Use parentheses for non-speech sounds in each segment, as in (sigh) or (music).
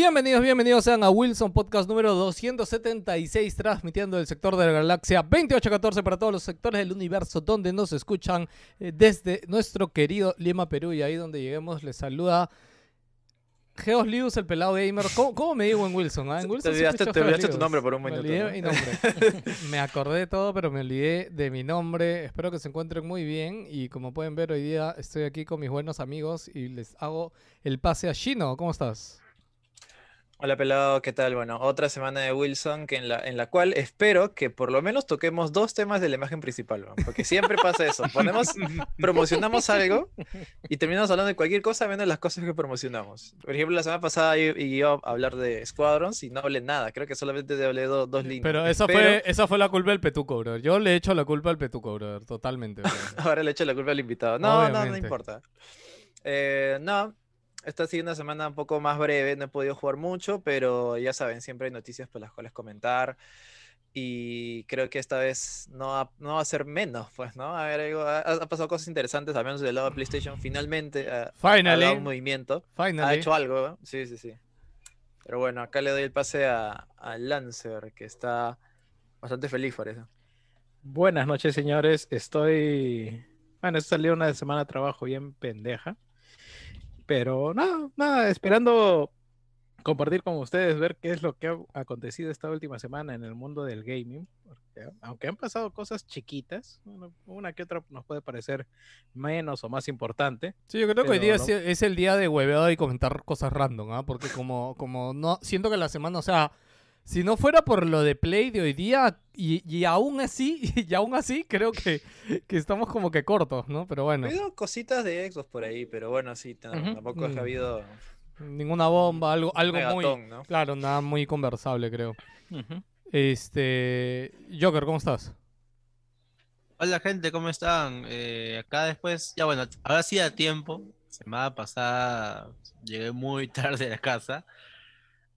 Bienvenidos, bienvenidos sean a Wilson Podcast número 276, transmitiendo del sector de la galaxia 2814 para todos los sectores del universo donde nos escuchan eh, desde nuestro querido Lima, Perú. Y ahí donde lleguemos les saluda Geos Lius, el pelado gamer. ¿Cómo, cómo me digo en Wilson? ah? En Wilson Te olvidaste, te olvidaste tu nombre por un Me minuto. olvidé ¿no? mi nombre. (laughs) me acordé de todo, pero me olvidé de mi nombre. Espero que se encuentren muy bien. Y como pueden ver, hoy día estoy aquí con mis buenos amigos y les hago el pase a Shino. ¿Cómo estás? Hola pelado, ¿qué tal? Bueno, otra semana de Wilson que en la, en la cual espero que por lo menos toquemos dos temas de la imagen principal, ¿no? porque siempre pasa eso. Ponemos, promocionamos algo y terminamos hablando de cualquier cosa menos las cosas que promocionamos. Por ejemplo, la semana pasada yo, yo a hablar de Squadrons y no hablé nada, creo que solamente hablé do- dos líneas. Pero esa fue, esa fue la culpa del Petuco, bro. Yo le he hecho la culpa al Petuco, bro. Totalmente. bro. (laughs) Ahora le echo la culpa al invitado. No, no, no Obviamente. importa. Eh, no, esta ha sido una semana un poco más breve, no he podido jugar mucho, pero ya saben, siempre hay noticias por las cuales comentar. Y creo que esta vez no va, no va a ser menos, pues, ¿no? A ver, algo- ha, ha pasado cosas interesantes, al menos del lado de PlayStation. Finalmente ha, ha Finally. dado un movimiento, ha Finally. hecho algo, ¿no? Sí, sí, sí. Pero bueno, acá le doy el pase a, a Lancer, que está bastante feliz por eso. Buenas noches, señores. Estoy. Bueno, he salido una semana de trabajo bien pendeja. Pero nada, nada, esperando compartir con ustedes, ver qué es lo que ha acontecido esta última semana en el mundo del gaming. Porque, aunque han pasado cosas chiquitas, una que otra nos puede parecer menos o más importante. Sí, yo creo que hoy día no- es, el día de hueveado y comentar cosas random, ¿ah? Porque como, como no, siento que la semana, o sea, si no fuera por lo de Play de hoy día, y, y aún así, (laughs) y aún así, creo que, que estamos como que cortos, ¿no? Pero bueno, Ha habido cositas de Xbox por ahí, pero bueno, sí, tampoco es que Mm. ha habido ninguna bomba, algo, algo muy, claro, nada muy conversable, creo. Este, Joker, ¿cómo estás? Hola gente, ¿cómo están? Eh, acá después, ya bueno, ahora sí a tiempo. Semana pasada llegué muy (laughs) tarde a la casa.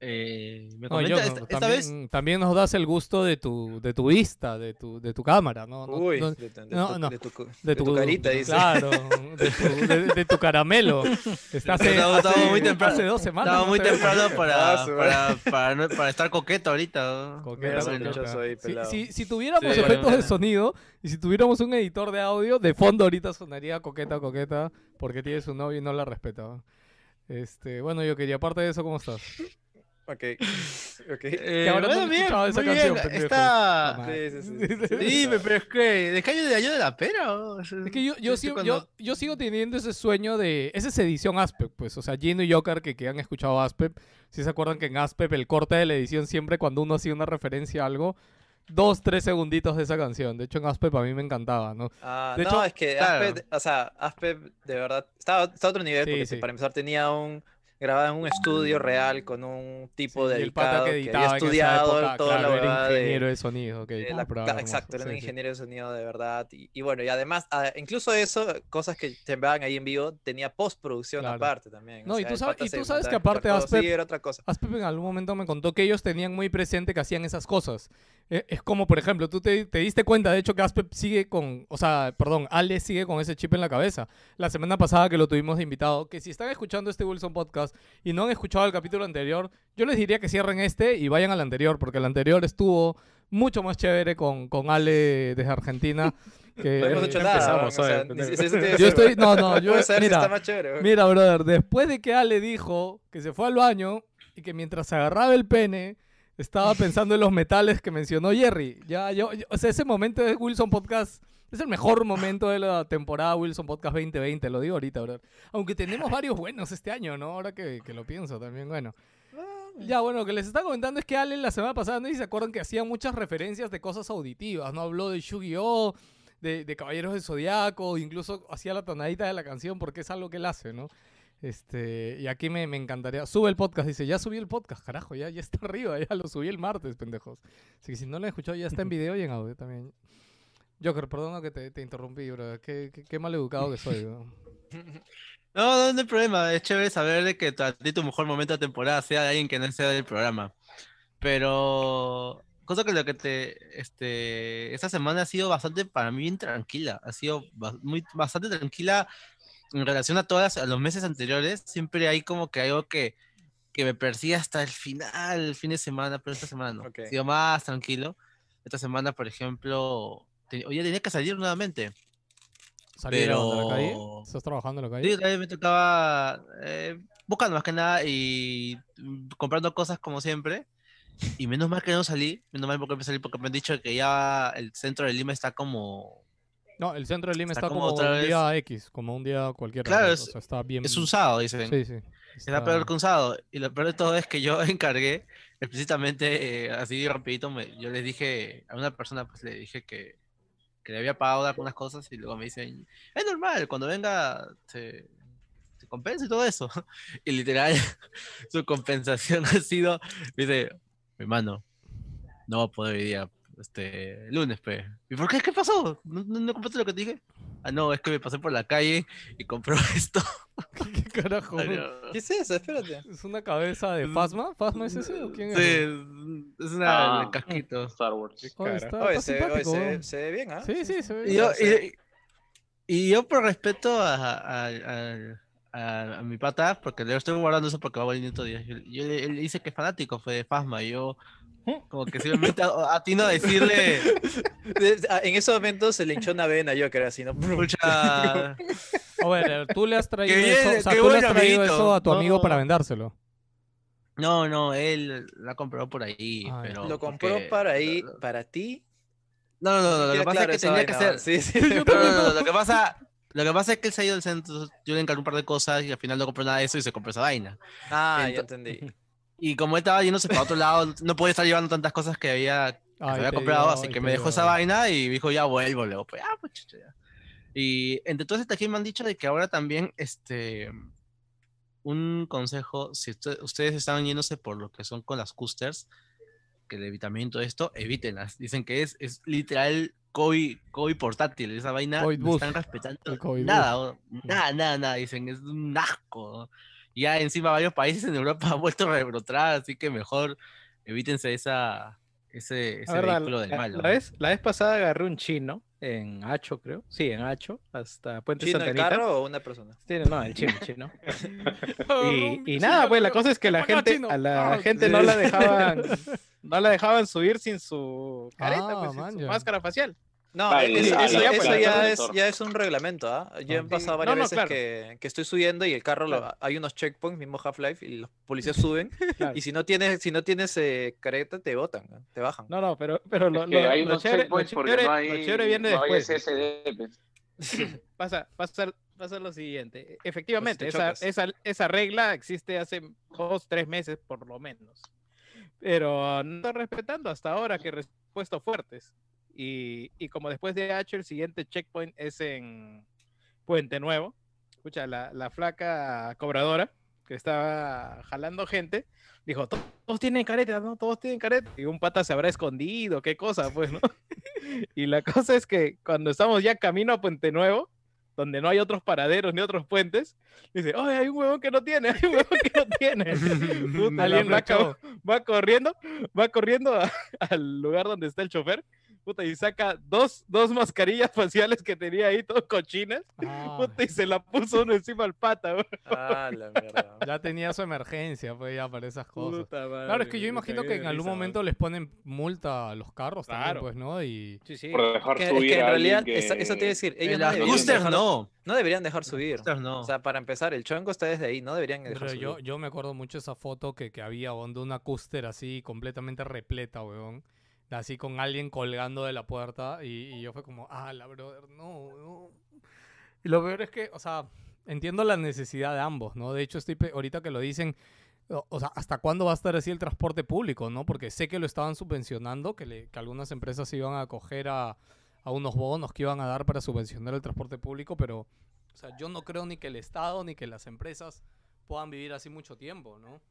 Eh, me No, Joker, esta, esta también, vez, también nos das el gusto de tu, de tu vista, de tu, de tu cámara, ¿no? No- Uy, no- de, tu- de no, de tu de tu, carita, dice. Claro, de tu, de- de tu caramelo. (laughs) Está hace, Estaba- muy temprano. hace dos semanas. estaba muy temprano para, para, para, para estar coqueto ahorita. ¿no? Coqueto, soy Si, si, si tuviéramos Sí, efectos bueno. de sonido y si tuviéramos un editor de audio, de fondo ahorita sonaría coqueta, coqueta, porque tiene su novio y no la respeta. Este, bueno, yo quería, aparte de eso, ¿cómo estás? Ok, ok. (laughs) Eh, ahora bueno, bien, escuchado esa muy bien, canción, pendejo. Está... Sí, sí, sí, sí, sí. (laughs) Dime, pero es que, ¿de qué año de año de la pera? o? Es que yo, yo, sigo, cuando- yo, yo sigo teniendo ese sueño de... Esa es edición Aspep, pues. O sea, Gino y Joker, que, que han escuchado Aspep, si se acuerdan que en Aspep el corte de la edición siempre cuando uno hacía una referencia a algo, dos, tres segunditos de esa canción. De hecho, en Aspep a mí me encantaba, ¿no? Ah, De no, hecho, es que claro. Aspep, o sea, Aspep de verdad estaba, está a otro nivel Sí, porque sí. para empezar tenía un grabado en un estudio real con un tipo Sí, dedicado que había estudiado época, toda claro, la era verdad ingeniero de, de sonido. ok, de la- exacto, era un ingeniero de sonido de verdad y, y bueno, y además, ah, incluso eso, cosas que se vean ahí en vivo, tenía postproducción Claro. aparte también. No, o y tú sabes- y tú sabes que aparte Aspep- sí, era otra cosa. Aspep en algún momento me contó que ellos tenían muy presente que hacían esas cosas. Eh, es como, por ejemplo, tú te, te diste cuenta, de hecho, que Aspep sigue con, o sea, perdón, Ale sigue con ese chip en la cabeza. La semana pasada que lo tuvimos de invitado, que si están escuchando este Wilson Podcast y no han escuchado el capítulo anterior, yo les diría que cierren este y vayan al anterior, porque el anterior estuvo mucho más chévere con, con Ale desde Argentina. (laughs) Que, No hemos hecho eh, nada. o sea, yo estoy, no, no, (laughs) yo, saber si mira, está más chévere. Mira, brother, después de que Ale dijo que se fue al baño y que mientras agarraba el pene estaba pensando en los metales que mencionó Jerry. Ya, yo, yo- o sea, ese momento de Wilson Podcast es el mejor momento de la temporada Wilson Podcast 2020, lo digo ahorita, brother. Aunque tenemos varios buenos este año, ¿no? Ahora que, que lo pienso también, bueno. Ya, bueno, lo que les estaba comentando es que Ale la semana pasada, no sé si se acuerdan que hacía muchas referencias de cosas auditivas, ¿no? Habló de Yu-Gi-Oh!, de, de Caballeros del Zodiaco, incluso hacía la tonadita de la canción porque es algo que él hace, ¿no? Este, y aquí me, me encantaría. Sube el podcast, dice, ya subí el podcast, carajo, ya, ya está arriba, ya lo subí el martes, pendejos. Así que si no lo han escuchado, ya está en video y en audio también. Joker, perdona que te, te interrumpí, bro. Qué, qué, qué mal educado que soy, bro. (laughs) No, no, no hay problema. Es chévere saber que a ti tu mejor momento de temporada sea de alguien que no sea del programa. Pero cosa que lo que te este esta semana ha sido bastante para mí bien tranquila. Ha sido muy bastante tranquila en relación a todas a los meses anteriores. Siempre hay como que algo que que me persigue hasta el final, el fin de semana, pero esta semana no. Ok. Ha sido más tranquilo. Esta semana, por ejemplo, te- hoy tenía que salir nuevamente. ¿Salir a dónde, a la calle? Pero- ¿Estás trabajando en la Sí, calle? vez me tocaba eh, buscando más que nada y mm, comprando cosas como siempre. Y menos mal que no salí, menos mal porque me salí porque me han dicho que ya el centro de Lima está como... No, el centro de Lima Está está, como como, un vez- día X, como un día cualquiera. Claro, es- o sea, está bien. Es un sábado, dicen. Sí, sí. Está peor que un sábado. Y lo peor de todo es que yo (laughs) encargué, explícitamente, eh, así rapidito, me- yo les dije a una persona, pues le dije que, que le había pagado algunas cosas y luego me dicen, es normal, cuando venga se, se compensa y todo eso. (laughs) Y literal, (laughs) su compensación ha sido, me dice, mi hermano, no va a poder hoy día, este, lunes, pe. ¿Y por qué? ¿Qué pasó? ¿No, no, no compraste lo que te dije? Ah, no, es que me pasé por la calle y compró (laughs) esto. (laughs) ¿Qué carajo? Ay, bro? no. ¿Qué es eso? Espérate. ¿Es una cabeza de Fasma? ¿Fasma es ese o quién es? Sí, es una Ah. casquito. Star Wars. Oh, está, Oye, está se, ve- oye, simpático, se, bro. ve- se ve bien, ¿ah? Sí, sí, se ve Y bien. yo, y, y yo por respeto a, a, a- a- a mi pata, porque le estoy guardando eso porque va a venir otro día. Yo, yo le, él dice que es fanático, fue de Fasma. Y yo, como que simplemente a- atino a decirle, De- En esos momentos se le hinchó una vena yo creo así, ¿no? pucha, A ver, tú le has traído bien, eso, o sea, tú le has traído eso a tu amigo No. para vendérselo. no, no, él la compró por ahí, Ah, pero. Lo compró porque- para ahí, para ti. No, no, no, no, lo que pasa claro es que esa tenía que vaina, ser. ¿no? Sí, sí. (laughs) Yo No, no, no, no, lo que pasa. Lo que pasa es que él se ha ido del centro, yo le encargué un par de cosas y al final no compró nada de eso y se compró esa vaina. Ah, ya entendí. (laughs) Y como estaba yéndose para otro lado, (laughs) no podía estar llevando tantas cosas que había, que Ay, había comprado, dio, así ay, que me dejó dio. esa vaina y dijo, ya vuelvo, luego, pues, ah, pues, chucha, ya. Y entre todas estas aquí me han dicho de que ahora también, este, un consejo, si usted- ustedes están yéndose por lo que son con las coasters, que el evitamiento de esto, evítenlas. Dicen que es, es literal COVID, COVID portátil, esa vaina COVID no bus. están respetando nada, nada, nada, nada, dicen, es un asco. Ya encima varios países en Europa (laughs) han vuelto a rebrotar, así que mejor evítense esa, ese, ese verdad, vehículo del la, mal. la vez, la vez pasada agarré un chino en Hacho, creo. Sí, en Hacho, hasta Puente ¿Chino el carro o una persona? Sí, no, el chino, el chino. (laughs) Y, y nada, pues la cosa es que la gente, a la Ah, gente no la (laughs) dejaban, no la dejaban subir sin su careta, Ah, pues, sin man, su máscara facial. No, Ah, es- el- eso, ah, eso ya, pues, es, ya es un reglamento, ¿ah? Yo he pasado No, varias no, veces claro. que, que estoy subiendo y el carro, lo- Claro. hay unos checkpoints, mismo Half-Life, y los policías (laughs) suben, Claro. y si no tienes, si no tienes eh, careta, te botan, ¿no? te bajan. No, no, pero, pero lo, lo- hay lo unos chévere, lo checkpoints porque chévere- no lo hay, chévere viene no hay después. SSD. pues. (laughs) Pasa, pasa, pasa lo siguiente. Efectivamente, te esa, esa, esa regla existe hace dos, tres meses por lo menos. Pero no está respetando hasta ahora que he puesto fuertes. Y, y como después de H, el siguiente checkpoint es en Puente Nuevo. Escucha, la, la flaca cobradora que estaba jalando gente, dijo, "To- todos tienen careta, ¿no? Todos tienen careta. Y un pata se habrá escondido, qué cosa, pues, ¿no? (laughs) y la cosa es que cuando estamos ya camino a Puente Nuevo, donde no hay otros paraderos ni otros puentes. Dice, oye, hay un huevón que no tiene, hay un huevón que no tiene. (laughs) Puta, Alguien echó. va corriendo, va corriendo a- (laughs) al lugar donde está el chofer. Puta, y saca dos, dos mascarillas (laughs) faciales que tenía ahí, todas cochinas. Ah, Puta, y se la puso uno encima al pata. weón. Ah, la mierda. (laughs) ya tenía su emergencia, pues ya para esas cosas. Puta madre, Claro, es que yo imagino que en algún risa, weón. momento les ponen multa a los carros también, Claro. pues, ¿no? Y Sí, sí. Por dejar Que- es subir que en realidad, que... eso, eso te iba a decir, ellos no deberían, dejar, no. no deberían dejar subir. No. O sea, para empezar, el chongo está desde ahí, no deberían dejar Pero subir. yo, yo me acuerdo mucho esa foto que, que había donde una cúster así completamente repleta, weón. Así con alguien colgando de la puerta y, yo fue como, ah, la brother, no, no. Y lo peor es que, o sea, entiendo la necesidad de ambos, ¿no? De hecho, estoy ahorita que lo dicen, o, o sea, ¿hasta cuándo va a estar así el transporte público, no? Porque sé que lo estaban subvencionando, que, le- que algunas empresas se iban a acoger a, a unos bonos que iban a dar para subvencionar el transporte público, pero, o sea, yo no creo ni que el Estado ni que las empresas puedan vivir así mucho tiempo, ¿no?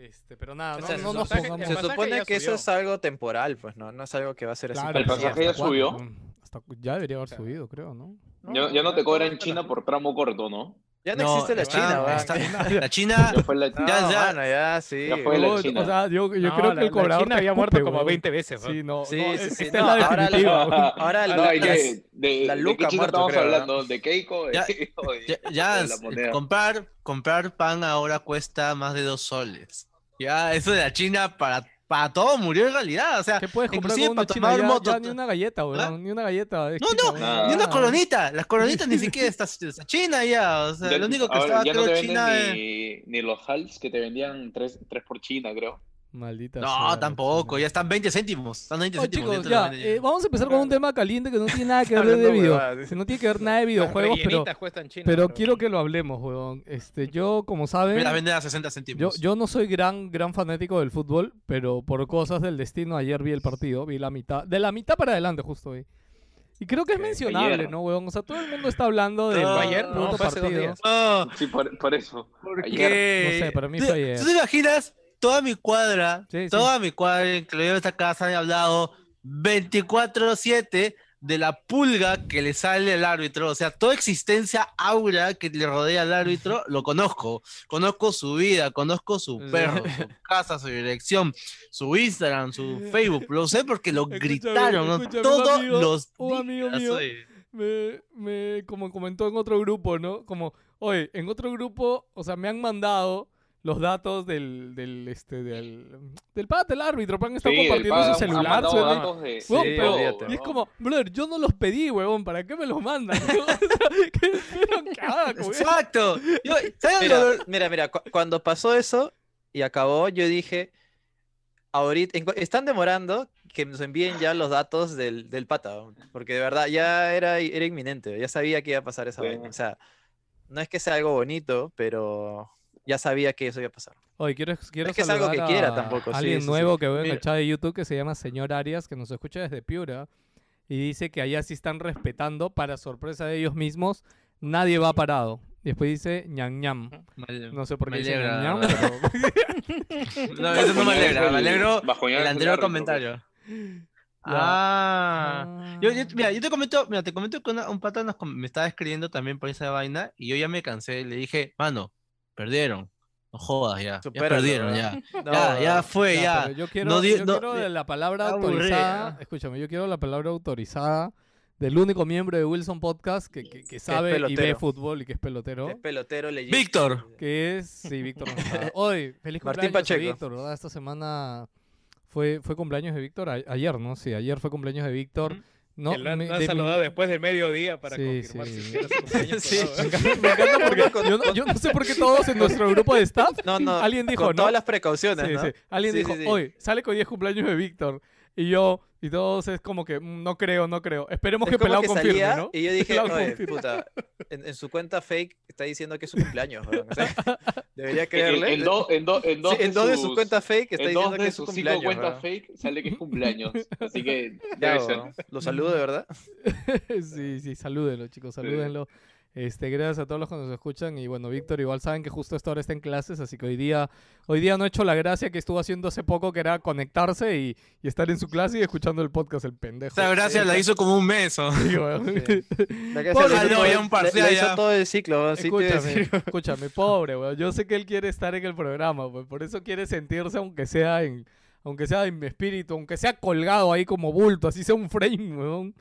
Este, pero nada, O no, sea, no se nos supone- pongamos... Se supone que eso es algo temporal, pues, ¿no? No es algo que va a ser así. Claro, ¿El pasaje ya ¿hasta cuándo, subió? no? Hasta- ya debería haber subido, creo, ¿no? Ya, ya no te cobran en China por tramo corto, ¿no? Ya no, existe la está- (laughs) China, está- La China, Ya fue la No, Ya, ya. mano, ya, sí. Ya fue la No, China. O sea, yo, yo No, creo la- que el la cobrador China te había muerto como weón. 20 veces. Sí, no, Sí, no, sí, esta sí, es no, la ahora la- definitiva. (laughs) Ahora No, la- ¿y las- qué? ¿De, la de Luca qué China muerto, estamos creo, ¿no? hablando? ¿De Keiko? (laughs) ¿De Ya-? ¿De- ya, ya, de la es- comprar, comprar pan ahora cuesta más de dos soles. Ya, eso de la China para, para todo murió en realidad. O sea, ¿Qué puedes comprar inclusive con una para china? tomar Ya, moto. ya ni una galleta, weón, ¿Ah? ni una galleta. No, no, weón. Ni una nada. coronita, las coronitas ni (laughs) siquiera está, está China ya. O sea, lo único que ahora estaba ya no creo te China. ni, ni los HALs que te vendían 3, por China, creo. Maldita No, sea tampoco, ya están 20 céntimos. Están 20 Oh, céntimos. chicos, ya, eh, vamos a empezar con un tema caliente que no tiene nada que (laughs) ver de video, no tiene que ver nada de videojuegos, pero, China, quiero que lo hablemos, weón. Este, yo, como saben, Me a 60 Yo, céntimos. yo no soy gran, gran fanático del fútbol, pero por cosas del destino ayer vi el partido, vi la mitad, de la mitad para adelante justo hoy. Y creo que es mencionable, ayer. ¿no, weón? O sea, todo el mundo está hablando del No, ayer, puto no, dos partido. No, Sí, por, por eso. ¿por Ayer. qué? No sé, para mí ¿Tú- fue ayer. ¿Tú te imaginas? Toda mi cuadra, Sí, sí. toda mi cuadra, incluido esta casa, han hablado 24-7 de la pulga que le sale al árbitro. O sea, toda existencia aura que le rodea al árbitro, (laughs) lo conozco. Conozco su vida, conozco su perro, su casa, su dirección, su Instagram, su Facebook. Lo sé porque lo Escúchame, gritaron todos amigo- los amigo días, mío oye. Me, me, como comentó en otro grupo, ¿no? Como, oye, en otro grupo, o sea, me han mandado los datos del, del, este, del, del pata, del árbitro, han estado Sí, compartiendo su celular, su- datos de- Weón, Sí, pero- olvídate. y es como, brother, yo no los pedí, huevón, ¿para qué me los mandan? (laughs) ¿Qué que haga? Exacto. Yo- ¿sabes Mira, mira, mira, cu- cuando pasó eso y acabó, yo dije, ahorita, están demorando que nos envíen ya los datos del, del pata, porque de verdad ya era, era inminente, ya sabía que iba a pasar esa vaina. O sea, no es que sea algo bonito, pero ya sabía que eso iba a pasar. Oye, quiero, quiero es que es algo que quiera tampoco, sí, Alguien sí, sí. nuevo que veo en el chat de YouTube que se llama Señor Arias, que nos escucha desde Piura. Y dice que allá sí están respetando, para sorpresa de ellos mismos, nadie va parado. Y después dice ñam ñam. No sé por qué me dice alegra, ñam ñam, pero... (laughs) (laughs) No, eso no me alegra, me alegro el anterior comentario. Ah. Yo, yo- mira, yo te comento, mira, te comento que una- un pata nos me estaba escribiendo también por esa vaina y yo ya me cansé. Le dije, mano, perdieron. No jodas ya. Ya perdieron ¿verdad? ya. (laughs) No, Ya, ya fue, Ya, yo quiero, No di- yo no- quiero la palabra aburrida. autorizada. Escúchame, yo quiero la palabra autorizada del único miembro de Wilson Podcast que, que- que sabe y ve fútbol y que es pelotero. Es pelotero leyenda. Víctor. Que es, sí, Víctor. (laughs) Hoy, feliz Martín cumpleaños a Pacheco. Víctor, ¿verdad? Esta semana fue, fue cumpleaños de Víctor. a- ayer, ¿no? Sí, ayer fue cumpleaños de Víctor. No, que lo han, me- han de mi- saludado después del mediodía para Sí, confirmar sí. si era su cumpleaños Sí. Me encanta, me encanta porque (laughs) yo, no- yo no sé por qué todos en nuestro grupo de staff No, no, Alguien dijo, con ¿no? todas las precauciones, Sí, ¿no? sí. Alguien Sí, dijo, sí, sí. hoy sale con 10 cumpleaños de Víctor. Y yo, y todos es como que, "Mm, no creo, no creo. Esperemos Es que Pelao que confirme, salía ¿no? Y yo dije, oye, confirme". puta, en, en su cuenta fake está diciendo que es su (laughs) cumpleaños. O sea, (laughs) debería En, creerle. en, do- en, do- en dos, Sí, en dos de sus sus- cuentas fake está en dos diciendo que de es su sus cinco cumpleaños. cuentas weón. fake sale que es cumpleaños. Así que Ya. Lo saludo de verdad. (laughs) sí, sí, salúdenlo, chicos, salúdenlo. Este, gracias a todos los que nos escuchan. Y bueno, Víctor, igual saben que justo esta hora está en clases, así que hoy día, hoy día no he hecho la gracia que estuvo haciendo hace poco, que era conectarse y, y estar en su clase y escuchando el podcast, el pendejo. Esa gracia la hizo como un mes. ¿o? Sí, weón. (laughs) Hizo no, todo- ya un parcial le hizo ya. todo el ciclo. weón, te Escúchame, (laughs) escúchame, pobre, weón. Yo sé que él quiere estar en el programa, pues, por eso quiere sentirse, aunque sea en, aunque sea en mi espíritu, aunque sea colgado ahí como bulto, así sea un frame, weón.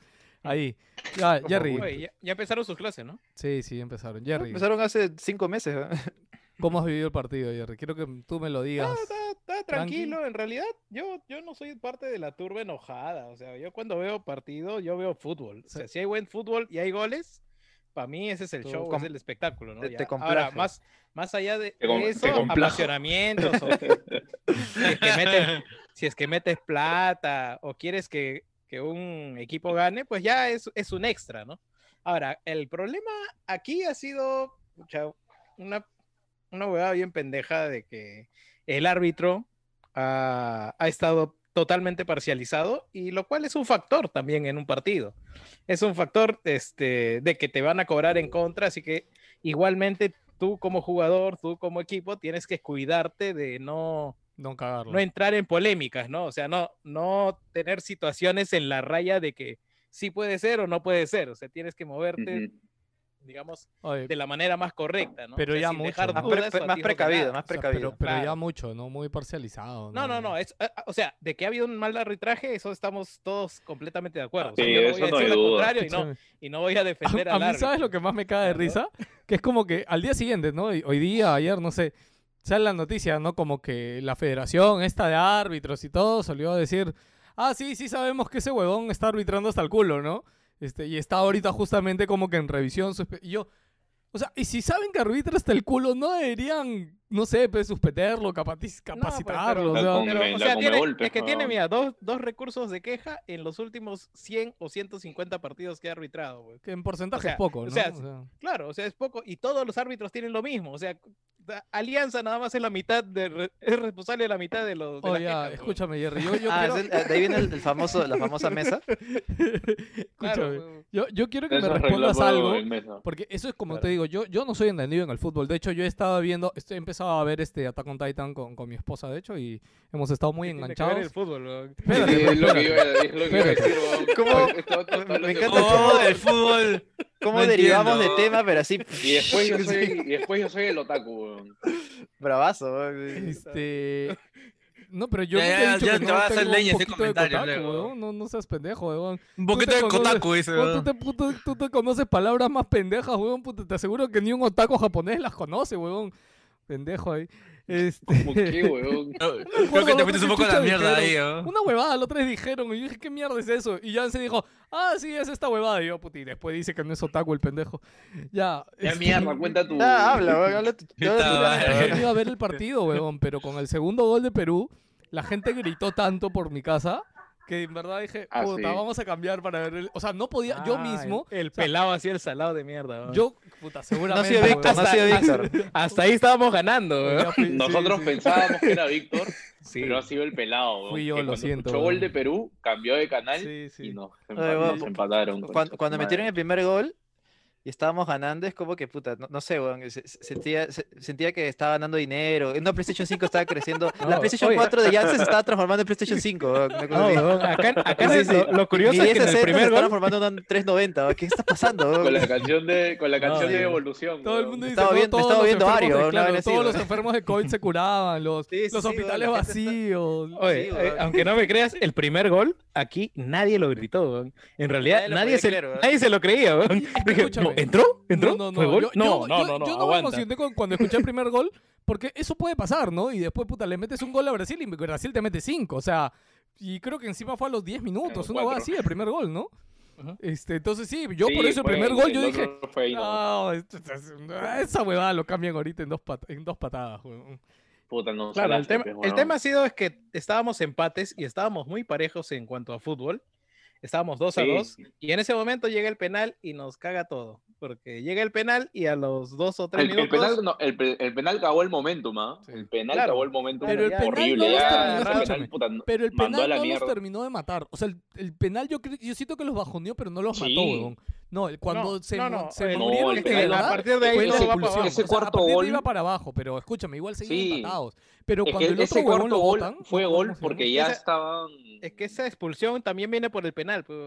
Ahí. Ya, (laughs) Jerry. Oye, ya, ya empezaron sus clases, ¿no? Sí, sí, empezaron. Jerry, Empezaron hace cinco meses. weón. (laughs) ¿cómo has vivido el partido, Jerry? Quiero que tú me lo digas. Está, está tranquilo, en realidad yo, yo no soy parte de la turba enojada. O sea, yo cuando veo partido, yo veo fútbol. O sea, si hay buen fútbol y hay goles, para mí ese es el Tú show, com- es el espectáculo, ¿no? te- Ya. te Ahora, más, más allá de Te com- eso, apasionamientos, o (laughs) si es que metes, si es que metes plata o quieres que, que un equipo gane, pues ya es, es un extra, ¿no? Ahora, el problema aquí ha sido una, una huevada bien pendeja de que el árbitro ha, ha estado totalmente parcializado y lo cual es un factor también en un partido. Es un factor este, de que te van a cobrar en contra, así que igualmente tú como jugador, tú como equipo, tienes que cuidarte de no, No cagarlo. no entrar en polémicas, ¿no? O sea, no, no tener situaciones en la raya de que sí puede ser o no puede ser. O sea, tienes que moverte, digamos, Oye, de la manera más correcta, ¿no? Pero O sea, ya sin mucho, dejar ¿no? Más, pre- dudas o pre- más precavido, más o sea, precavido. pero, pero ya mucho, ¿no? Muy parcializado. No, no, no, es, ah, o sea, de que ha habido un mal arbitraje, eso estamos todos completamente de acuerdo. O sea, Sí, yo no eso voy a no hay decir lo duda. contrario y no, y no voy a defender A, a al mí. ¿sabes lo que más me caga de risa? Que es como que al día siguiente, ¿no? Hoy día, ayer, no sé, sale la noticia, ¿no? Como que la federación esta de árbitros y todo salió a decir, ah, sí, sí sabemos que ese huevón está arbitrando hasta el culo, ¿no? Este, y está ahorita justamente como que en revisión. Y yo, o sea, y si saben que arbitra hasta el culo, no deberían, no sé, pues, suspenderlo, capaci- capacitarlo. La o sea, Pero, o tiene- golpes, es que tiene, mira, dos, dos recursos de queja en los últimos 100 o 150 partidos que ha arbitrado, güey. que en porcentaje o sea, es poco, o ¿no? sea, O sea, Claro, o sea, es poco. Y todos los árbitros tienen lo mismo. O sea, Alianza nada más es la mitad, de, re- (laughs) es responsable de la mitad de los. de oh, ya, quejas, escúchame, Jerry, yo, yo Ah, quiero... es el- de ahí viene el, el famoso, la famosa mesa. (laughs) Escúchame, yo, yo quiero que me respondas algo. Porque eso es como Claro. te digo, yo, yo no soy entendido en el fútbol. De hecho, yo he estado viendo, estoy, empezado a ver este Attack on Titan con, con mi esposa, de hecho, y hemos estado muy (laughs) ¿Qué tiene que ver enganchados. el fútbol? (laughs) Espérate, Sí, es lo que iba a- decir. (laughs) ¿Cómo? Me esto- encanta el fútbol. ¿Cómo No derivamos entiendo. de tema, pero así Y después yo soy, y después yo soy el otaku, weón. bravazo? weón. Este. No, pero yo Ya, nunca ya, he dicho ya que te no va a hacer leña ese comentario kotaku. No, no seas pendejo, weón. Un poquito te de Kotaku, dice. Weón, tú, te, puto- tú te conoces palabras más pendejas, weón. puta, te aseguro que ni un otaku japonés las conoce, weón. Pendejo ahí. Este... ¿Cómo qué, (laughs) weón? Creo que te fuiste un poco a la mierda ahí. ¿no? Una huevada, la otra vez dijeron, y yo dije, ¿qué mierda es eso? Y Jan se dijo, ah, sí, es esta huevada. Y yo, puti, después dice que no es otaku el pendejo. Ya. Ya este, mierda, cuenta tu. Ya, habla, weón, habla tu-. (laughs) Yo iba a ver el partido, huevón, pero con el segundo gol de Perú, la gente gritó tanto por mi casa que en verdad dije, Ah, puta, sí. vamos a cambiar para ver el... O sea, no podía, yo Ah, mismo, El, el o sea, pelado así, el salado de mierda. güey. yo, puta, No ha seguramente... sido Víctor, no ha sido (laughs) Hasta- Víctor. Hasta ahí estábamos ganando, sí, Nosotros sí. pensábamos que era Víctor, (laughs) Sí. pero ha sido el pelado, weón. Fui yo, que lo siento, escuchó gol de Perú, cambió de canal Sí, sí. y nos, nos empataron. Cuando, metieron el primer gol y estábamos ganando, es como que, puta, no, no sé, weón, se- se- sentía, se- sentía que estaba ganando dinero. Una PlayStation 5 estaba creciendo. la No, PlayStation oye. 4 de Janssen se estaba transformando en PlayStation (laughs) 5. weón, No, weón, acá, acá Sí, sí. lo, lo curioso es que en el 1060 se primer está gol transformando en un 390. weón, ¿Qué está pasando? weón? Con la canción de, con la canción de evolución. Todo el mundo dice, estaba no, viendo- me todos estaba los viendo enfermos Ario, de- claro, todos los enfermos de COVID se curaban, los, Sí, los sí, hospitales está- vacíos. Oye, Sí, eh, aunque no me creas, el primer gol aquí nadie lo gritó, weón. En realidad Nadie nadie, se, nadie se lo creía, escúchame. "No, ¿entró? ¿Entró? No, no, ¿Fue no. gol? Yo, no, yo- no, yo- no, no, yo no me emocioné con- cuando escuché el primer gol, porque eso puede pasar, ¿no? Y después, puta, le metes un gol a Brasil y Brasil te mete cinco. O sea, y creo que encima fue a los 10 minutos, una va así, el primer gol, ¿no? Este, entonces sí, yo Sí, por eso el primer gol yo dije, fue ahí, no. esa huevada lo cambian ahorita en dos, pat- en dos patadas, weón. Puta, no Claro, el tema, el tema ha sido es que estábamos empates y estábamos muy parejos en cuanto a fútbol. Estábamos 2 a Sí. 2 y en ese momento llega el penal y nos caga todo. Porque llega el penal y a los dos o tres El, el minutos. penal, no, el, el penal cagó el momentum, ¿ah? El penal Claro. cagó el momentum Pero el penal horrible. no terminó, penal, puta, Pero el penal no los terminó de matar. O sea, el, el penal yo, yo siento que los bajoneó, pero no los mató, weón. No, el- cuando No, se, no, no, se el- murieron el verdad, a partir de ahí fue la todo va para abajo. Ese O sea, a cuarto partir de ahí gol- iba para abajo, pero escúchame, igual seguían Sí. empatados. Pero Es cuando el otro huevón cuarto lo gol botan, fue gol porque ya Esa- estaban. Es que esa expulsión también viene por el penal. pues.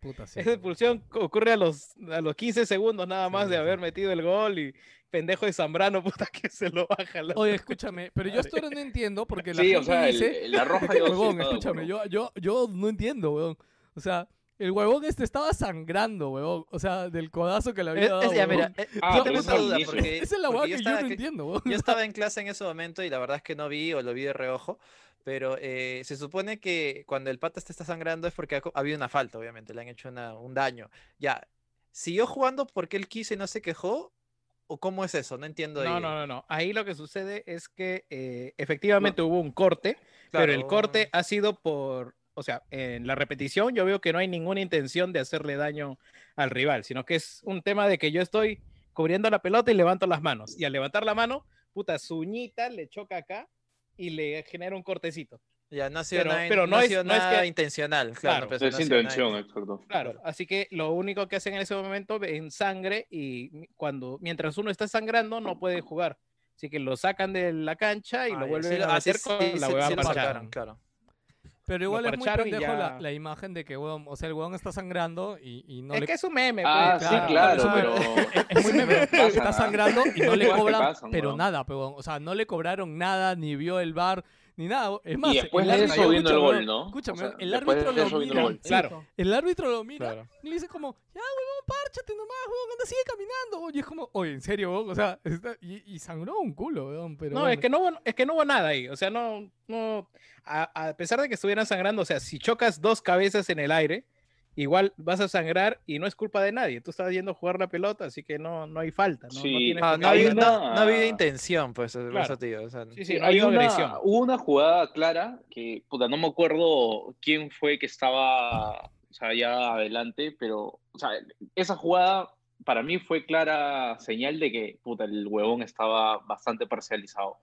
Puta, sí, Esa expulsión ocurre a los, a los 15 segundos nada más Sí, de sí. haber metido el gol y pendejo de Zambrano, (laughs) puta, que se lo baja. la- Oye, escúchame, pero yo esto no entiendo porque la Sí, gente o sea, el- dice... el- la roja de que, yo huevón, escúchame, yo, yo, yo no entiendo, weón. O sea, el huevón este estaba sangrando, weón. O sea, del codazo que le había dado, es- ya, mira, huevón. eh, Ah, yo tengo duda porque, Esa es la que yo estaba no que- entiendo. Yo estaba en clase en ese momento y la verdad es que no vi o lo vi de reojo, pero eh, se supone que cuando el pata te está sangrando es porque ha, habido una falta, obviamente, le han hecho una- un daño. Ya, ¿siguió jugando porque él quiso y no se quejó? ¿O cómo es eso? No entiendo No, ahí. no, no, no. Ahí lo que sucede es que eh, efectivamente hubo un corte, pero el corte ha sido por, o sea, en la repetición yo veo que no hay ninguna intención de hacerle daño al rival, sino que es un tema de que yo estoy cubriendo la pelota y levanto las manos. Y al levantar la mano, puta, su uñita le choca acá y le genera un cortecito. Ya, no ha sido Pero- nada, pero no no ha es- sido no es nada que- intencional, claro. Claro, pero eso Es no intención, in- exacto. Claro, así que lo único que hacen en ese momento ven sangre y cuando mientras uno está sangrando no puede jugar. Así que lo sacan de la cancha y Ah, lo vuelven sí, a ah, sí, meter con sí, la sí, hueva sí lo parchada. sacaron, claro. Pero igual es muy pendejo la, ya- la imagen de que, weón, o sea, el weón está sangrando y, y no es le... que es un meme. Ah, pues, sí, claro, claro, eso me- pero. (laughs) Es (laughs) muy meme, Pasa, está sangrando y no le cobran, pasan, pero weón. nada, pe, weón. O sea, no le cobraron nada, ni vio el bar, ni nada. Es más, Y después el de árbitro, eso el escúchame, gol, ¿no? Escúchame, O sea, el árbitro de lo eso vino el mira. Claro. El árbitro lo mira Claro. y le dice como, ya, huevón, párchate nomás, huevón, anda, sigue caminando. Y es como, oye, en serio, huevón, o sea, está- y, y sangró un culo, huevón, pero No, bueno. es que no, hubo, es que no hubo nada ahí. O sea, no, no, a, a pesar de que estuvieran sangrando, o sea, si chocas dos cabezas en el aire, igual vas a sangrar y no es culpa de nadie. Tú estás yendo a jugar la pelota, así que no, no hay falta. No, No Sí. Ah, por qué no, ha Hay habido, haber- no, no ha habido una- intención, pues, Claro. eso o sea, Sí, sí, no ha habido hay una, agresión. hubo una jugada clara que, puta, no me acuerdo quién fue que estaba, o sea, ya adelante, pero, o sea, esa jugada para mí fue clara señal de que, puta, el huevón estaba bastante parcializado.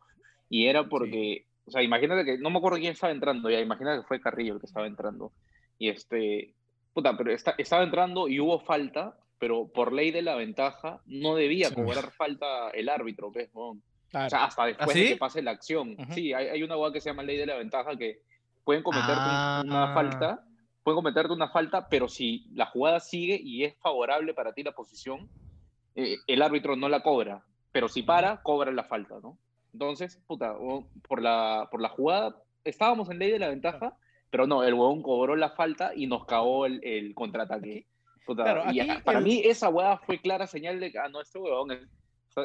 Y era porque, o sea, imagínate que, no me acuerdo quién estaba entrando, ya, imagínate que fue Carrillo el que estaba entrando. Y este, puta, pero esta- estaba entrando y hubo falta, pero por ley de la ventaja no debía cobrar falta el árbitro, ¿ves, huevón? Claro. O sea, hasta después sí? de que pase la acción. Ujú. Sí, hay, hay una hueá que se llama ley de la ventaja que pueden cometerte Ah. una falta, pueden cometerte una falta, pero si la jugada sigue y es favorable para ti la posición, eh, el árbitro no la cobra. Pero si para, cobra la falta, ¿no? Entonces, puta, por la, por la jugada, estábamos en ley de la ventaja, pero no, el huevón cobró la falta y nos cagó el, el contraataque. Puta, claro, y para el- mí esa hueá fue clara señal de que, ah, no, este huevón es,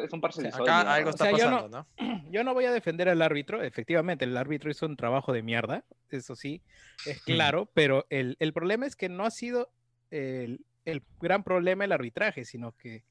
es un acá mierda. algo O está sea, yo no- pasando, ¿no? (clears throat) yo no voy a defender al árbitro. Efectivamente, el árbitro hizo un trabajo de mierda. Eso sí, es claro. Pero el, el problema es que no ha sido el, el gran problema el arbitraje, sino que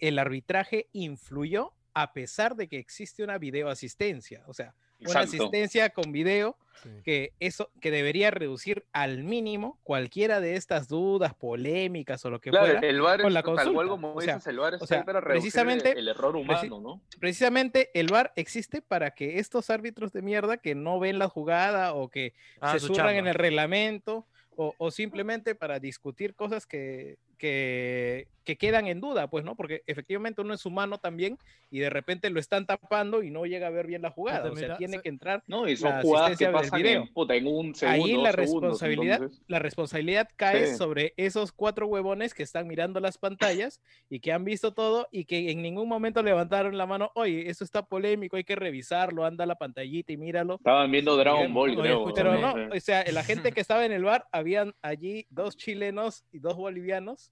el arbitraje influyó a pesar de que existe una videoasistencia. O sea, una Exacto. asistencia con video Sí. que eso que debería reducir al mínimo cualquiera de estas dudas, polémicas o lo que Claro, fuera. el VAR con es la consulta. como O sea, dices, el VAR o sea, para precisamente- el, el error humano, ¿no? Precisamente el VAR existe para que estos árbitros de mierda que no ven la jugada o que Ah, se su surran en el reglamento o, o simplemente para discutir cosas que, que, que quedan en duda, pues, ¿no? Porque efectivamente uno es humano también y de repente lo están tapando y no llega a ver bien la jugada. O sea, mira, tiene se- que entrar. No, y son la jugadas que pasan video. en, puta, en un segundo, Ahí la dos segundos, responsabilidad, entonces- la responsabilidad cae Sí. sobre esos cuatro huevones que están mirando las pantallas y que han visto todo y que en ningún momento levantaron la mano, oye, eso está polémico, hay que revisarlo, anda a la pantallita y míralo. Estaban viendo Dragon Ball, Oye, creo. Pero no, o sea, la gente (laughs) que estaba en el bar, habían allí dos chilenos y dos bolivianos,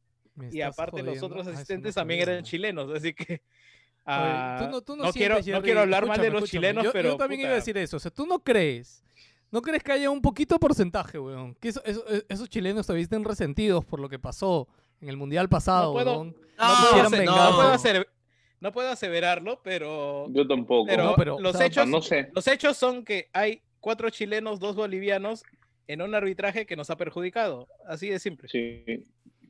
y aparte los jodiendo. otros eso no asistentes también sabía, eran ¿no? chilenos, así que... Oye, (laughs) ah, tú no, tú no no quiero, no quiero hablar mal de los escúchame, chilenos, yo, pero... Yo también iba a puta, decir eso. O sea, tú no crees. ¿No crees que haya un poquito porcentaje, weón? Que eso- eso- e- esos chilenos todavía estén resentidos por lo que pasó en el mundial pasado, No puedo- weón. No, se- venganza. No puedo, hacer, no puedo aseverarlo, pero Yo tampoco. Pero, No, pero, o los sea, hechos, no sé. los hechos son que hay cuatro chilenos, dos bolivianos en un arbitraje que nos ha perjudicado. Así de simple. Sí.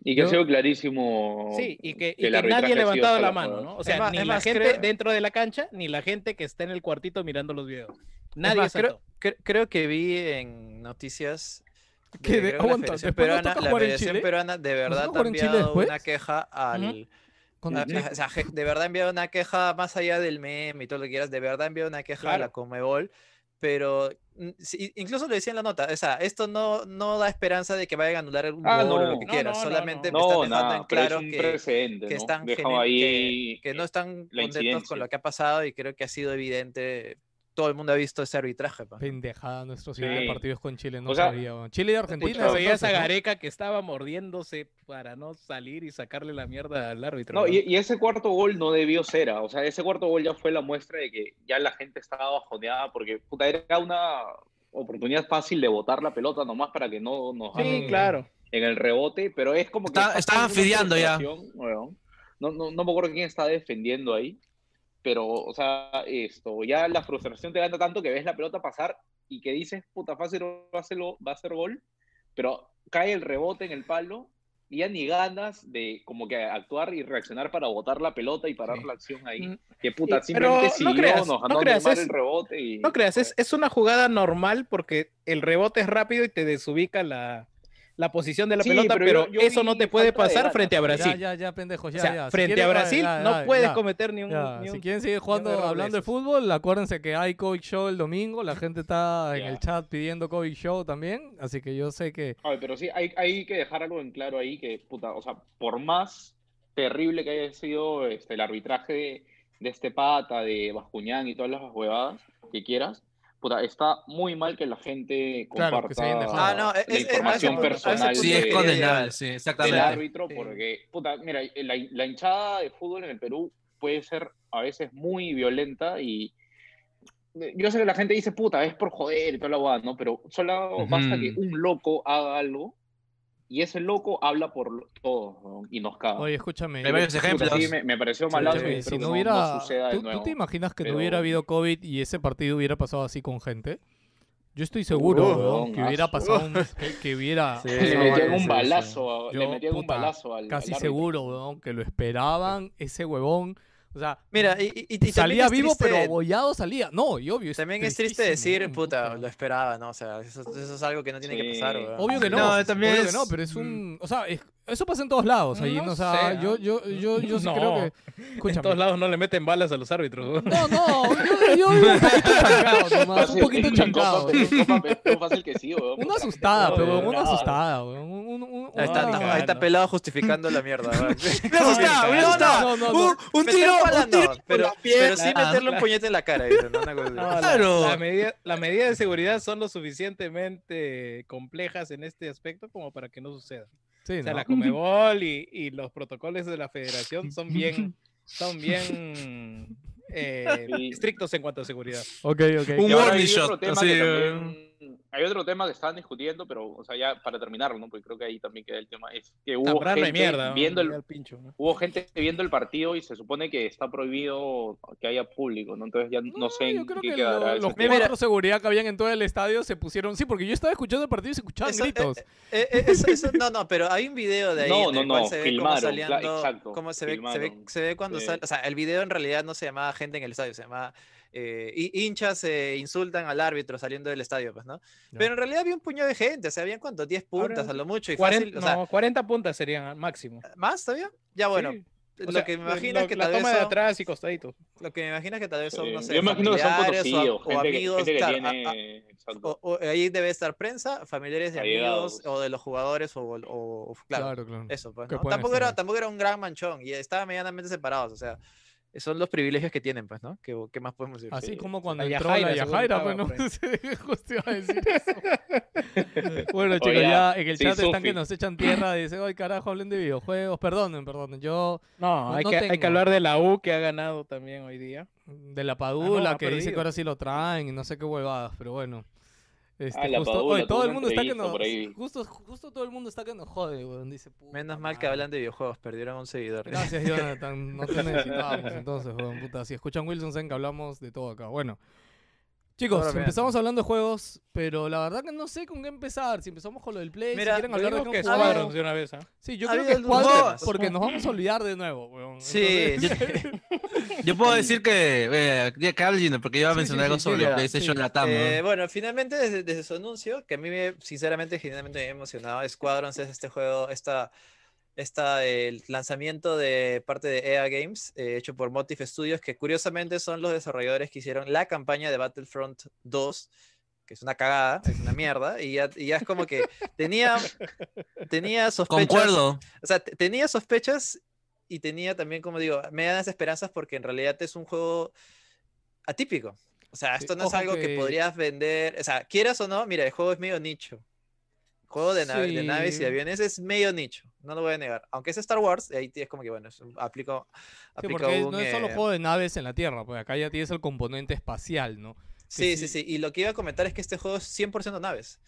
Y que ha sido clarísimo. y que, y que nadie ha levantado la la mano. ¿no? O sea, más- ni la más, gente creo- dentro de la cancha, ni la gente que está en el cuartito mirando los videos. Nadie más, creo, cre- creo que vi en noticias Que de- la aguanta, nos Peruana, la Federación. Peruana de verdad ha enviado una queja al... A- (laughs) o sea, de verdad ha enviado una queja más allá del meme y todo lo que quieras, de verdad enviado una queja a la. Comebol, pero mm, incluso lo decía en la nota, o sea, esto no, no da esperanza de que vayan a anular un Ah, gol o no. lo que No, quieras, no, no, solamente no. me están dejando en claro es que, están ahí que, que no están contentos con lo que ha pasado y creo que ha sido evidente, todo el mundo ha visto ese arbitraje. pa. Pendejada, nuestro siguiente Sí. partido es con Chile, no O sea, sabía. weón. Chile y Argentina. veías a. Gareca que estaba mordiéndose para no salir y sacarle la mierda al árbitro. No, y, y ese cuarto gol no debió ser, ah, o sea, ese cuarto gol ya fue la muestra de que ya la gente estaba bajoneada porque puta, era una oportunidad fácil de botar la pelota nomás para que no nos Sí, hagan claro. en el rebote, pero es como que... Está- estaban fideando ya. No, no, no me acuerdo quién está defendiendo ahí, pero, o sea, esto, ya la frustración te gana tanto que ves la pelota pasar y que dices, puta, fácil va a ser, va a ser gol, pero cae el rebote en el palo y ya ni ganas de como que actuar y reaccionar para botar la pelota y parar Sí. la acción ahí. Mm. Que puta, simplemente pero no creas, nos no creas, es- el rebote y... No creas, es, es una jugada normal porque el rebote es rápido y te desubica la, la posición de la Sí, pelota, pero pero, yo- yo eso no te puede pasar frente a. Brasil. Ya, ya, ya, pendejos, ya, o sea, ya. Frente a Brasil ya, no ya, puedes ya. cometer ni un, si quieren seguir jugando, hablando de fútbol, acuérdense que hay Covid Show el domingo. La (laughs) gente está en el chat pidiendo Covid Show también. Así que yo sé que. Ay, pero sí, hay, hay que dejar algo en claro ahí que, puta, o sea, por más terrible que haya sido este, el arbitraje de, de este pata, de Bascuñán y todas las huevadas que quieras, puta, está muy mal que la gente Claro, comparta que se hayan dejado. Ah, no, es- la es- información a ese punto- a ese personal Sí, es condenable, sí, del exactamente. árbitro, Sí. porque, puta, mira, la, la hinchada de fútbol en el Perú puede ser a veces muy violenta y yo sé que la gente dice, puta, es por joder y toda la guada, ¿no? Pero solo basta que un loco haga algo y ese loco habla por todos ¿no? y nos caga. Oye, escúchame. Hay varios ejemplos. sí, me, me pareció malazo si no hubiera. no suceda de ¿tú, te imaginas que no pero- hubiera habido COVID y ese partido hubiera pasado así con gente? Yo estoy seguro, Uh, weón, que hubiera pasado un, que, que hubiera Sí, le metían un balazo, a- le un balazo al Casi al seguro, weón, que lo esperaban, ese huevón. O sea, Mira, y, y- y también salía vivo, pero triste- abollado salía. No, y obvio. Es También es triste decir, puta, lo esperaba, ¿no? O sea, eso, eso es algo que no tiene que pasar, weón. Obvio que no. No, también obvio que no, pero es un. O sea, es- eso pasa en todos lados. Ahí, No o sea, sé, yo, ¿ah? yo, yo, yo sí (laughs) No. creo que. En todos lados no le meten balas a los árbitros. ¿no? No, no, yo, yo vivo un poquito (laughs) chancado nomás, un Sí, poquito chancado. Fácil que sí, weón. Una asustada, No, pero no, una asustada, weón. Un- un- un- Ahí está, una- ahí está pelado justificando la mierda, (laughs) asustaba. no, no, no. Un, tiro, pero, pero sí meterle un puñete en la cara. Una la- Claro. La, medida, la medida de seguridad son lo suficientemente complejas en este aspecto como para que no suceda. Sí, O sea, ¿no? la (laughs) Comebol y, y los protocolos de la federación son bien, son bien eh, Sí. estrictos en cuanto a seguridad. Ok, ok. Un warning shot, otro tema así, que también- hay otro tema que estaban discutiendo, pero, o sea, ya para terminarlo, ¿no? Porque creo que ahí también queda el tema, es que hubo de gente mierda. ¿no? viendo el, pincho, ¿no? hubo gente viendo el partido y se supone que está prohibido que haya público, ¿no? Entonces ya no, sé yo en qué que quedará lo- los tema. cuatro seguridad que habían en todo el estadio se pusieron. Sí, porque yo estaba escuchando el partido y se escuchaban Eso, eh, gritos. eh, eh, eso- eso- no, no, pero hay un video de ahí No, en no, el cual no, se ve filmaron, cómo cla- saliendo, exacto, cómo se ve, se ve, se ve cuando sí. sale, o sea, el video en realidad no se llamaba gente en el estadio, se llamaba eh, hi- hinchas eh, insultan al árbitro saliendo del estadio, pues, ¿no? Ya. Pero en realidad había un puño de gente, o sea, habían cuánto, 10 puntas Ahora, a lo mucho y 40, fácil, o sea, no, 40 puntas serían al máximo. ¿más todavía? Ya bueno, Sí. O lo sea, que me lo- imagino es que la tal vez toma de son- atrás y costadito. lo que me imagino es que tal vez son, no sé, Yo imagino que son familiares o, o gente, que- amigos, gente que claro, tiene... a- a- o- o ahí debe estar prensa, familiares de Allegados. amigos o de los jugadores o, o- o- claro, Claro, claro. Eso, pues, ¿no? Tampoco era, tampoco era un gran manchón y estaban medianamente separados, o sea, son los privilegios que tienen, pues, ¿no? ¿Qué, qué más podemos decir? Así Sí, como cuando la entró la Yajaira, seguro Yajaira, pues, ¿no? (laughs) Sí, Justo iba a decir eso. (laughs) bueno, chicos, ya en el sí, chat están que nos echan tierra. Dice, ay, carajo, hablen de videojuegos. Perdonen, perdonen. Yo, No, No- hay, no que, hay que hablar de la U que ha ganado también hoy día. de la Padula, ha que dice que ahora sí lo traen y no sé qué huevadas, pero bueno. Este, Ah, la justo, oye, todo el mundo está que nos. Justo, justo todo el mundo está que nos jode, weón. Dice, Menos mal que hablan de videojuegos, perdieron un seguidor. Gracias, (laughs) Jonathan. No te necesitábamos entonces, weón, puta. Si escuchan Wilson, saben que hablamos de todo acá. Bueno, Chicos, Ahora vean. empezamos hablando de juegos, pero la verdad que no sé con qué empezar. Si empezamos con lo del Play, Mira, si quieren hablar de qué que de una vez, ¿ah? Sí, yo creo que temas. porque nos vamos a olvidar de nuevo, weón. Sí, Entonces- Yo puedo decir que, eh, ya que porque yo iba a mencionar sí, algo sí, sobre sí, ya, PlayStation sí. Latam. ¿no? Eh, bueno, finalmente desde, desde su anuncio, que a mí me, sinceramente, genuinamente me ha emocionado, Squadrons es este juego, esta, esta, el lanzamiento de parte de EA Games, eh, hecho por Motive Studios, que curiosamente son los desarrolladores que hicieron la campaña de Battlefront 2, que es una cagada, es una mierda, y ya, y ya es como que tenía, tenía sospechas. Concuerdo. O sea, te- tenía sospechas y tenía también, como digo, me dan las esperanzas porque en realidad es un juego atípico. O sea, esto no es ojo algo que... que- podrías vender. O sea, quieras o no, mira, el juego es medio nicho. Juego de, nave- de naves y Sí. aviones es medio nicho, no lo voy a negar. Aunque es Star Wars, ahí es como que, bueno, un- aplico, Sí, un, no es solo eh, juego de naves en la Tierra, pues acá ya tienes el componente espacial, ¿no? Sí, sí. sí, sí. Y lo que iba a comentar es que este juego es 100% naves.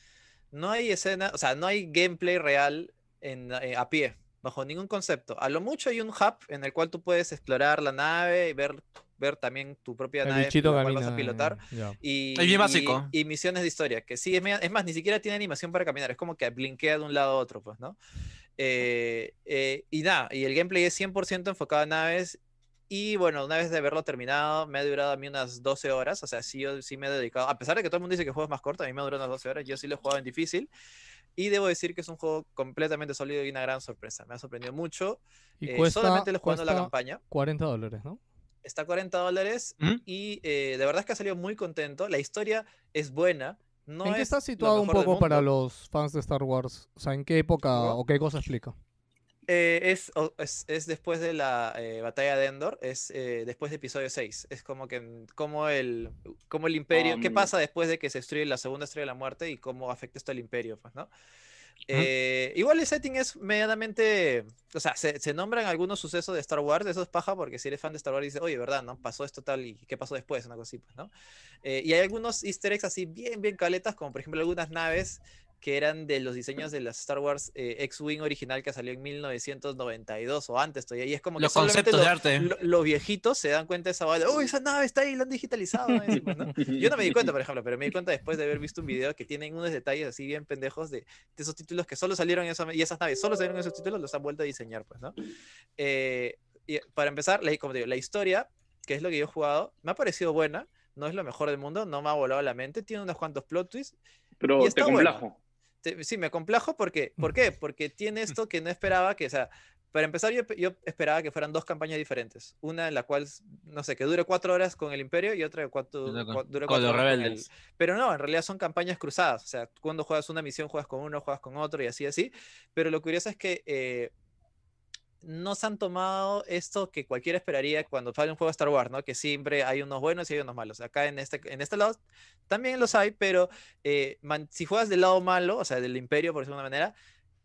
No hay escena, o sea, no hay gameplay real en, eh, a pie, bajo ningún concepto. A lo mucho hay un hub en el cual tú puedes explorar la nave y ver, ver también tu propia El nave bichito la cual vas a pilotar. ya. Y, Es bien y- básico. Y, misiones de historia, que sí, es, mea- es más, ni siquiera tiene animación para caminar, es como que blinkea de un lado a otro, pues, ¿no? Eh, eh, y nada, y el gameplay es 100% enfocado a naves. Y bueno, una vez de haberlo terminado, me ha durado a mí unas 12 horas. O sea, sí, yo sí me he dedicado. A pesar de que todo el mundo dice que el juego es más corto, a mí me ha durado unas 12 horas. Yo sí lo he jugado en difícil. Y debo decir que es un juego completamente sólido y una gran sorpresa. Me ha sorprendido mucho. Y Eh, cuesta, solamente lo jugando la campaña. 40 dólares, ¿no? Está a 40 dólares. ¿Mm? Y eh, de verdad es que ha salido muy contento. La historia es buena. No ¿En qué es está situado un poco para los fans de Star Wars? O sea, ¿en qué época o qué cosa explica? Eh, es, es, es después de la eh, batalla de Endor, es eh, después de episodio 6. Es como que mm, como el, como el imperio, ¿qué Ah, pasa después de que se destruye la segunda estrella de la muerte y cómo afecta esto al imperio, pues, ¿no? Eh, igual el setting es medianamente, o sea, se, nombran algunos sucesos de Star Wars, eso es paja porque si eres fan de Star Wars dices, oye, ¿verdad? ¿No? Pasó esto tal y qué pasó después, una cosa así, pues, ¿no? Eh, y hay algunos easter eggs así bien, bien caletas, como por ejemplo algunas naves que eran de los diseños de las Star Wars eh, X-Wing original que salió en 1992 o antes todavía. Y es como que Los conceptos de lo- arte. lo- los viejitos se dan cuenta de esa bala. ¡Oh, esa nave está ahí! La han digitalizado. ¿no? Yo no me di cuenta, por ejemplo, pero me di cuenta después de haber visto un video que tienen unos detalles así bien pendejos de, de esos títulos que solo salieron en esa, y esas naves, solo salieron en esos títulos, los han vuelto a diseñar, pues, ¿no? Eh, y para empezar, la, como te digo, la historia, que es lo que yo he jugado, me ha parecido buena. No es lo mejor del mundo, no me ha volado la mente. Tiene unos cuantos plot twists. Pero Y te está bueno. Complajo. Te- sí, me complajo porque, ¿por qué? Porque tiene esto que no esperaba que, o sea, para empezar yo, yo esperaba que fueran dos campañas diferentes. Una en la cual, no sé, que dure cuatro horas con el Imperio y otra que cuatro, con- dure cuatro horas con el- rebeldes. Pero no, en realidad son campañas cruzadas. O sea, cuando juegas una misión juegas con uno, juegas con otro y así, así. Pero lo curioso es que eh, no se han tomado esto que cualquiera esperaría cuando sale un juego de Star Wars, ¿no? Que siempre hay unos buenos y hay unos malos. Acá en este, en este lado también los hay, pero eh, man- si juegas del lado malo, o sea, del imperio, por decirlo de manera,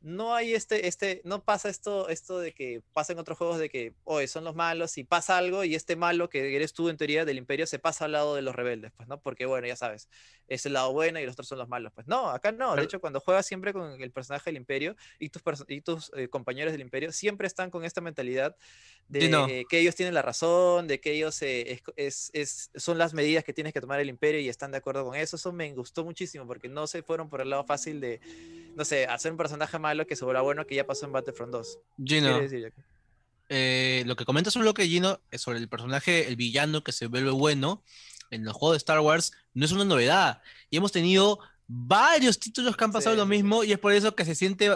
no hay este, este, no pasa esto, esto de que pasa en otros juegos de que, oye, son los malos y pasa algo y este malo que eres tú en teoría del imperio se pasa al lado de los rebeldes, pues, ¿no? Porque, bueno, ya sabes, es el lado bueno y los otros son los malos, pues. No, acá no. De hecho, cuando juegas siempre con el personaje del imperio y tus, y tus eh, compañeros del imperio siempre están con esta mentalidad de no. eh, que ellos tienen la razón, de que ellos eh, es, es- es- son las medidas que tienes que tomar el imperio y están de acuerdo con eso. Eso me gustó muchísimo porque no se fueron por el lado fácil de, no sé, hacer un personaje malo que se vuelva bueno que ya pasó en Battlefront 2. ¿Qué Gino, decir, eh, lo que comentas sobre lo que Gino es sobre el personaje, el villano que se vuelve bueno en los juegos de Star Wars, no es una novedad. Y hemos tenido varios títulos que han pasado Sí, lo mismo y es por eso que se siente,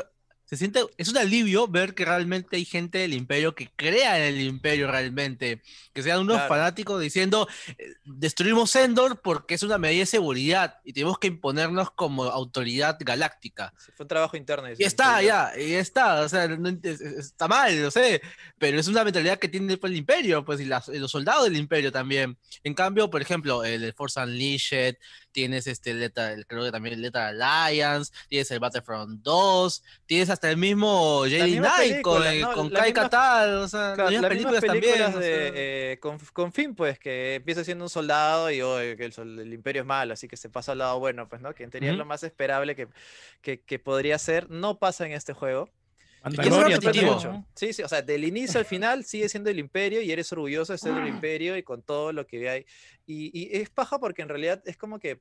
se siente, es un alivio ver que realmente hay gente del imperio que crea en el imperio realmente, que sean unos Claro. fanáticos diciendo, eh, destruimos Endor porque es una medida de seguridad y tenemos que imponernos como autoridad galáctica. Fue un trabajo interno. Y está, ya, y está, o sea, no está mal, lo sé, pero es una mentalidad que tiene pues, el imperio, pues, y, las- y los soldados del imperio también. En cambio, por ejemplo, el Force Unleashed, tienes este, Lethal- creo que también el Lethal Alliance, tienes el Battlefront 2, tienes hasta el mismo Jedi misma Knight con, ¿no? con Kai mismas- Katal, o sea, Claro, las películas, también. o sea. de, eh, con, con Finn, pues, que empieza siendo un soldado y oye, que el, imperio es malo, así que se pasa al lado bueno, pues, ¿no? Que en teoría es lo más esperable que, que, que podría ser. No pasa en este juego. Y eso. Sí, sí, o sea, del inicio al final sigue siendo el imperio y eres orgulloso de ser del imperio y con todo lo que hay. Y, y es paja porque en realidad es como que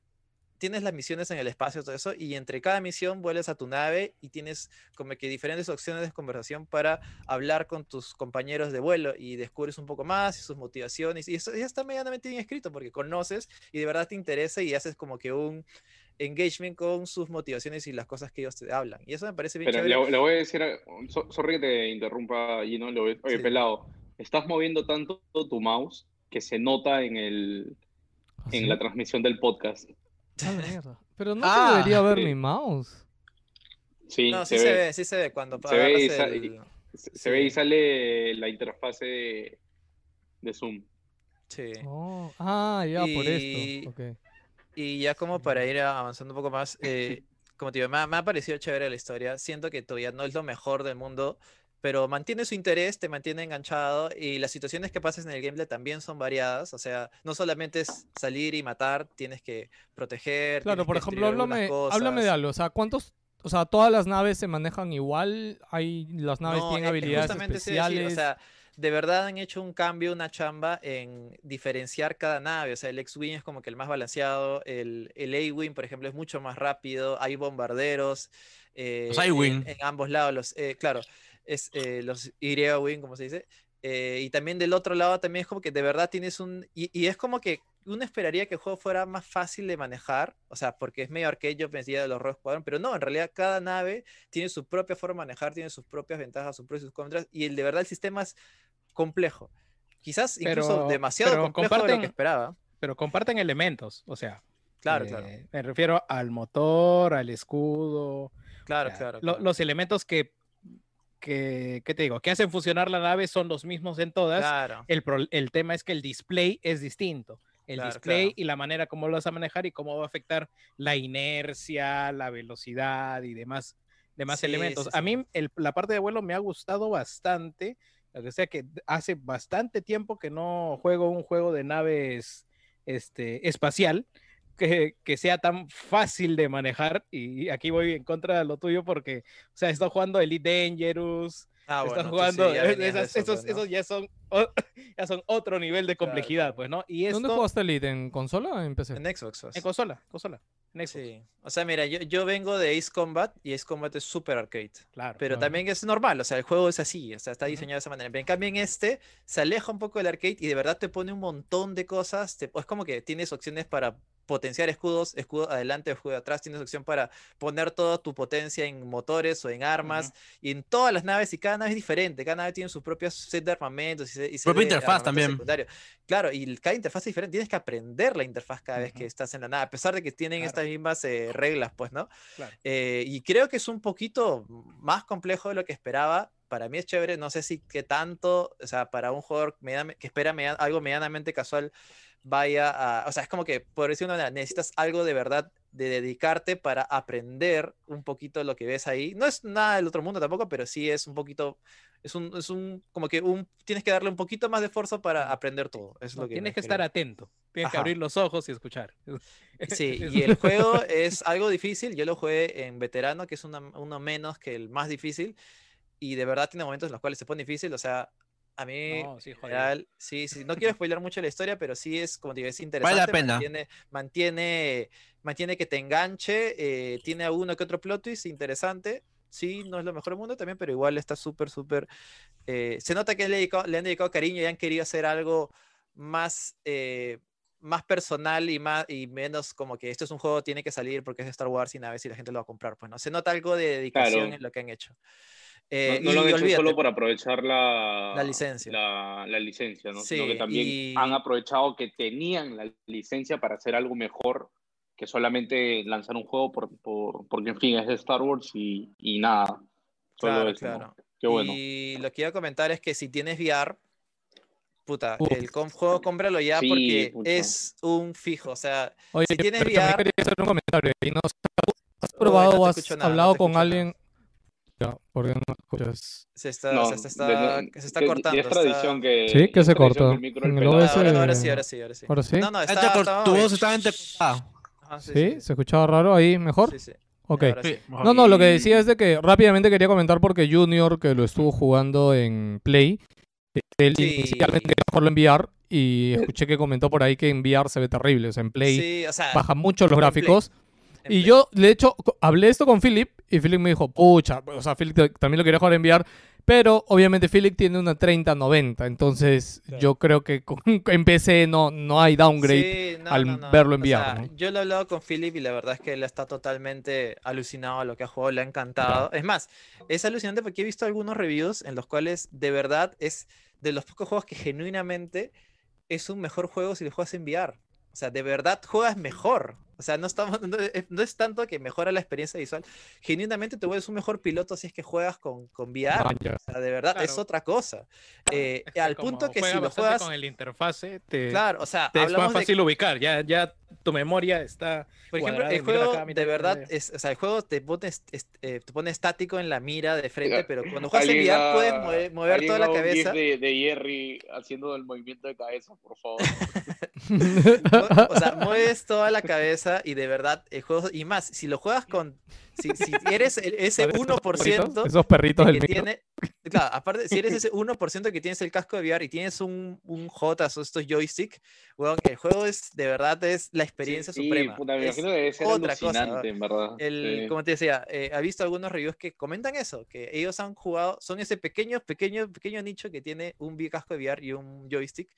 tienes las misiones en el espacio, todo eso, y entre cada misión vuelves a tu nave y tienes como que diferentes opciones de conversación para hablar con tus compañeros de vuelo y descubres un poco más y sus motivaciones. Y eso ya está medianamente bien escrito porque conoces y de verdad te interesa y haces como que un engagement con sus motivaciones y las cosas que ellos te hablan. Y eso me parece bien Pero le, le voy a decir, a- so- sorry que te interrumpa, Gino, le voy- oye, Sí. pelado, estás moviendo tanto tu mouse que se nota en, el, ¿Así? en la transmisión del podcast. Ah. Pero no Ah, se debería ver sí. mi mouse. Sí, No, se, sí se ve, ve, sí se ve cuando Se ve y el- se, se ve y sale la interfase de, de Zoom. Sí. Oh, ah, ya, por Y- esto. ok. Y ya como para ir avanzando un poco más, eh, como te digo, me ha, me ha parecido chévere la historia. Siento que todavía no es lo mejor del mundo, pero mantiene su interés, te mantiene enganchado y las situaciones que pasas en el gameplay también son variadas. O sea, no solamente es salir y matar, tienes que proteger. Claro, por ejemplo, háblame, háblame de algo. O sea, ¿cuántos, o sea, todas las naves se manejan igual? Hay las naves No, tienen eh, habilidades especiales. O sea, de verdad han hecho un cambio, una chamba en diferenciar cada nave. O sea, el X-Wing es como que el más balanceado, el, el A-Wing, por ejemplo, es mucho más rápido, hay bombarderos. eh, en- I-Wing. En, ambos lados, los, eh, claro, es eh, los Y-Wing, como se dice. eh, y también del otro lado también es como que de verdad tienes un... Y, y es como que uno esperaría que el juego fuera más fácil de manejar, o sea, porque es medio arcade, yo pensé de los Rogue Squadron, pero no, en realidad cada nave tiene su propia forma de manejar, tiene sus propias ventajas, sus pros y sus contras, y el de verdad el sistema es complejo. Quizás incluso Pero- demasiado pero complejo de lo que esperaba. Pero comparten elementos, o sea. Claro, eh, claro, Me refiero al motor, al escudo. claro, claro. lo- claro. Los elementos que, que, ¿qué te digo? Que hacen funcionar la nave son los mismos en todas. Claro, El, pro- el tema es que el display es distinto. El Claro, display claro. y la manera como lo vas a manejar y cómo va a afectar la inercia, la velocidad y demás, demás Sí, elementos. sí, A mí el- la parte de vuelo me ha gustado bastante. Lo que sea que hace bastante tiempo que no juego un juego de naves este, espacial que, que sea tan fácil de manejar. Y aquí voy en contra de lo tuyo porque, o sea, he estado jugando Elite Dangerous, Ah, bueno, jugando, sí, ya es- venías de esas- eso, esos, pues, ¿no? esos ya son o- (laughs) ya son otro nivel de complejidad, claro. pues, ¿no? Y ¿Dónde esto jugaste Elite? ¿En consola o en PC? En Xbox. pues. en consola, consola, en Xbox, Sí. O sea, mira, yo, yo vengo de Ace Combat y Ace Combat es súper arcade. claro. Pero Claro. también es normal, o sea, el juego es así, o sea, está diseñado de esa manera. Pero en cambio en este se aleja un poco del arcade y de verdad te pone un montón de cosas. te- es como que tienes opciones para potenciar escudos, escudo adelante, escudo atrás, tienes opción para poner toda tu potencia en motores o en armas y en todas las naves y cada nave es diferente, cada nave tiene su propio set de armamentos y, se- y Propia interfaz también. secundario. Claro, y cada interfaz es diferente, tienes que aprender la interfaz cada vez que estás en la nave, a pesar de que tienen Claro. estas mismas eh, reglas, pues, ¿no? Claro. Eh, y creo que es un poquito más complejo de lo que esperaba. Para mí es chévere, no sé si que tanto, o sea, para un jugador que espera media- algo medianamente casual vaya a, o sea, es como que, por decir una manera, necesitas algo de verdad de dedicarte para aprender un poquito lo que ves ahí. No es nada del otro mundo tampoco, pero sí es un poquito, es un, es un, como que un, tienes que darle un poquito más de esfuerzo para aprender todo. Es No, lo que tienes que estar atento, tienes que abrir los ojos y escuchar. (laughs) Sí, y el juego (laughs) es algo difícil. Yo lo jugué en veterano, que es una- uno menos que el más difícil. Y de verdad tiene momentos en los cuales se pone difícil. O sea, a mí, No, sí, general, sí, sí. No quiero (laughs) spoiler mucho la historia, pero sí es, como te digo, es interesante. pena. Mantiene, mantiene, mantiene que te enganche. eh, tiene uno que otro plot twist interesante. Sí, no es lo mejor del mundo también, pero igual está súper, súper. eh, se nota que le, dedicado- le han dedicado cariño y han querido hacer algo más, eh, más personal y, más, y menos como que esto es un juego, tiene que salir porque es de Star Wars y a ver si la gente lo va a comprar. Pues no, se nota algo de dedicación Claro. en lo que han hecho. No, Eh, no y lo han hecho olvídate, solo por aprovechar la, La licencia. La, la licencia, ¿no? Sino Sí, que también y- han aprovechado que tenían la licencia para hacer algo mejor que solamente lanzar un juego por, por- porque, en fin, es de Star Wars y, y nada. Solo Claro, eso, ¿no? claro. Qué bueno. Y lo que iba a comentar es que si tienes VR, puta, Uf. el juego cómpralo ya Sí, porque pucha. es un fijo. O sea, Oye, si tienes VR, hacer un comentario. y no ¿Has Uy, probado no o has nada, no hablado te con alguien? Ya, ¿por qué no escuchas? se está, No, se está, de- se está que- cortando. es tradición está- que. Sí, que se tradición cortó. el micro del En el Ah, OBS, ahora, ahora sí, ahora sí, ahora sí. ¿Ahora sí? No, no, Ah, está, tu bien. voz estaba entrecortada. Ajá, sí, ¿Sí? sí, ¿Se escuchaba raro ahí? ¿Mejor? sí, sí. Ok. Sí. No, no, lo que decía es de que rápidamente quería comentar porque Junior, que lo estuvo jugando en Play, él Sí. inicialmente quería jugarlo en VR y escuché que comentó por ahí que en VR se ve terrible, o sea, en Play Sí, o sea, baja mucho los Play. gráficos. Y yo, de hecho, hablé esto con Philip y Philip me dijo, pucha, o sea, Philip también lo quería jugar en VR, pero obviamente Philip tiene una 3090, entonces Claro. yo creo que con- (laughs) en PC no, no hay downgrade. Sí, no, al no, no. verlo en O VR, sea, ¿no? Yo lo he hablado con Philip y la verdad es que él está totalmente alucinado a lo que ha jugado, le ha encantado. Es más, es alucinante porque he visto algunos reviews en los cuales de verdad es de los pocos juegos que genuinamente es un mejor juego si lo juegas en VR. O sea, de verdad juegas mejor. O sea, no, estamos, (laughs) no, es, no es tanto que mejora la experiencia visual. Genuinamente te vuelves un mejor piloto si es que juegas con, con VR. Ah. O sea, de verdad es otra cosa. Eh, Es que al punto que si lo juegas... con el interfase, te, Claro, o sea, te es más de fácil ubicar. Ya, ya tu memoria está. Por ejemplo, el juego acá, de verdad es, o sea, el juego te pone, eh, te pone estático en la mira de frente, pero cuando juegas en VR puedes mover, toda la cabeza. De, de Jerry haciendo el movimiento de cabeza, por favor. (laughs) O sea, mueves toda la cabeza y de verdad el juego, y más, si lo juegas con, si, si (laughs) eres el- ese Esos 1% perritos, Esos perritos de del que tiene, claro, aparte, si eres ese 1% que tienes el casco de VR y tienes un, un J o estos joystick, weón, el juego es, de verdad, es la experiencia Sí, suprema. puta, me imagino que debe ser otra cosa, en verdad. El, Sí. como te decía, eh, he visto algunos reviews que comentan eso, que ellos han jugado, son ese pequeño, pequeño, pequeño nicho que tiene un casco de VR y un joystick,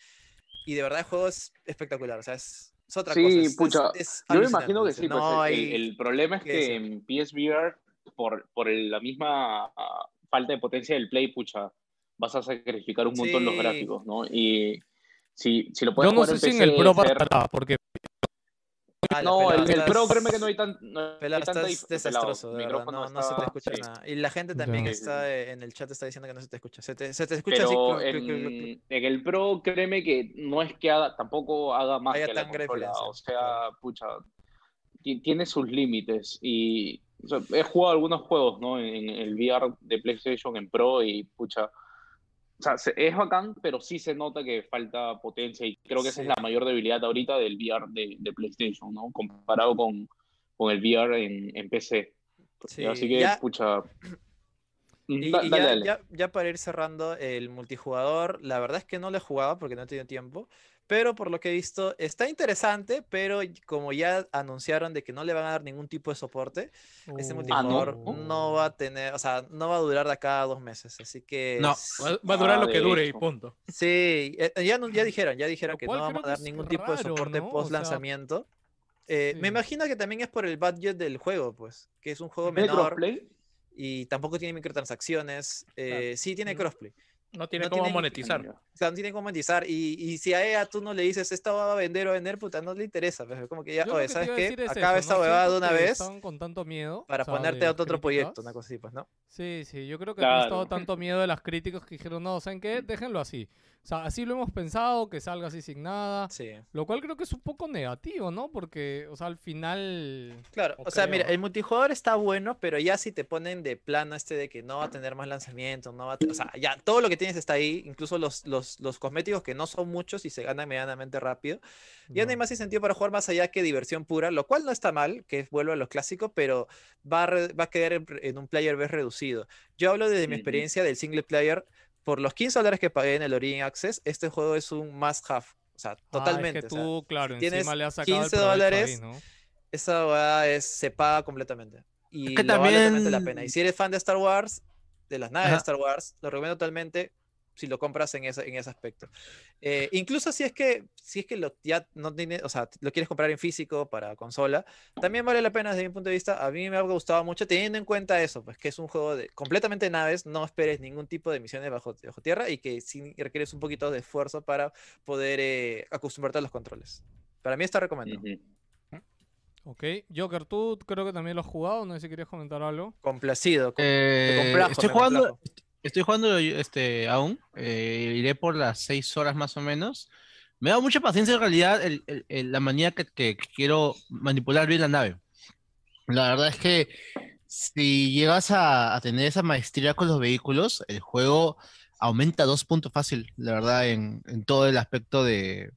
y de verdad el juego es espectacular, o sea, es, es otra Sí, cosa. es- es- pucha, es Yo me imagino que sí, pues, no el- hay- el, el problema es que en PSVR, por, por el- la misma ah, falta de potencia del Play, pucha, vas a sacrificar un montón los gráficos, ¿no? Y si, si lo puedes Yo no sé en si en el Pro ser- porque Ah, No, pelada el, Pro, créeme que no hay, tan, no hay pelada tanta estás dif- pelado, desastroso, de verdad, no, no se te escucha sí. nada. Y la gente también está en el chat está diciendo que no se te escucha. Se te, se te escucha así. Pero clu- en, en el Pro, créeme que no es que haga, tampoco haga más Haya que la tan gran consola. diferencia, O sea, pucha, ti- tiene sus límites. Y o sea, he jugado algunos juegos, ¿no? En, en el VR de PlayStation en Pro y pucha. O sea, se- es bacán, pero sí se nota que falta potencia y creo que esa es la mayor debilidad ahorita del VR de, de PlayStation, ¿no? Comparado con, con el VR en, en PC. Sí, Así que, ya- pucha. (clears throat) Y, Da- y dale, ya, ya- ya para ir cerrando el multijugador, la verdad es que no lo he jugado porque no he tenido tiempo, pero por lo que he visto está interesante, pero como ya anunciaron de que no le van a dar ningún tipo de soporte, este Uh, multijugador ¿no? no va a tener, o sea, no va a durar de acá a dos meses, así que No, Va, a durar Ah, lo que dure y punto. Sí, eh, ya, no- ya dijeron, ya dijeron Lo que no vamos creo a dar ningún tipo de raro, soporte ¿no? O sea, post lanzamiento. sí. Me imagino que también es por el budget del juego, pues, que es un juego ¿Tiene menor crossplay? y tampoco tiene microtransacciones. eh, sí tiene Mm. crossplay. No tiene No cómo tiene- monetizar. O sea, no tiene cómo monetizar. Y, y si a ella tú no le dices, esta va a vender o vender, puta, no le interesa. pues, es como que ya, oye, ¿sabes qué? es Acaba eso, esta ¿no? huevada de una vez estaban con tanto miedo. para o sea, ponerte a otro proyecto, una cosa así, pues, ¿no? Sí, sí, yo creo que no estado Claro. tanto miedo de las críticas que dijeron, no, ¿saben qué? Déjenlo así. O sea, así lo hemos pensado, que salga así sin nada. Sí. Lo cual creo que es un poco negativo, ¿no? Porque, o sea, al final... Claro, O o sea, mira, el multijugador está bueno, pero ya si te ponen de plano este de que no va a tener más lanzamientos, no va a o sea, ya todo lo que tienes está ahí, incluso los, los, los cosméticos que no son muchos y se ganan medianamente rápido. Ya no hay no. más incentivo para jugar más allá que diversión pura, lo cual no está mal, que vuelvo a los clásicos, pero va a, re- va a quedar en, en un player base reducido. Yo hablo desde mi Ujú. experiencia del single player. Por los 15 dólares que pagué en el Origin Access, este juego es un must have. O sea, Ah, totalmente. es que o sea, tú, claro, tienes encima le has sacado el 15 provecho ahí, dólares, ¿no? esa es, se paga completamente. Y que lo vale totalmente la también- pena. Y si eres fan de Star Wars, de las naves de. Star Wars, lo recomiendo totalmente si lo compras en ese, en ese aspecto. Eh, incluso si es que, si es que lo, ya no tiene, o sea, lo quieres comprar en físico para consola, también vale la pena desde mi punto de vista. A mí me ha gustado mucho teniendo en cuenta eso, pues que es un juego de completamente naves, no esperes ningún tipo de misiones bajo, bajo tierra y que sí requieres un poquito de esfuerzo para poder eh, acostumbrarte a los controles. Para mí está recomendado. Ujú. Ok, Joker, tú creo que también lo has jugado, no sé si querías comentar algo. Complacido. com- Eh, complajo, estoy jugando, complajo. estoy jugando este, aún. eh, iré por las seis horas más o menos. Me da mucha paciencia en realidad el- el- el- la manía que, que quiero manipular bien la nave. La verdad es que si llegas a, a tener esa maestría con los vehículos, el juego aumenta dos puntos fácil, la verdad, en, en todo el aspecto de,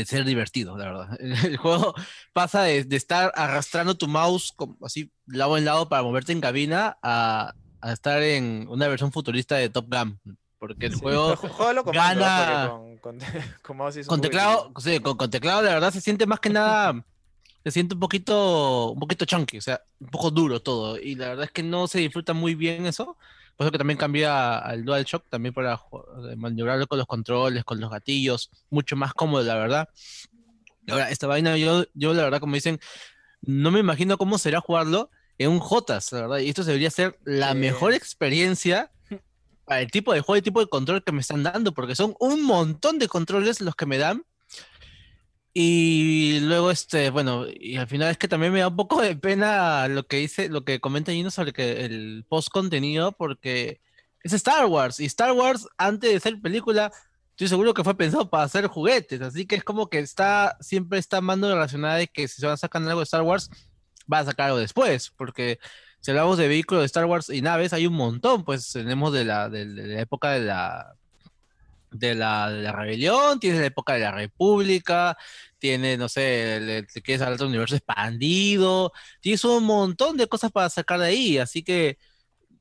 de ser divertido, la verdad. (laughs) El juego pasa de, de estar arrastrando tu mouse como así lado en lado para moverte en cabina a, a estar en una versión futurista de Top Gun. Porque el juego Pero (laughs) ju- Juégalo con gana- con, con, (laughs) con mouse sí es con teclado, sí, con, con teclado la verdad se siente más que nada, se siente un poquito, un poquito chunky, o sea, un poco duro todo. Y la verdad es que no se disfruta muy bien eso. Por eso que también cambia al DualShock, también para ju- maniobrarlo con los controles, con los gatillos, mucho más cómodo, la verdad. Ahora, esta vaina, yo, yo la verdad, como dicen, no me imagino cómo será jugarlo en un JOTAS, la verdad. Y esto debería ser la mejor experiencia para el tipo de juego y tipo de control que me están dando, porque son un montón de controles los que me dan. Y luego, este, bueno, y al final es que también me da un poco de pena lo que dice, lo que comenta Gino sobre que el post contenido, porque es Star Wars, y Star Wars, antes de ser película, estoy seguro que fue pensado para hacer juguetes, así que es como que está, siempre está mando relacionada de que si se van a sacar algo de Star Wars, va a sacar algo después, porque si hablamos de vehículos de Star Wars y naves, hay un montón, pues tenemos de la, de, de la época de la, de la, de la rebelión, tienes la época de la república, tienes, no sé, te quieres hablar de universo expandido, tienes un montón de cosas para sacar de ahí, así que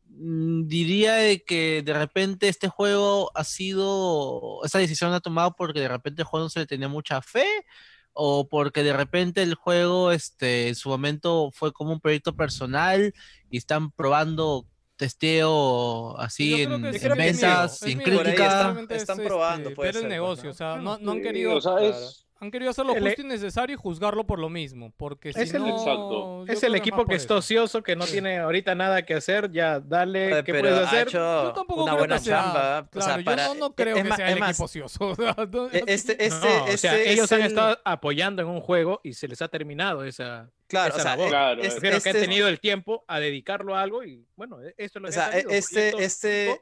mm, diría de que de repente este juego ha sido, esa decisión ha tomado porque de repente el juego no se le tenía mucha fe, o porque de repente el juego este, en su momento fue como un proyecto personal y están probando testeo así en, en ventas, es en miedo, Por ahí crítica. Simplemente es, están este, probando, puede ver el ser, pues, negocio, ¿no? o sea, no, no han Sí, querido, O sea, es, han querido hacer lo El- justo y necesario y juzgarlo por lo mismo, porque si Es el- no, Es creo el equipo que está ocioso, que no Sí. tiene ahorita nada que hacer, ya dale, Oye, ¿qué pero puedes ha hacer? hecho Yo tampoco una creo buena que sea, chamba. o Claro, sea, yo para- no, no creo es que más- sea es el más, equipo ocioso. (laughs) o sea, no- e- Este, este, No, o sea, este ellos han el- estado apoyando en un juego y se les ha terminado esa... Claro, o esa sea, labor. e- Claro, es- Prefiero que han este- tenido el tiempo a dedicarlo a algo y bueno, e- esto es lo O que sea, ha salido, e- este, este,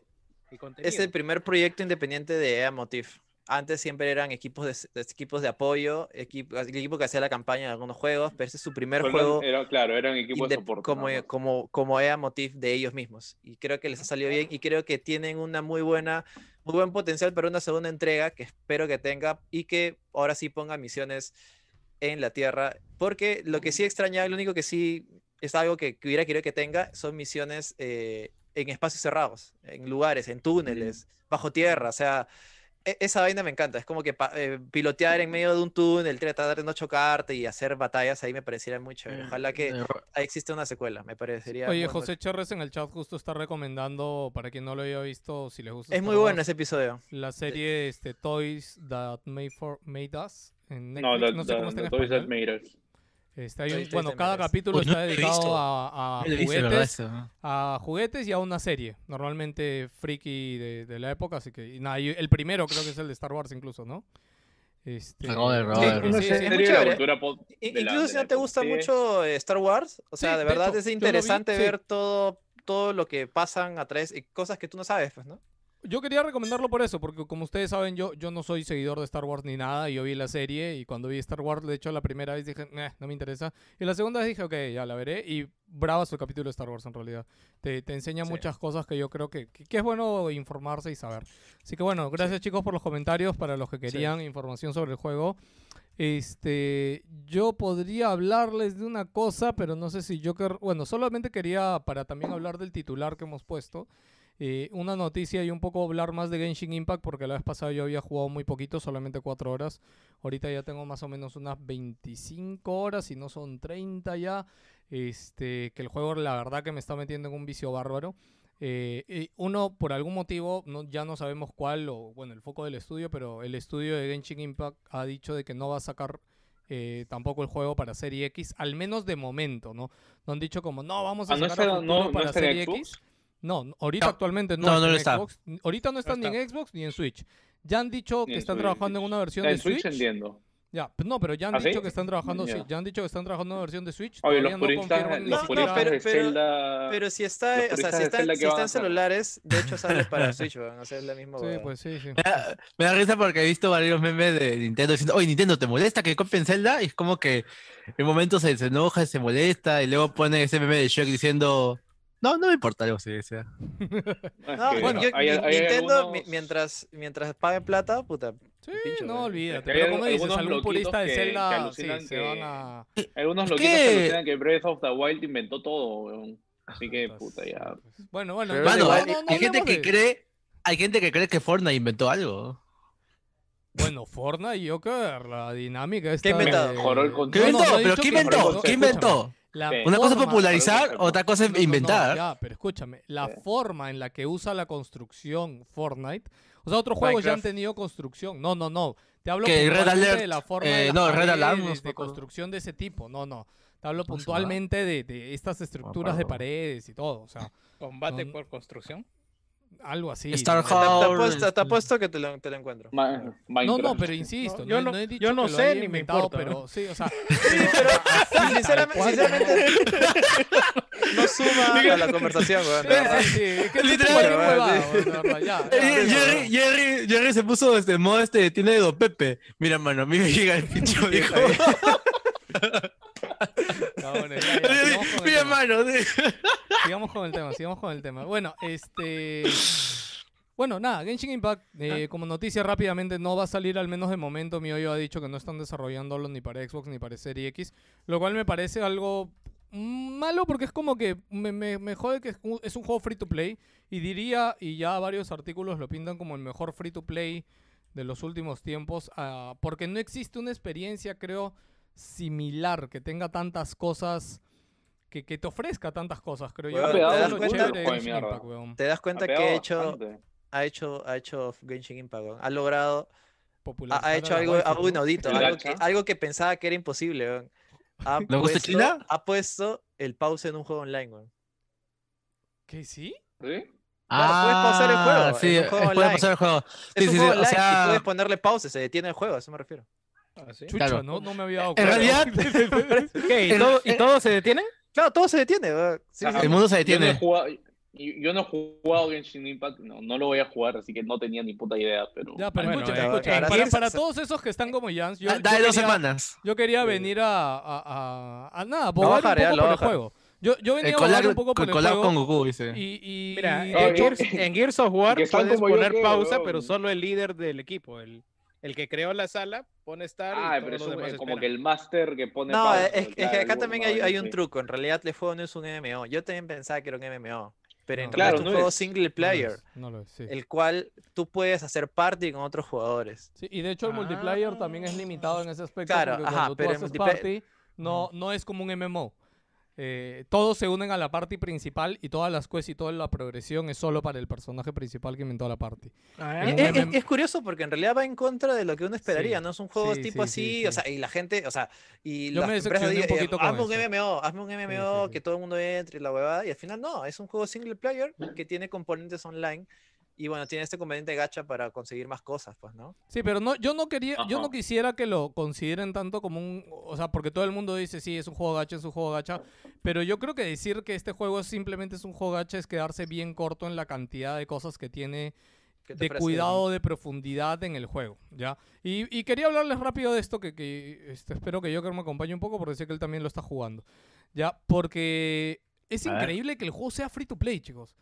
y es el primer proyecto independiente de EA Motive. Antes siempre eran equipos de, de equipos de apoyo, equipo, el equipo que hacía la campaña en algunos juegos, pero este es su primer fueron- juego era, claro, era un equipo de soporte. como, como, como EA Motive de ellos mismos. Y creo que les ha salido bien y creo que tienen una muy buena, muy buen potencial para una segunda entrega que espero que tenga y que ahora sí ponga misiones en la Tierra. Porque lo que sí extrañaba, lo único que sí es algo que, hubiera querido que tenga son misiones eh, en espacios cerrados, en lugares, en túneles, bajo tierra. O sea, esa vaina me encanta. Es como que pa- eh, pilotear en medio de un túnel, tratar de no chocarte y hacer batallas ahí me pareciera muy chévere. Ojalá que ahí existe una secuela, me parecería. Oye, José Cherres en el chat justo está recomendando, para quien no lo haya visto, si les gusta Es muy bueno ese episodio. la serie este, Toys That Made, for, made Us en Netflix, No, no, the, sé cómo the- está en the Toys That. Made Us. Este, hay un- Toys That bueno, cada capítulo Uy, no está dedicado a, no juguetes, a juguetes y a una serie, normalmente friki de, de la época, así que y nada, y el primero creo que es el de Star Wars incluso, ¿no? Este, Robert, sí, Robert. pop de Incluso si no te gusta mucho eh, Star Wars, o sea, Sí, de verdad hecho, es vi, interesante sí. ver todo, todo lo que pasan a través y cosas que tú no sabes, pues, ¿no? Yo quería recomendarlo por eso, porque como ustedes saben, yo, yo no soy seguidor de Star Wars ni nada, y yo vi la serie, y cuando vi Star Wars, de hecho, la primera vez dije, "Nah, no me interesa, y la segunda vez dije, ok, ya la veré, y bravas el capítulo de Star Wars en realidad. Te, te enseña Sí. muchas cosas que yo creo que, que, que es bueno informarse y saber. Así que bueno, gracias chicos por los comentarios, para los que querían información sobre el juego. Este, yo podría hablarles de una cosa, pero no sé si yo bueno, solamente quería para también hablar del titular que hemos puesto. Eh, una noticia y un poco hablar más de Genshin Impact porque la vez pasada yo había jugado muy poquito, solamente 4 horas. Ahorita ya tengo más o menos unas 25 horas y no son 30 ya. Este, que el juego la verdad que me está metiendo en un vicio bárbaro. Eh, uno, por algún motivo, no, ya no sabemos cuál, o bueno, el foco del estudio, pero el estudio de Genshin Impact ha dicho de que no va a sacar eh, tampoco el juego para Serie X, al menos de momento, ¿no? No han dicho como, no, vamos a Ah, ¿no sacar está- futuro no- no para Serie Xbox? X. No, ahorita No. actualmente no, No, está no en está. Xbox. Ahorita no está está. ni en Xbox ni en Switch. Ya han dicho Ni que están Switch. trabajando en una versión En de Switch Switch. entiendo. Ya, no, pero ya han ¿Ah, sí? dicho que están trabajando, sí, Ya. han dicho que están trabajando en una versión de Switch. Oye, todavía los no puristas, los No, puristas pero- de Zelda... Pero si está, o sea, si está, Zelda, si ¿qué está van a en hacer? celulares, de hecho sale para Switch, o sea, es la misma Sí, pues sí, sí. Me da, me da risa porque he visto varios memes de Nintendo diciendo, oye, Nintendo, ¿te molesta que copien Zelda? Y es como que en momentos se, se enoja, se molesta, y luego pone ese meme de Shrek diciendo, no, no me importa algo así, sea. Es No, que bueno, yo- hay- Ni- hay Nintendo, algunos- mientras, mientras paguen plata, puta, Sí, pincho, no olvídate. Que Pero como dices, algunos algún purista de loquitos que- que Zelda sí, alucinan se que- van a... (laughs) Algunos loquitos que- que alucinan que Breath of the Wild inventó todo, weón. Así que, puta, ya. pues. Bueno, bueno. Pero Mano, no, no hay gente que de- cree, hay gente que cree que Fortnite inventó algo. Bueno, Fortnite, yo que ver la dinámica esta ¿Qué inventado? de- Mejoró el ¿Qué control. No, no, inventó? ¿Pero qué que inventó? inventó, ¿Qué escúchame. inventó? La Sí. Una cosa es forma- popularizar, Pero- otra cosa es No, no, no, inventar. ya, pero escúchame, la Sí. forma en la que usa la construcción Fortnite, o sea, otros juegos ya han tenido construcción. No, no, no. Te hablo Red puntualmente Alert, de la forma eh, de las no, Red Alarm, no de, cuándo. construcción de ese tipo. No, no. Te hablo puntualmente de, de estas estructuras de paredes y todo, o sea, Combate por construcción. Algo así. Star ¿no? Te, te Power, apuesto, te el- apuesto que te lo, te lo encuentro. Ma- No, Minecraft. no, pero insisto, No, yo no no- he dicho yo no que sé ni me importa, pero ¿no? sí, o sea, (laughs) (laughs) Sí, pero sinceramente, sinceramente (laughs) no suma a la conversación, Jerry, Jerry, Jerry se puso este modo este, tiene de Don Pepe. Mira, mano, a mí me llega el pincho, ya, ya, sigamos con Mira, mano. Sigamos con el tema, sigamos con el tema. Bueno, este. Bueno, nada, Genshin Impact, eh, como noticia rápidamente, no va a salir al menos de momento. Mi hoyo ha dicho que no están desarrollándolo ni para Xbox ni para Serie X, lo cual me parece algo malo porque es como que me, me, me jode que es un, es un juego free to play y diría, y ya varios artículos lo pintan como el mejor free to play de los últimos tiempos, ah, porque no existe una experiencia, creo, similar que tenga tantas cosas. Que, que te ofrezca tantas cosas, creo yo. ¿te das cuenta? Impact. Te das que ha hecho, ha hecho, ha hecho Genshin Impact, weón. Ha logrado, ha, hecho algo, algo inaudito, algo que, algo que pensaba que era imposible, weón. Ha ¿Le gusta puesto, China? ha puesto el pause en un juego online, weón. ¿Qué sí? ¿Sí? Claro, puedes pausar el juego, Ah, Sí, puedes online. pasar el juego. Es Sí, un sí, juego sí, o online sea- y puedes ponerle pause, se detiene el juego, a eso me refiero. Ah, ¿sí? Chucha, Claro. no, no me había dado En cuenta. realidad, (laughs) ¿Qué? ¿Y, (laughs) todo, ¿Y eh, todos se detienen? Claro, todo se detiene, weón. Sí, Ajá. el mundo se Yo no, he detiene. jugado, yo, no he jugado Genshin Impact, no, no lo voy a jugar, así que no tenía ni puta idea, pero... Ya, pero Bueno, eh, escúchame, ahora Para, sí- para todos esos que están como Jans, yo, Da- yo Dale dos quería, semanas. yo quería venir a, a, a, a nada, bajar, un ya, poco por el bajar. juego. Yo, yo venía El a un poco por el juego con Goku, dice. y, y, Mira, y en, Gears, en Gears of War que están puedes poner pausa, pero solo el líder del equipo, el, el que creó la sala, pone estar Ah, y pero es un- demás como que el máster que pone No, pausa, es, es que acá también hay, hay un truco. En realidad, el juego no es un MMO. Yo también pensaba que era un MMO. Pero en No. realidad Claro, es un no juego es. single no lo player. es, no lo es, sí. El cual tú puedes hacer party con otros jugadores. Sí, y de hecho el multiplayer también es limitado en ese aspecto Claro, ajá, pero tú el haces multipla- party no, no es como un MMO. Eh, todos se unen a la party principal y todas las quests y toda la progresión es solo para el personaje principal que inventó la party. Ah, Es, un es- MM es curioso porque en realidad va en contra de lo que uno esperaría, Sí, ¿no? Son juegos sí, tipo sí, sí, así, sí. o sea, y la gente, o sea, y Yo las me empresas un eh, poquito con hazme un. MMO, hazme un MMO, sí. que todo el mundo entre y la huevada, y al final no, es un juego single player que tiene componentes online y bueno, tiene este componente gacha para conseguir más cosas, pues, ¿no? Sí, pero no, yo no quería, yo no quisiera que lo consideren tanto como un, o sea, porque todo el mundo dice sí, es un juego gacha, es un juego gacha, pero yo creo que decir que este juego simplemente es un juego gacha es quedarse bien corto en la cantidad de cosas que tiene de ofrece. cuidado de profundidad en el juego, ¿ya? Y, y quería hablarles rápido de esto, que, que, este, espero que Joker me acompañe un poco, porque sé que él también lo está jugando, ¿ya? Porque es increíble que el juego sea free to play, chicos.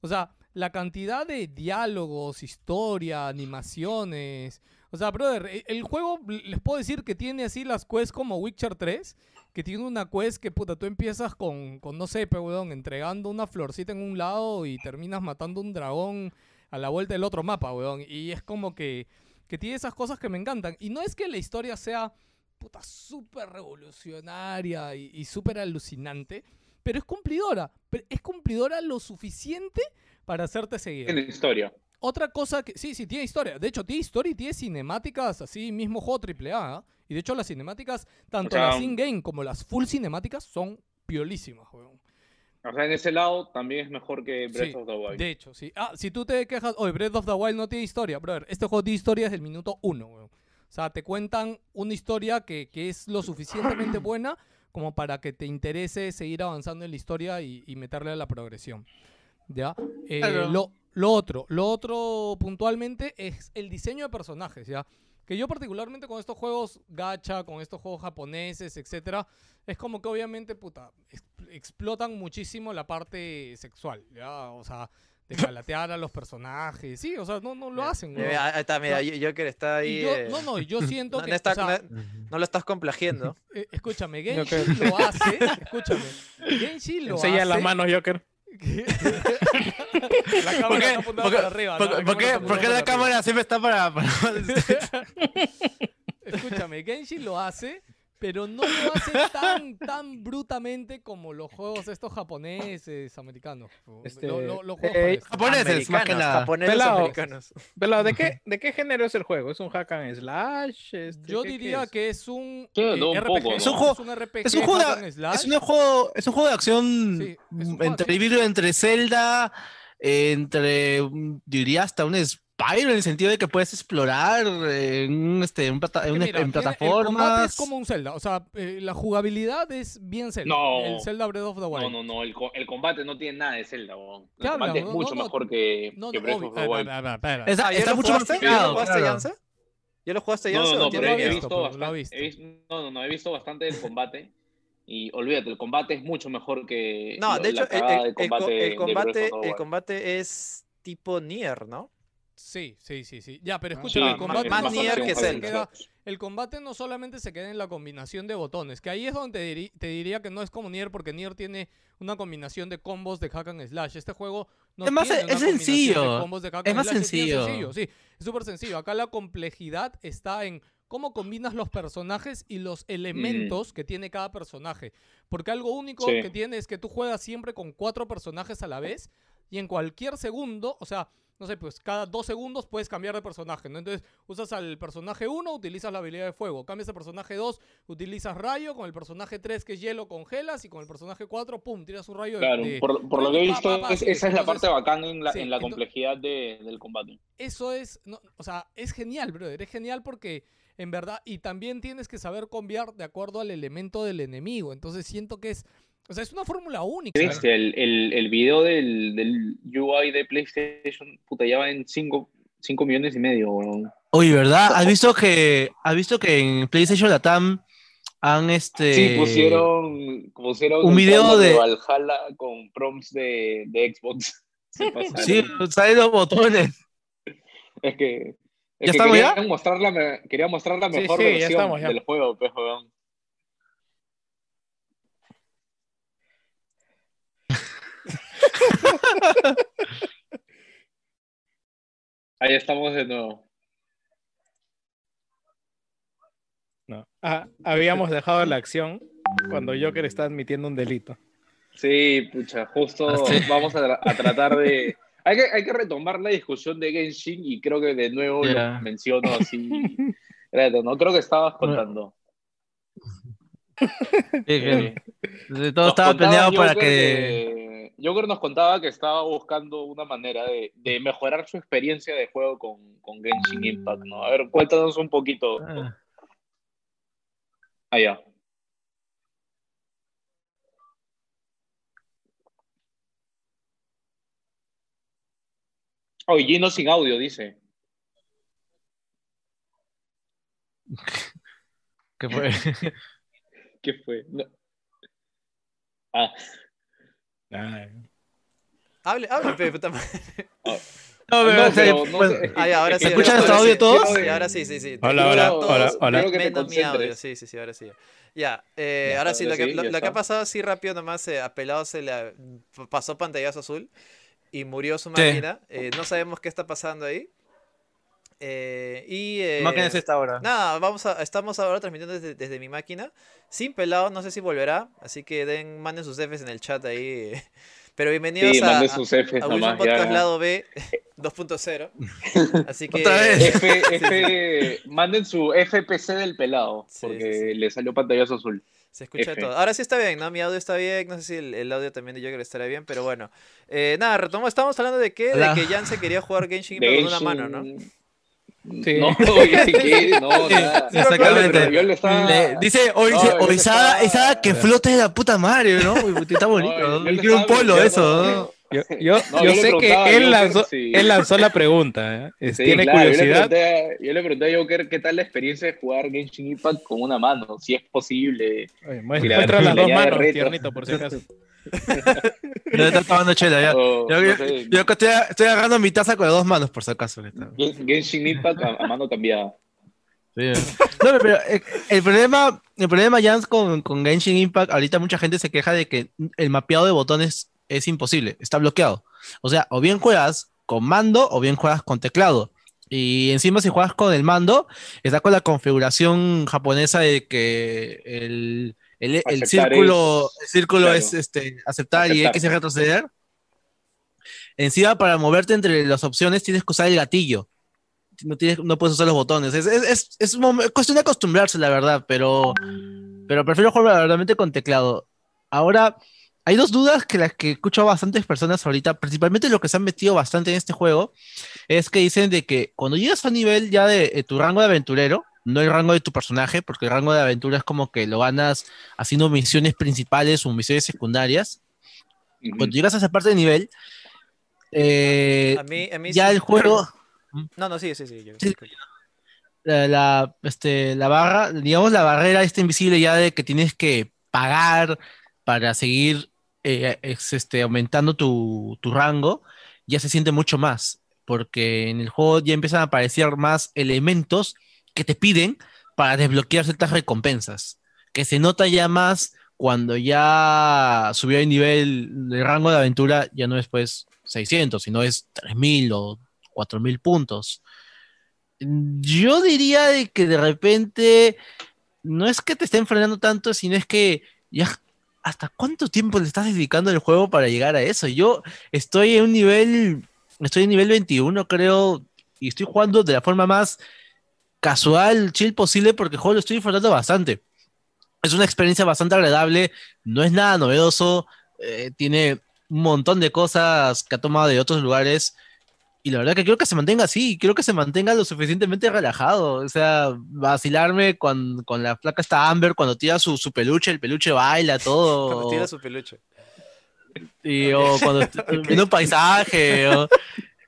O sea, la cantidad de diálogos, historia, animaciones... O sea, brother, e- el juego, les puedo decir que tiene así las quests como Witcher 3, que tiene una quest que, puta, tú empiezas con, con no sé, weón, entregando una florcita en un lado y terminas matando un dragón a la vuelta del otro mapa, weón. Y es como que, que tiene esas cosas que me encantan. Y no es que la historia sea, puta, súper revolucionaria y, y súper alucinante, pero es cumplidora. Pero es cumplidora lo suficiente para hacerte seguir. Tiene historia. Otra cosa que. Sí, sí, tiene historia. De hecho, tiene historia y tiene cinemáticas, así mismo juego AAA. ¿ah? Y de hecho, las cinemáticas, tanto sea, las in-game como las full cinemáticas, son piolísimas, weón. O sea, en ese lado también es mejor que Breath Sí, of the Wild. De hecho, sí. Ah, si tú te quejas, oye, Breath of the Wild no tiene historia, brother. Este juego tiene historia desde el minuto uno, weón. O sea, te cuentan una historia que, que es lo suficientemente (clears throat) buena como para que te interese seguir avanzando en la historia y, y meterle a la progresión. ¿Ya? Eh, Claro. lo, lo otro, lo otro puntualmente es el diseño de personajes, ¿ya? Que yo particularmente con estos juegos gacha, con estos juegos japoneses, etcétera, es como que obviamente, puta, explotan muchísimo la parte sexual, ¿ya? O sea, de palatear a los personajes. Sí, o sea, no, no lo hacen. Weón. ahí está, mira, Joker está ahí. yo- eh, no, no, yo (laughs) siento no, que. no está- o sea, no- (laughs) no lo estás complagiendo. (laughs) eh, escúchame, Genshin lo hace. Escúchame. Genshin lo Enseña hace. las manos, Joker. la cámara ¿Por qué? está apuntada ¿Por qué- para arriba. por- ¿no? La por qué- por la arriba. cámara siempre está para... para- Escúchame, Genshin lo hace, pero no lo hace tan, tan brutamente como los juegos estos japoneses, americanos. Este, Lo- lo- los juegos eh, japoneses. Más que Americanos, nada. japoneses Pelao. americanos. ¿de qué, ¿de qué género es el juego? ¿Es un hack and slash? Este, Yo ¿qué- qué diría es? que es un eh, no, RPG. poco, ¿no? Es un juego- Es un RPG. Es un juego hack and de, slash. es un juego, es un juego de acción Sí, es un juego de entre entre Zelda, entre diría hasta un Spyro en el sentido de que puedes explorar en, un, este, en, plata- en Que una- mira, en tiene- El combate plataformas. es como un Zelda. O sea, eh, la jugabilidad es bien Zelda. No. El Zelda Breath of the Wild. No, no, no, el, co- el combate no tiene nada de Zelda, weón. ¿Qué El combate es No, mucho no, mejor que, que Breath of the Wild. Está, Ah, ¿ya está lo mucho más jugaste? ¿Ya lo pegado, lo jugaste, No, Jansa? no, no, he visto, lo he visto. No, no, no, he visto bastante del combate. Y olvídate, el combate es mucho mejor que. No, lo- de hecho, la el, el- de el co- combate el combate es tipo Nier, ¿no? Sí, sí, sí, sí. Ya, pero Sí, escúchame, el más- combate más Nier que se Zelda. queda- el combate no solamente se queda en la combinación de botones, que ahí es donde te, diri- te diría que no es como Nier, porque Nier tiene una combinación de combos de hack and slash. Este juego no Es más- tiene una es de sencillo. combos de hack Es más slash, bien sencillo. Sí, es súper sencillo. Acá la complejidad está en cómo combinas los personajes y los elementos que tiene cada personaje. Porque algo único Sí. que tiene es que tú juegas siempre con cuatro personajes a la vez y en cualquier segundo, o sea, no sé, pues cada dos segundos puedes cambiar de personaje, ¿no? Entonces usas al personaje 1, utilizas la habilidad de fuego, cambias al personaje 2, utilizas rayo, con el personaje 3 que es hielo, congelas y con el personaje 4, pum, tiras un rayo de- Claro, de... por, por lo que he visto, pa, pa, es- esa es la parte bacán en la, sí, en la complejidad de- del combate. eso es, no, o sea, es genial, brother, es genial porque en verdad, y también tienes que saber cambiar de acuerdo al elemento del enemigo, entonces siento que es, o sea, es una fórmula única. El, el, el video del, del UI de PlayStation, puta, ya va en 5 millones y medio, weón. Oye, ¿verdad? ¿Has visto que, has visto que en PlayStation Latam han este Sí, pusieron, pusieron un video de- Valhalla con prompts de, de Xbox. (laughs) Sí, salen los botones. Es que, es ¿Ya que estamos ya? mostrar la, quería mostrar la mejor sí, versión estamos, ya. del juego, pues, Ahí estamos de nuevo. No. Ah, habíamos dejado la acción cuando Joker está admitiendo un delito. Sí, pucha, justo Ah, sí. vamos a, tra- a tratar de... Hay que, hay que retomar la discusión de Genshin y creo que de nuevo Ya. lo menciono así. (laughs) No creo que estabas contando. Sí, que- (laughs) todo Nos estaba planeado para que... Joker nos contaba que estaba buscando una manera de, de mejorar su experiencia de juego con, con Genshin Impact, ¿no? A ver, cuéntanos un poquito. Ah, Allá. Oh, Gino sin audio, dice. (laughs) ¿Qué fue? (laughs) ¿Qué fue? No. Ah, Hable, hable, pe, puta madre. No, no, pero, o sea, pero no pues, sé, es que- Ah, ya, ahora sí. ¿Escuchan ahora hasta sí, audio todos? Sí, ahora sí, sí, sí. Hola, Ahora hola, hola, hola. Menos mi audio, sí, sí, sí, ahora sí. Ya, eh, Ya ahora sí, lo que, sí, lo, lo que ha pasado así rápido nomás, eh, a Pelado se le pasó pantallazo azul y murió su Sí. máquina. Eh, no sabemos qué está pasando ahí. Eh, y... eh, máquina es esta hora. Nada, vamos a, estamos ahora transmitiendo desde, desde mi máquina. Sin pelado, no sé si volverá. Así que den, manden sus Fs en el chat ahí. (laughs) Pero bienvenidos Sí, a, a, sus Fs a nomás. Podcast Ya. Lado B (laughs) 2.0. Así que. Otra vez. F, (laughs) F, manden su FPC del pelado, Sí, porque sí, sí. le salió pantallazo azul. Se escucha F. todo. Ahora sí está bien, ¿no? Mi audio está bien. No sé si el, el audio también de Joker estará bien, pero bueno. Eh, nada, retomamos. Estábamos hablando de qué? Hola. De que Jan se quería jugar Genshin Impact con una mano, ¿no? Sí. No, (laughs) oye, si quiere, no, nada. Exactamente. Le estaba- Le- dice, hoy No, dice, estaba- esa que flota de la puta madre, ¿no? Está bonito. ¿no? Yo quiero un polo eso, ¿no? Yo, yo, No, yo sé que él lanzó, si- él lanzó la pregunta. ¿eh? (laughs) Sí, ¿Tiene claro, Yo le, curiosidad? pregunté, yo le pregunté a Joker qué tal la experiencia de jugar Genshin Impact con una mano, si es posible. Oye, muestra las la dos manos, tiernito, por si acaso. (laughs) (laughs) Ya está tomando chela, ya. Yo, no yo- sé, yo acá estoy, estoy agarrando mi taza con las dos manos, por si acaso. Genshin Impact a, a mano cambiada. Sí. No, pero eh, el problema, el problema, Jans, con, con Genshin Impact, ahorita mucha gente se queja de que el mapeado de botones es imposible, está bloqueado. O sea, o bien juegas con mando o bien juegas con teclado. Y encima si juegas con el mando, está con la configuración japonesa de que el, el, el círculo, es- el círculo claro. es este, aceptar, y Aceptar. X es retroceder. Encima, para moverte entre las opciones, tienes que usar el gatillo. No, tienes, no puedes usar los botones. Es, es, es, cuestión de acostumbrarse, la verdad, pero, pero prefiero jugar verdaderamente con teclado. Ahora, hay dos dudas que las que escucho a bastantes personas ahorita, principalmente los que se han metido bastante en este juego, es que dicen de que cuando llegas a nivel ya de, eh, tu rango de aventurero, no el rango de tu personaje, porque el rango de aventura es como que lo ganas haciendo misiones principales o misiones secundarias. Cuando llegas a esa parte de nivel, eh, A mí, a mí ya sí- el juego, (clears throat) No, no, sí, sí, sí. yo- Sí. la, la, este, la barra, digamos la barrera está invisible ya de que tienes que pagar para seguir eh, es, este, aumentando tu, tu rango, ya se siente mucho más, porque en el juego ya empiezan a aparecer más elementos que te piden para desbloquear ciertas recompensas, que se nota ya más cuando ya subió el nivel de rango de aventura, ya no es pues 600, sino es 3000 o 4000 puntos. Yo diría de que de repente no es que te estén frenando tanto, sino es que ya hasta cuánto tiempo le estás dedicando al juego para llegar a eso. Yo estoy en un nivel, estoy en nivel 21 creo, y estoy jugando de la forma más casual, chill posible, porque el juego lo estoy disfrutando bastante. Es una experiencia bastante agradable, no es nada novedoso, eh, tiene un montón de cosas que ha tomado de otros lugares. Y la verdad que quiero que se mantenga así, quiero que se mantenga lo suficientemente relajado. O sea, vacilarme con, con la placa esta Amber cuando tira su, su peluche, el peluche baila, todo. Cuando tira su peluche. y- o cuando (laughs) viendo un paisaje. o-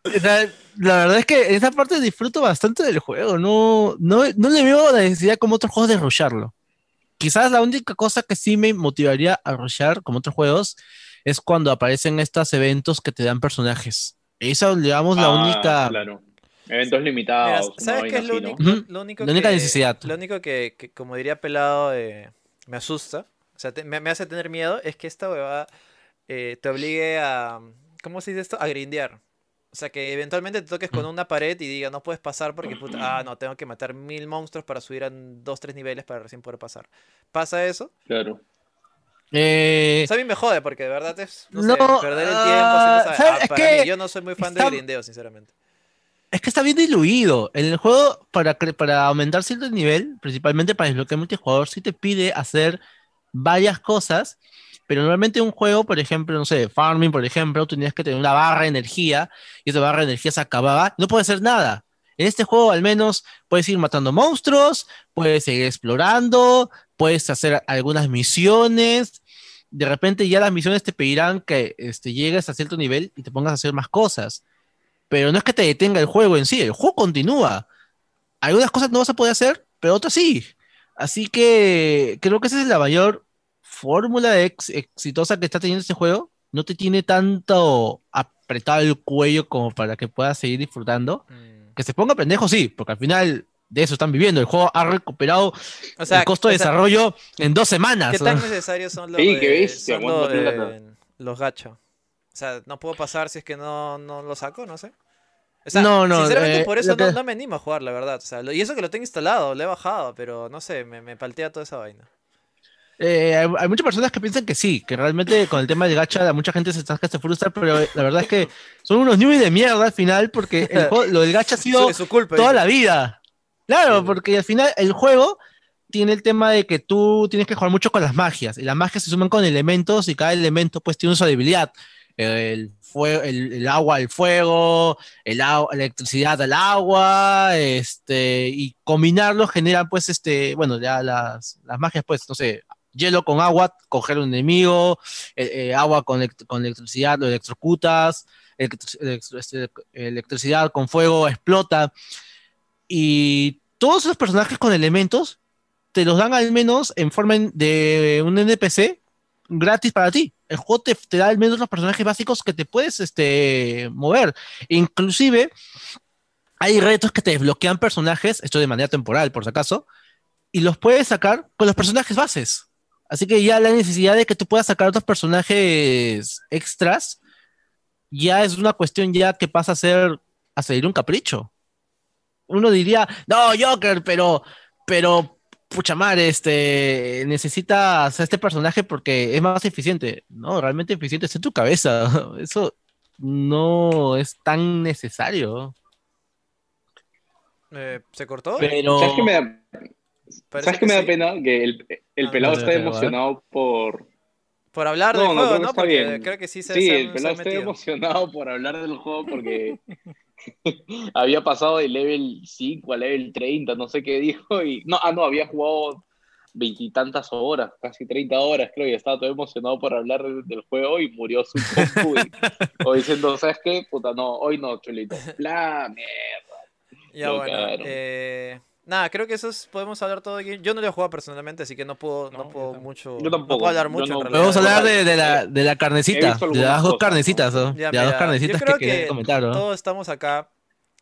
o sea, la verdad es que esa parte disfruto bastante del juego. No, no, no le veo la necesidad como otros juegos de rusharlo. Quizás la única cosa que sí me motivaría a rushar, como otros juegos, es cuando aparecen estos eventos que te dan personajes. Esa, digamos, la Ah, única. Claro. Eventos Mira, limitados. una ¿sabes qué vaina es lo así, ¿no? único, Ujú. lo único La única que- necesidad. Lo único que, que, como diría Pelado, eh, me asusta, o sea, te- me, me hace tener miedo, es que esta huevada eh, te obligue a, ¿cómo se dice esto? A grindear. O sea, que eventualmente te toques con una pared y diga, no puedes pasar porque, puta, ah, (clears throat) no, tengo que matar mil monstruos para subir a dos, tres niveles para recién poder pasar. ¿Pasa eso? Claro. Eh, O sea, a mí me jode porque de verdad es, no, No, sé, perder el tiempo Es para que mí, yo no soy muy fan está- del grindeo, sinceramente. Es que está bien diluido. En el juego, para, para aumentar cierto nivel, principalmente para desbloquear multijugador, sí te pide hacer varias cosas, pero normalmente un juego, por ejemplo, no sé, Farming, por ejemplo, tú tenías que tener una barra de energía y esa barra de energía se acababa, no puedes hacer nada. En este juego al menos puedes ir matando monstruos, puedes seguir explorando, puedes hacer algunas misiones. De repente ya las misiones te pedirán que este, llegues a cierto nivel y te pongas a hacer más cosas pero no es que te detenga el juego en sí, el juego continúa. Algunas cosas no vas a poder hacer, pero otras sí. Así que creo que esa es la mayor fórmula ex- exitosa que está teniendo este juego. No te tiene tanto apretado el cuello como para que puedas seguir disfrutando. Mm. Que se ponga pendejo, sí, porque al final de eso están viviendo. El juego ha recuperado O sea, el costo de o sea, desarrollo en dos semanas. ¿Qué tan necesarios son los, Sí, qué de- bestia, son cuánta los, plata. de- los gacha? O sea, no puedo pasar si es que no, no lo saco, no sé. O sea, No, no, sinceramente eh, por eso no, me animo a jugar, la verdad. O sea, lo- y eso que lo tengo instalado, lo he bajado, pero no sé, me, me paltea toda esa vaina. Eh, hay, hay muchas personas que piensan que sí, que realmente con el tema del gacha a mucha gente se, que se frustra, pero la verdad es que son unos newbies de mierda al final porque el juego- lo del gacha ha sido Su- es su culpa. toda la vida. Claro, porque al final el juego tiene el tema de que tú tienes que jugar mucho con las magias y las magias se suman con elementos y cada elemento pues tiene su debilidad. El, fue- el, el agua al fuego, el agua, electricidad al agua, este, y combinarlos genera pues este, bueno, ya las, las magias pues, no sé, hielo con agua, coger un enemigo, eh, eh, agua con, elect- con electricidad, lo electrocutas, este, electricidad con fuego, explota. Y todos esos personajes con elementos te los dan al menos en forma de un NPC, gratis para ti. El juego te, te da al menos los personajes básicos que te puedes este, mover. Inclusive, hay retos que te desbloquean personajes, esto de manera temporal, por si acaso, y los puedes sacar con los personajes bases. Así que ya la necesidad de que tú puedas sacar otros personajes extras ya es una cuestión ya que pasa a ser a seguir un capricho. Uno diría, no, Joker, pero, pero, pucha madre, este, necesitas a este personaje porque es más eficiente. No, realmente eficiente es en tu cabeza. (laughs) Eso no es tan necesario. Eh, ¿Se cortó? Pero... ¿Sabes qué me da, ¿sabes qué me que da pena? Que el, el Ah, pelado está emocionado por... Por hablar No, del no, juego, creo que ¿no? está Porque bien. creo que sí se, Sí, el pelado está emocionado por hablar del juego (laughs) porque había pasado de level 5 a level 30, no sé qué dijo, y no, ah, no, había jugado veintitantas horas, casi 30 horas, creo, y estaba todo emocionado por hablar del, juego y murió su o (laughs) diciendo, ¿sabes qué? Puta, no, hoy no, chulito. Bla, mierda. Ya Lo bueno. eh, nada, creo que eso es, podemos hablar todo game. Yo no lo he jugado personalmente, así que no puedo, no, No, puedo mucho. Yo no tampoco, puedo hablar mucho no- en realidad. Podemos hablar de, la, de la carnecita, de las dos cosas, carnecitas, ¿no? Ya, de las dos carnecitas yo creo que quería que comentar, ¿no? Todos estamos acá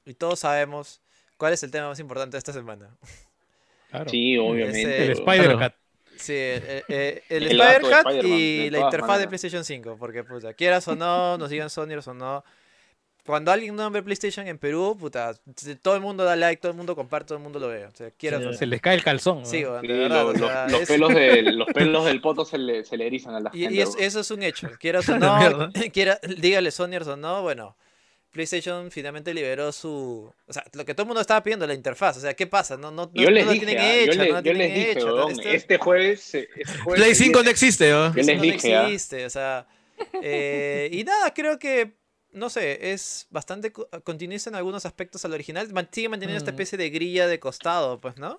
y todos sabemos cuál es el tema más importante de esta semana. Claro. Sí, obviamente. Ese- El. Spider-Cat. Sí, eh, eh, el, Spider-Cat y la interfaz de. PlayStation 5, porque puta, quieras o no, nos digan Sony o no. Cuando alguien nombra PlayStation en Perú, puta, todo el mundo da like, todo el mundo comparte, todo el mundo lo ve. O sea, o no. Se les cae el calzón. ¿no? Sí, weón, Sí, de verdad. lo- o lo- sea, los, es- pelos del, (laughs) los pelos del poto se le, se le erizan a la Y, gente. y es- eso es un hecho. Quieras o (laughs) no, (laughs) quiera, dígale Sonyers o no, bueno. PlayStation finalmente liberó su. O sea, lo que todo el mundo estaba pidiendo, la interfaz. O sea, ¿qué pasa? No, no, no, yo les no dije, tienen ah, hecha, yo, le- no yo les dije, hecha, ¿no? weón, Esto- este jueves, este jueves Play se 5 no existe, ¿no? Yo les no dije, ah. existe, o sea. eh, y nada, creo que. No sé, es bastante co- continuista en algunos aspectos al original. Sigue manteniendo esta Mm. especie de grilla de costado, pues, ¿no?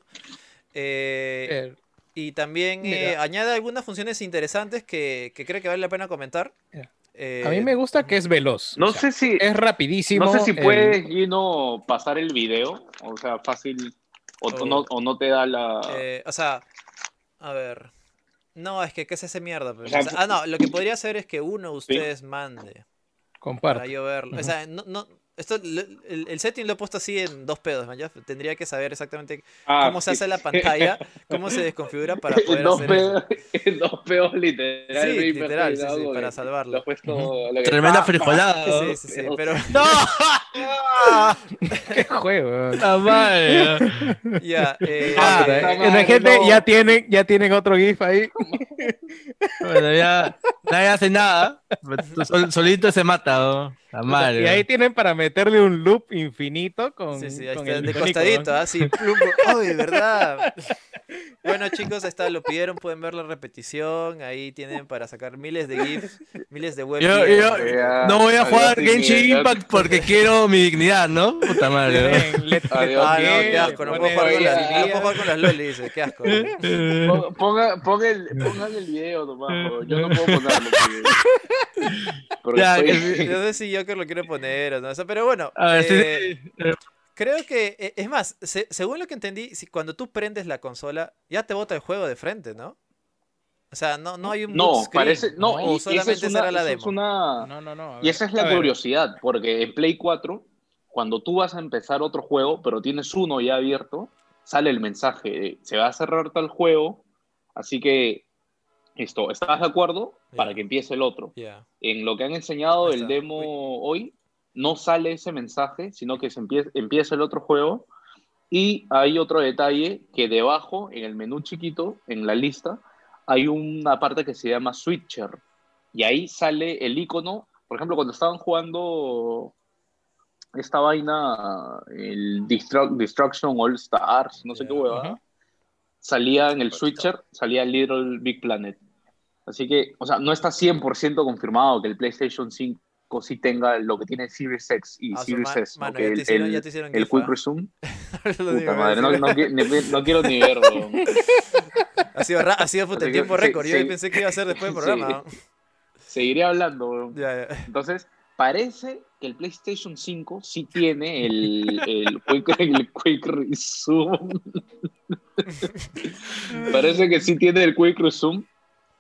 Eh, y también eh, añade algunas funciones interesantes que, que creo que vale la pena comentar. Eh, a mí me gusta que es veloz. No o sea, sé si, Es rapidísimo. no sé si el- puedes, Gino, pasar el video. O sea, fácil. O, no, o no te da la. Eh, o sea, a ver. No, es que ¿qué se hace mierda? pues? O sea, ah, no, lo que podría hacer es que uno de ustedes mande Comparte. para yo verlo. O sea, no, no, esto, el, el setting lo he puesto así en dos pedos, man, ya Tendría que saber exactamente Ah, cómo se hace la (laughs) pantalla, cómo se desconfigura para En poder dos hacer eso. pedos, en dos pedos literal. Sí, literal, sí, sí, para salvarlo. lo puesto lo que- Tremenda frijolada. Sí, sí, sí, Pero- pero (laughs) ¡No! (laughs) Qué juego. La madre. ya. eh, Ah, eh, madre, la gente no. ya tienen, ya tienen otro GIF ahí. Bueno, ya nadie hace nada. Sol- solito se mata, ¿no? La madre. Y ahí tienen para meterle un loop infinito con, Sí, sí, ahí con está, el de icónico, costadito, ¿no? ¿ah? Sí, plumbo. (laughs) ¡Ay, verdad! Bueno, chicos, ahí está, lo pidieron, pueden ver la repetición. Ahí tienen para sacar miles de GIFs, miles de web. Yo- yo- No voy a jugar Genshin. Impact porque quiero mi dignidad, ¿no? Puta madre. Tienen (laughs) let- Adiós. Ah, no, qué asco, no puedo jugar con las, no puedo jugar con las lolis, dice, qué asco. (laughs) ¿no? Pon- Ponga, ponga el, pongan el video nomás, yo no puedo ponerlo. porque- Ya, estoy- que- No sé si Joker lo quiere poner o no, o sea, pero bueno. A ver, sí, eh, sí. Creo que, eh, es más, se- según lo que entendí, si cuando tú prendes la consola, ya te bota el juego de frente, ¿no? O sea, no, no hay un No, parece. No, o y- y esa solamente es una, era la demo. es una- No, no, no. a Y ver, esa es a la ver. curiosidad, porque en Play 4, cuando tú vas a empezar otro juego, pero tienes uno ya abierto, sale el mensaje, de, se va a cerrar tal juego, así que esto, ¿estás de acuerdo? Para Ya. que empiece el otro. Ya. En lo que han enseñado Ahí el está. demo hoy, no sale ese mensaje, sino que se empieza, empieza el otro juego. Y hay otro detalle que debajo, en el menú chiquito, en la lista, hay una parte que se llama Switcher. Y ahí sale el icono. Por ejemplo, cuando estaban jugando esta vaina, el Destru- Destruction All Stars, no sé Ya, qué huevada, ajá. salía en el Switcher, salía Little Big Planet. Así que, o sea, no está 100% confirmado que el PlayStation 5 sí tenga lo que tiene Series X y Ah, Series S. ¿no? mano, el, te hicieron- el- Quick. Resume. (laughs) Digo, madre, no, quiero ni verlo. Ha sido, ha sido Sí, tiempo récord. Yo sí. pensé que iba a ser después del (laughs) programa. Seguiré hablando. Ya, ya. Entonces, parece que el PlayStation 5 sí tiene el, el, quick, (laughs) el quick Resume. parece que sí tiene el Quick Resume.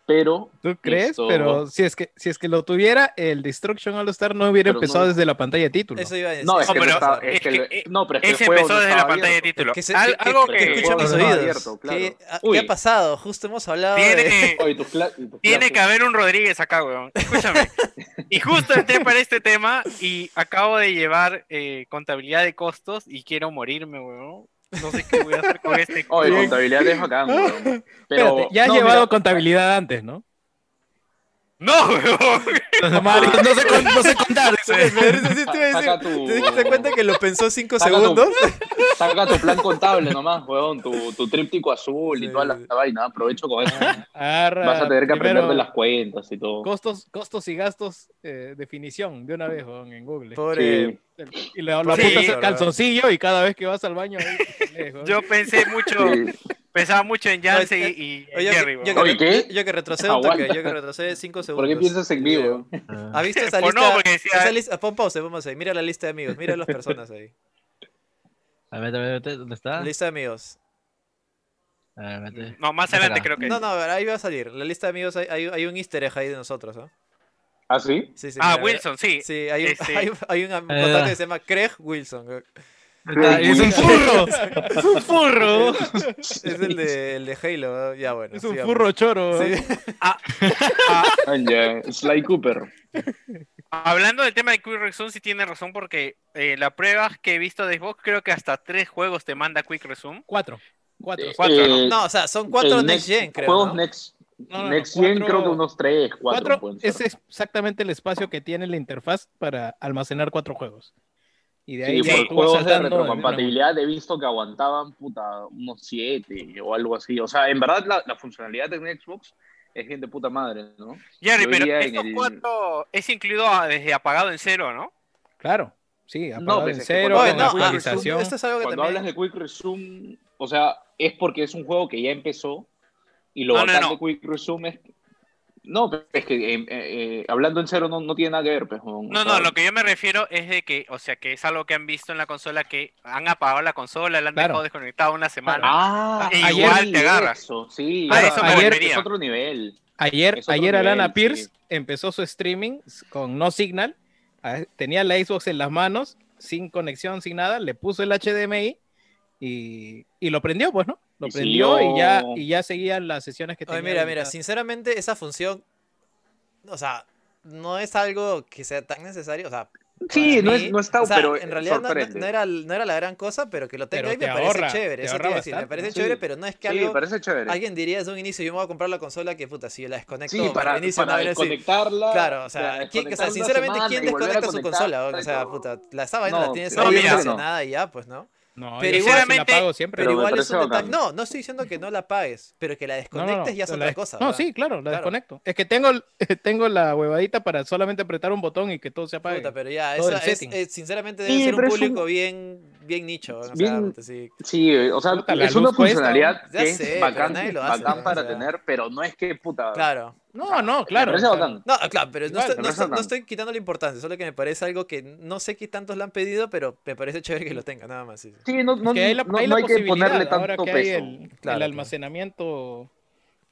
Pero ¿Tú crees? Esto- Pero si es que si es que lo tuviera, el Destruction All Star no hubiera Pero no- empezado desde la pantalla de título. Eso iba a decir. no, es No, que, pero no, estaba- es es que que, lo- no, pero es que el Ese juego empezó desde la pantalla de título. Que se- Al- que- algo que- que, que el escucha juego mis oídos. abierto, claro. ¿Qué, ah, Uy. ¿Qué ha pasado? Justo hemos hablado de... (laughs) tiene, Oye, tus tiene que haber un Rodríguez acá, weón. Escúchame. Y justo entré para este tema y acabo de llevar eh, contabilidad de costos y quiero morirme, weón. No sé qué voy a hacer con este. Oye, contabilidad es bacán, weón. Pero, Espérate, ya has no, llevado mira, contabilidad antes, ¿no? No, weón. no sé, con- no sé contar. Sí te iba a Saca decir. tu- ¿Te diste cuenta que lo pensó cinco Saca tu- segundos? Saca tu plan contable nomás, weón, tu, tu tríptico azul Sí, y toda la sí. vaina. Aprovecho con eso. Agarra Vas a tener que aprender de las cuentas y todo. Costos, costos y gastos, eh, definición, de una vez, weón, en Google. Pobre... Sí. Y le, lo Sí, al calzoncillo y cada vez que vas al baño ahí. Yo pensé mucho, Sí. pensaba mucho en Yance y, y en Oye, Jerry, yo, weón. que, yo- yo que retrocedo un toque, yo que retrocedo 5 ¿Por segundos. qué piensas en mí, weón? ¿Has visto esa (laughs) Pues no, lista? porque decía- esa lista pon pausa, vamos ahí. Mira la lista de amigos, mira las personas ahí. A ver, a ver, a ver, ¿dónde está? Lista de amigos. A ver. No, más adelante creo que. No, no, ahí va a salir. La lista de amigos, hay, hay, hay un easter egg ahí de nosotros, ¿no? ¿Ah, sí? Sí, sí, ah, mira, Wilson, sí. Sí, hay un, Este- hay, un- hay un Ah. contacto que se llama Craig Wilson. es un furro. Es un furro. (laughs) Es el de, el de Halo. ¿no? Ya, bueno. Es un sigamos. furro choro. Sí. Ah, Ah, ya. Sly Cooper. hablando del tema de Quick Resume, sí tiene razón porque eh, la prueba que he visto de Xbox, creo que hasta tres juegos te manda Quick Resume. Cuatro. Cuatro. Eh, Cuatro, ¿no? eh, No, o sea, son cuatro Next Gen, creo. Juegos ¿no? Next, No, no, no, next Gen, cuatro- creo que unos tres, cuatro. Cuatro pueden ser. es exactamente el espacio que tiene la interfaz para almacenar cuatro juegos. Y de ahí Sí, por juegos de retrocompatibilidad he visto que aguantaban puta, unos 7 o algo así. O sea, en verdad la, la funcionalidad de Xbox es bien de puta madre, ¿no? Jerry, pero estos el- cuatro es incluido a- desde apagado en cero, ¿no? Claro, sí, apagado pues en es que cero, con no, ah, actualización. esto es algo que Cuando también... hablas de Quick Resume, o sea, es porque es un juego que ya empezó y lo No, no, bacán no. de Quick Resume es que... No, es que eh, eh, eh, hablando en cero no, no tiene nada que ver, pues. No, no, lo que yo me refiero es de que, o sea, que es algo que han visto en la consola, que han apagado la consola, la han Claro. dejado desconectada una semana. Ah, E ayer igual te agarra. Eso, sí, eso me ayer refería. es otro nivel. Ayer, otro ayer Alana Pierce sí. empezó su streaming con no signal. Tenía la Xbox en las manos, sin conexión, sin nada. Le puso el HDMI y, y lo prendió, pues, ¿no? Lo Y prendió siguió- y ya, y ya seguían las sesiones que Oye, tenía. mira, mira, sinceramente esa función, o sea, no es algo que sea tan necesario, o sea... Sí, no, mí, es, no está, o sea, pero en realidad no, no- era, no era la gran cosa, pero que lo tenga Pero ahí me te parece ahorra, chévere. te Eso te decir, me parece ¿no? chévere, Sí. pero no es que Sí, algo... parece chévere. Alguien diría desde un inicio, yo me voy a comprar la consola que puta, si la desconecto, Sí, para, al inicio para me desconectarla. Claro, o sea, ¿quién- o sea, sinceramente, ¿quién desconecta su consola? O sea, puta, la esa vaina la No, tienes no, ahí mira. estacionada y ya, pues, ¿no? No, Pero igual- la pago siempre. Pero igual es un detalle. No, no estoy diciendo que no la pagues, pero que la No, no, desconectes no, ya es la otra cosa. No, ¿verdad? sí, claro, la Claro. desconecto. Es que tengo, (laughs) tengo la huevadita para solamente apretar un botón y que todo se apague. Puta, pero ya, esa es, sinceramente debe Sí, ser un- público bien, bien nicho. O sea, Bien- puta, sí. Sí, o sea, Puta, es una cuesta, funcionalidad Ya que sé, es pero bacán, nadie lo hace, bacán ¿no? para O sea, tener, pero no es que puta. Claro. No, no, claro. Me parece o sea, bacán. No, claro, pero no, estoy, me no, parece estoy, no bacán. estoy quitando la importancia, solo que me parece algo que no sé qué tantos la han pedido, pero me parece chévere que lo tenga, nada más. sí, sí. No, no, hay la, no- hay no la hay que ponerle ahora tanto que peso. el, el Claro, claro. almacenamiento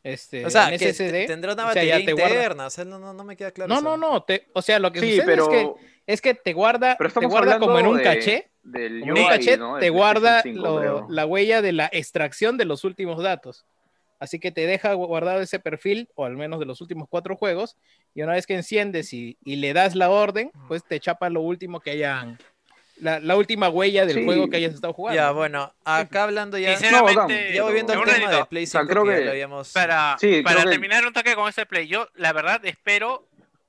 este, O sea, en que SSD. tendrá una o sea, ya batería interna, o sea, no, no, no me queda claro. No, eso. no, no. te- o sea, lo que Sí, sucede pero, es, que, es que te guarda, te guarda como en un de- caché. del Como en un UI, caché ¿no? te guarda PlayStation 5, lo- la huella de la extracción de los últimos datos. Así que te deja guardado ese perfil, o al menos de los últimos cuatro juegos, y una vez que enciendes y, y le das la orden, pues te chapa lo último que hayan, la, la última huella del Sí. juego que hayas estado jugando. Ya, bueno, acá hablando ya, Sinceramente, ya volviendo al tema ratito, de Play O sea, 5 creo que, que- lo habíamos... Para, Sí, para creo que- terminar un toque con ese play, yo la verdad espero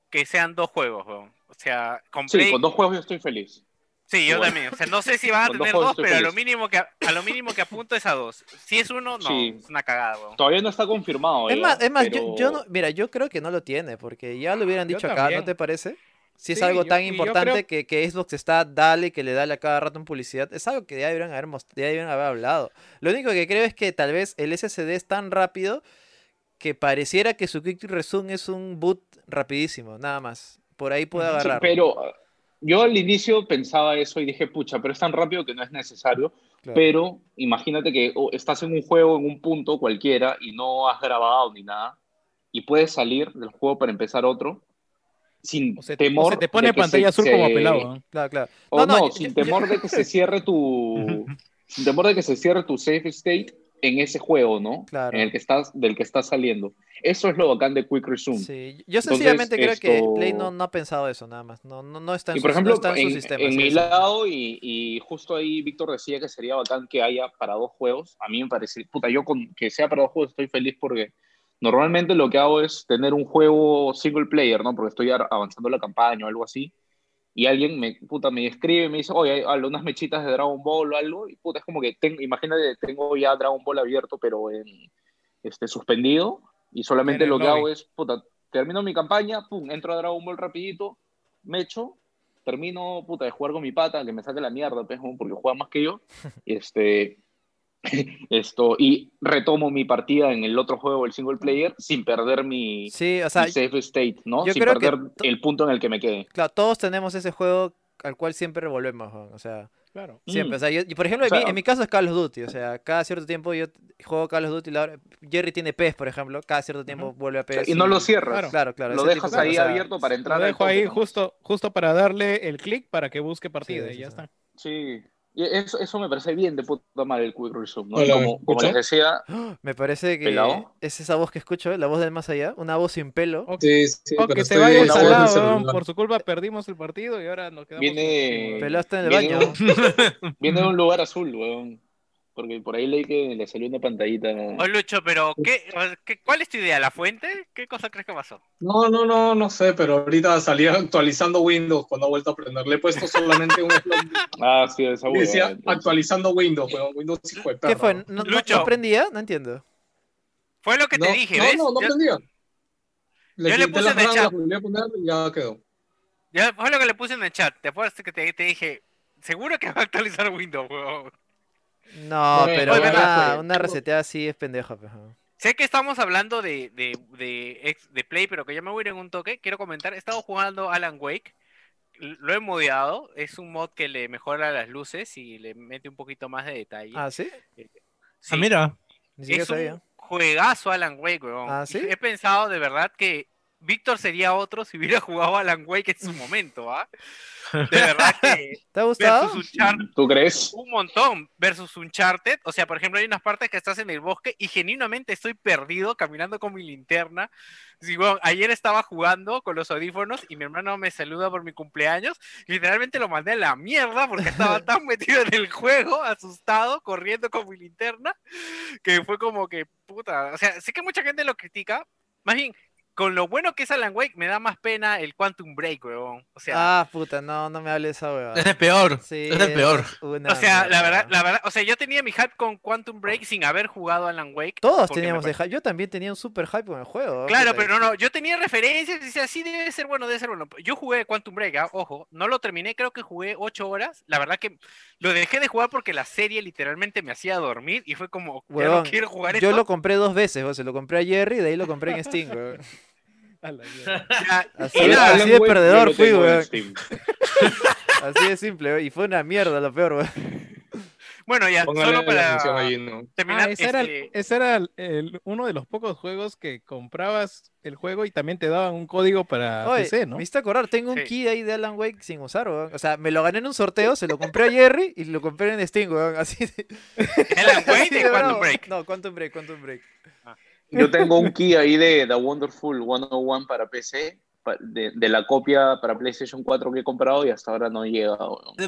que sean dos juegos, weón. O sea, con Sí, con dos juegos yo estoy feliz. Sí, yo también. O sea, no sé si van a dos tener dos, pero a lo mínimo que a lo mínimo que apunto es a dos. Si es uno, no, Sí. es una cagada, weón. Todavía no está confirmado. Es ya, más, es más yo, pero- yo no, mira, yo creo que no lo tiene, porque ya lo hubieran Yo dicho acá, ¿no te parece? Si es Sí, algo tan yo importante creo- que, que Xbox está dale, que le dale a cada rato en publicidad, es algo que ya deberían haber, most- ya deberían haber hablado. Lo único que creo es que tal vez el SSD es tan rápido que pareciera que su Quick Resume es un boot rapidísimo, nada más. Por ahí puede Ujú. Sí, agarrar. pero yo al inicio pensaba eso y dije, pucha, pero es tan rápido que no es necesario. Claro. Pero imagínate que oh, estás en un juego, en un punto cualquiera, y no has grabado ni nada. y puedes salir del juego para empezar otro sin O se, o temor se te pone pantalla se- azul como se- pelado. ¿no? Claro, claro. O no, yo- sin yo- temor de que se cierre tu (laughs) sin temor de que se cierre tu safe state en ese juego, ¿no? Claro. En el que estás del que estás saliendo. Eso es lo bacán de Quick Resume. Sí, yo Entonces, sencillamente creo que esto- Play no, no ha pensado eso nada más. No, no, no está en, Y su, por no ejemplo, está en su en, sistema. en mi sí. lado, y, y justo ahí Víctor decía que sería bacán que haya para dos juegos. A mí me parece, puta, yo con que sea para dos juegos estoy feliz porque normalmente lo que hago es tener un juego single player, ¿no? Porque estoy avanzando la campaña o algo así. Y alguien me, puta, me escribe y me dice, oye, hay unas mechitas de Dragon Ball o algo. Y puta, es como que, tengo, imagínate, tengo ya Dragon Ball abierto, pero en, este, suspendido. Y solamente lo que lobby. hago es, puta, termino mi campaña, pum, entro a Dragon Ball rapidito, me echo, termino, puta, de jugar con mi pata, que me saque la mierda, pues, porque juega más que yo. y (laughs) este, (laughs) esto, y retomo mi partida en el otro juego, el single player, sin perder mi, Sí, o sea, mi safe state, ¿no? Sin perder el punto en el que me quede. claro, todos tenemos ese juego al cual siempre volvemos. ¿no? O sea, Claro. siempre. Mm. O sea, yo- y por ejemplo, O en, mi, en mi caso es Call of Duty. O sea, cada cierto tiempo yo juego Call of Duty. la hora- Jerry tiene PES, por ejemplo. Cada cierto tiempo vuelve a PES. y no lo cierras. Claro. Claro, claro. lo dejas tipo ahí abierto para entrar Lo dejo ahí justo, justo para darle el clic para que busque partida Sí, y ya está. Sí. Y eso, eso me parece bien de puta madre el Quick Resume, ¿no? Y Hola, ¿me como, como les decía, (gasps) Me parece que ¿Pelado? es esa voz que escucho, la voz del más allá. Una voz sin pelo. O, Sí, sí, o pero que te estoy vaya en el la voz del salado, weón, celular. por su culpa perdimos el partido y ahora nos quedamos Viene- Pelado está en el Viene baño. un- (laughs) viene de un lugar azul, weón. Porque por ahí leí que le salió una pantallita. O Lucho, pero ¿qué, qué- ¿cuál es tu idea? ¿La fuente? ¿Qué cosa crees que pasó? No, no, no, no sé, pero ahorita salía actualizando Windows cuando he vuelto a aprender. Le he puesto solamente un (laughs) Ah, sí, esa huevada, decía entonces. actualizando Windows, weón. Windows hijo de ¿Qué perra, fue? ¿No, no, Lucho. no prendía? No entiendo. Fue lo que No, te dije, no, ¿ves? no, no Yo- prendía. Le yo le puse las en el chat. las volví a poner y ya quedó. Ya, fue lo que le puse en el chat. Te acuerdas que te, te dije, seguro que va a actualizar Windows, weón. No, pero oye, una, verdad, una reseteada así es pendeja. pues, ¿no? Sé que estamos hablando de, de, de, de Play, pero que ya me voy a ir en un toque. Quiero comentar, he estado jugando Alan Wake. Lo he modeado. Es un mod que le mejora las luces y le mete un poquito más de detalle. Ah, ¿sí? Sí, Ah, mira. Ni siquiera es un sabía. juegazo Alan Wake, weón. Ah, ¿sí? He pensado de verdad que Víctor sería otro si hubiera jugado Alan Wake en su momento, ¿ah? (laughs) De verdad que ¿Te ha gustado? versus Uncharted, ¿Tú crees? un montón versus Uncharted. O sea, por ejemplo, hay unas partes que estás en el bosque y genuinamente estoy perdido caminando con mi linterna. Sí, weón, ayer estaba jugando con los audífonos y mi hermano me saluda por mi cumpleaños. y literalmente lo mandé a la mierda porque estaba (laughs) tan metido en el juego, asustado, corriendo con mi linterna, que fue como que, puta. O sea, sé que mucha gente lo critica. Más bien, con lo bueno que es Alan Wake, me da más pena el Quantum Break, weón. O sea, Ah, puta, no, no me hables de esa hueva. Es el peor. Sí, es el peor. una O sea, la verdad, la verdad, o sea, yo tenía mi hype con Quantum Break sin haber jugado Alan Wake. Todos teníamos hype. Yo también tenía un super hype con el juego. Claro, pero no, no, yo tenía referencias y decía, sí, debe ser bueno, debe ser bueno. Yo jugué Quantum Break, ah, ojo, no lo terminé, creo que jugué ocho horas. La verdad que lo dejé de jugar porque la serie literalmente me hacía dormir y fue como, ya no quiero jugar Yo esto. lo compré dos veces, o sea, lo compré a Jerry y de ahí lo compré en Steam, (laughs) weón. (laughs) A la mierda. Ya, Así, de perdedor fui, weón. (laughs) Así de simple, weón. Y fue una mierda lo peor, weón. bueno, ya, Póngale solo para atención ahí, ¿no? terminar, Ah, ese era, el- este, ese era el- el- uno de los pocos juegos que comprabas el juego y también te daban un código para Oye, PC, ¿no? me hiciste acordar, tengo un Sí. key ahí de Alan Wake sin usar, weón. O sea, me lo gané en un sorteo, se lo compré a Jerry y lo compré en Steam, weón. Así de, Alan (laughs) Wake de Quantum. Break. No, Quantum Break, Quantum Break. Yo tengo un key ahí de The Wonderful 101 para PC, de, de la copia para PlayStation 4 que he comprado y hasta ahora no llega.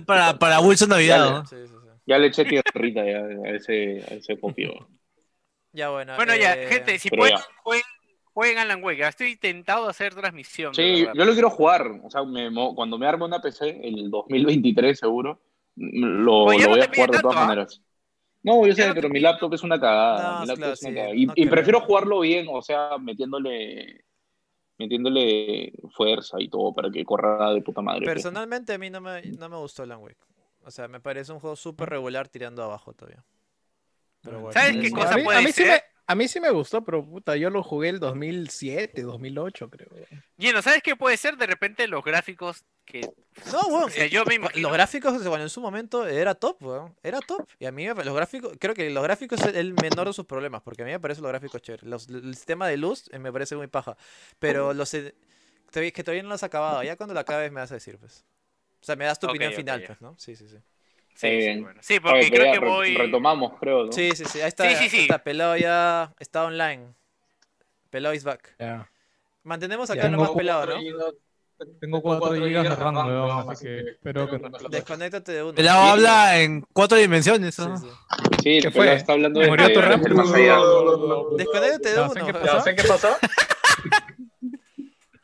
Para, para Wilson Navidad, Dale. ¿no? Sí, sí, sí. Ya le eché tierrita ya a ese, a ese copio. Ya, bueno. Bueno, ya, eh, gente, si pero pueden, ya. jueguen, jueguen Alan Wake. ya Estoy tentado a hacer transmisión. Sí, yo lo quiero jugar. O sea, me mo- cuando me arme una PC, el 2023 seguro, lo, ya lo no voy a jugar de todas ¿ah? No, yo sé, pero mi laptop es una cagada. No, mi laptop claro, es una sí, cagada. Y, no y te prefiero jugarlo bien, o sea, metiéndole metiéndole fuerza y todo para que corra de puta madre. pues. Personalmente a mí no me, no me gustó Alan Wake. O sea, me parece un juego súper regular tirando abajo todavía. Pero bueno, ¿Sabes qué cosa a, mí, puede a mí sí ser? me, a mí sí me gustó, pero puta, yo lo jugué el 2007, 2008, creo. Lleno, ¿sabes qué puede ser? De repente los gráficos que No, weón. O sea, yo me Los gráficos, bueno, en su momento era top, weón. Era top. Y a mí me- los gráficos, creo que los gráficos es el menor de sus problemas, porque a mí me parecen los gráficos chéveres. Los- el sistema de luz eh, me parece muy paja. Pero los todavía- que todavía no lo has acabado. Ya cuando lo acabes me vas a decir, pues. O sea, me das tu opinión final, pues, ¿no? Sí, sí, sí. Sí, Eh, sí, bueno. Sí, porque creo ya que re- voy. Retomamos, creo, ¿no? Sí, sí, sí. Ahí está. Sí, sí, sí. Está pelado ya. Está online. Pelado is back. Mantenemos acá lo Tengo más pelado, ¿no? Tengo 4 GB de RAM, weón, así que espero que... Desconéctate de uno. Pelado habla en cuatro dimensiones. Sí, ¿no? sí. Sí, está hablando de ¿Murió tu rap? del más allá. Desconéctate de uno. sé qué pasó. (laughs)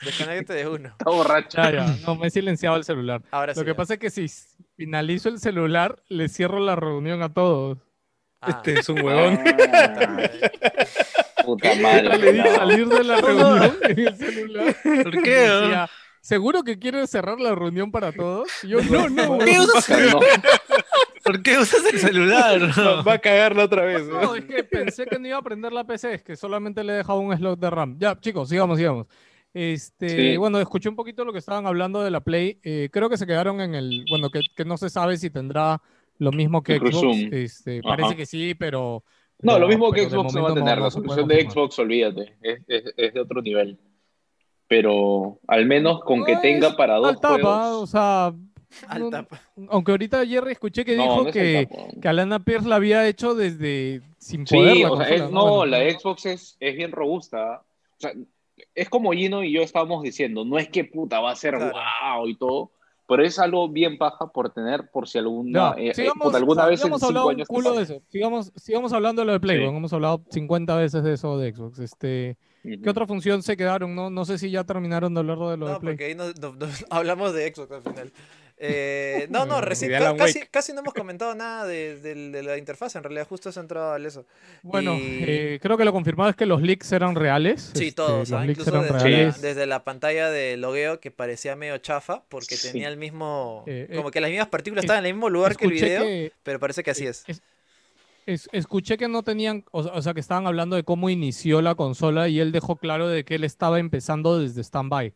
Desconéctate de uno. Está borracho. Ya, ya, no, me he silenciado el celular. Ahora sí. Lo que pasa es que si s- finalizo el celular, le cierro la reunión a todos. Ah. Este es un huevón. Ah, Puta (laughs) madre. Le di salir de la reunión en el celular. (laughs) ¿Por qué? Decía, ¿Seguro que quieres cerrar la reunión para todos? Y yo, no, no. ¿Por qué weón". usas, No, (laughs) ¿por qué usas el celular? no? Va a cagarla otra vez. ¿no? No, es que pensé que no iba a prender la PC, es que solamente le he dejado un slot de RAM. Ya, chicos, sigamos, sigamos. Este, Sí. bueno, escuché un poquito lo que estaban hablando de la Play. eh, creo que se quedaron en el, bueno, que, que no se sabe si tendrá lo mismo que Xbox. resume. Este, parece que sí, pero. No, pero- lo mismo que Xbox no va a tener. no la solución de. Xbox, olvídate. Es, es- es de otro nivel. Pero al menos con que No tenga para dos al tapa, juegos. o sea, Al no- tapa. aunque ahorita Jerry escuché que No, dijo no es que, que Alana Pierce la había hecho desde sin poder Sí, la o sea, es- no, Bueno, la Xbox es, es bien robusta. O sea, es como Gino y yo estábamos diciendo, no es que puta va a ser Claro. wow y todo, pero es algo bien paja por tener, por si alguna, Ya, eh, eh, sigamos, alguna vez en sigamos cinco años. culo de eso. Sigamos, sigamos hablando de lo de Play, Sí. Hemos hablado 50 veces de eso de Xbox. Este, Ujú. ¿Qué otra función se quedaron? No, no sé si ya terminaron de hablar de lo de No, Play. porque ahí no, no- no- hablamos de Xbox al final. Eh, no, no, Eh, recién, casi, no hemos comentado nada de, de- de la interfaz, en realidad justo has entrado al eso. Bueno, y- eh, creo que lo confirmado es que los leaks eran reales. Sí, este, todos, los leaks incluso eran desde, la, reales. desde la pantalla de logueo que parecía medio chafa, porque Sí. tenía el mismo, Eh, eh, como que las mismas partículas es- estaban en el mismo lugar que el video, que- pero parece que así es. es- es- escuché que no tenían, o sea, que estaban hablando de cómo inició la consola y él dejó claro de que él estaba empezando desde standby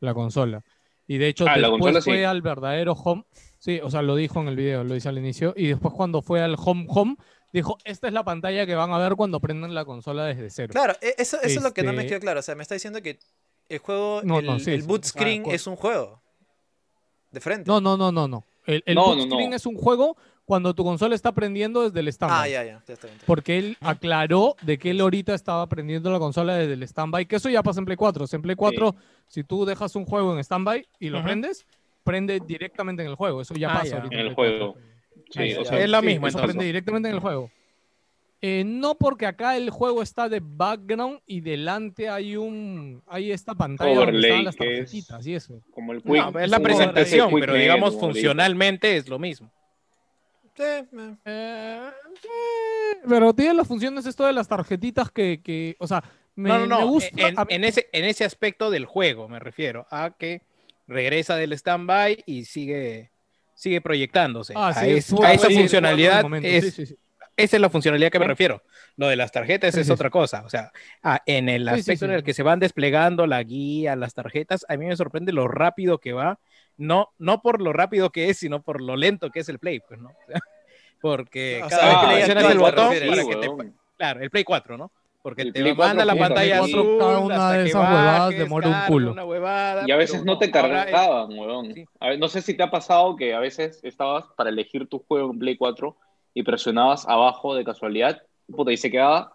la consola. Y de hecho, Ah, después consola fue sí. al verdadero home. Sí, o sea, lo dijo en el video, lo dice al inicio. Y después cuando fue al home home, dijo, esta es la pantalla que van a ver cuando prendan la consola desde cero. Claro, e- eso, eso es lo que no me Este- quedó claro. O sea, me está diciendo que el juego, No, el, no, sí, el sí, boot o sea, screen es un juego. De frente. No, no, no, no, no. El, el No, boot no, no. screen es un juego cuando tu consola está prendiendo desde el standby. Ah, ya, ya, ya está bien. Porque él aclaró de que él ahorita estaba prendiendo la consola desde el standby, que eso ya pasa en Play 4. O sea, en Play 4, si tú dejas un juego en standby y lo prendes, prende directamente en el juego. Eso ya Ah, pasa ya. ahorita En el juego. 4. Sí, o sea, Es lo Sí, mismo eso prende directamente en el juego. Eh, no porque acá el juego está de background y delante hay un hay esta pantalla donde Overlay, están las es- tarjetitas y eso. como el No, Quick. es la presentación, pero digamos funcionalmente es lo mismo. Sí, eh. Eh, eh, pero tiene las funciones esto de las tarjetitas que, que o sea, me, no, no, no. me gusta. En, ese, en ese aspecto del juego me refiero a que regresa del standby y sigue, sigue proyectándose. Ah, a, sí, es- fue- a esa funcionalidad, es- sí, sí, sí. Esa es la funcionalidad que me refiero. Lo de las tarjetas Sí, es sí, otra cosa. O sea, ah, en el Sí, sí, aspecto en el que se van desplegando la guía, las tarjetas, a mí me sorprende lo rápido que va. No, no por lo rápido que es, sino por lo lento que es el play, pues, ¿no? (laughs) O sea, porque O cada sea, vez el que Play presionas el botón para que te. Claro, el Play 4, ¿no? Porque El te Play manda 4 la pantalla Play 4 azul cada una hasta de que esas huevadas demora un culo. una huevada, Y a veces pero no te cargaban, weón. Sí. A ver, no sé si te ha pasado que a veces estabas para elegir tu juego en Play 4 y presionabas abajo de casualidad, puta, y se quedaba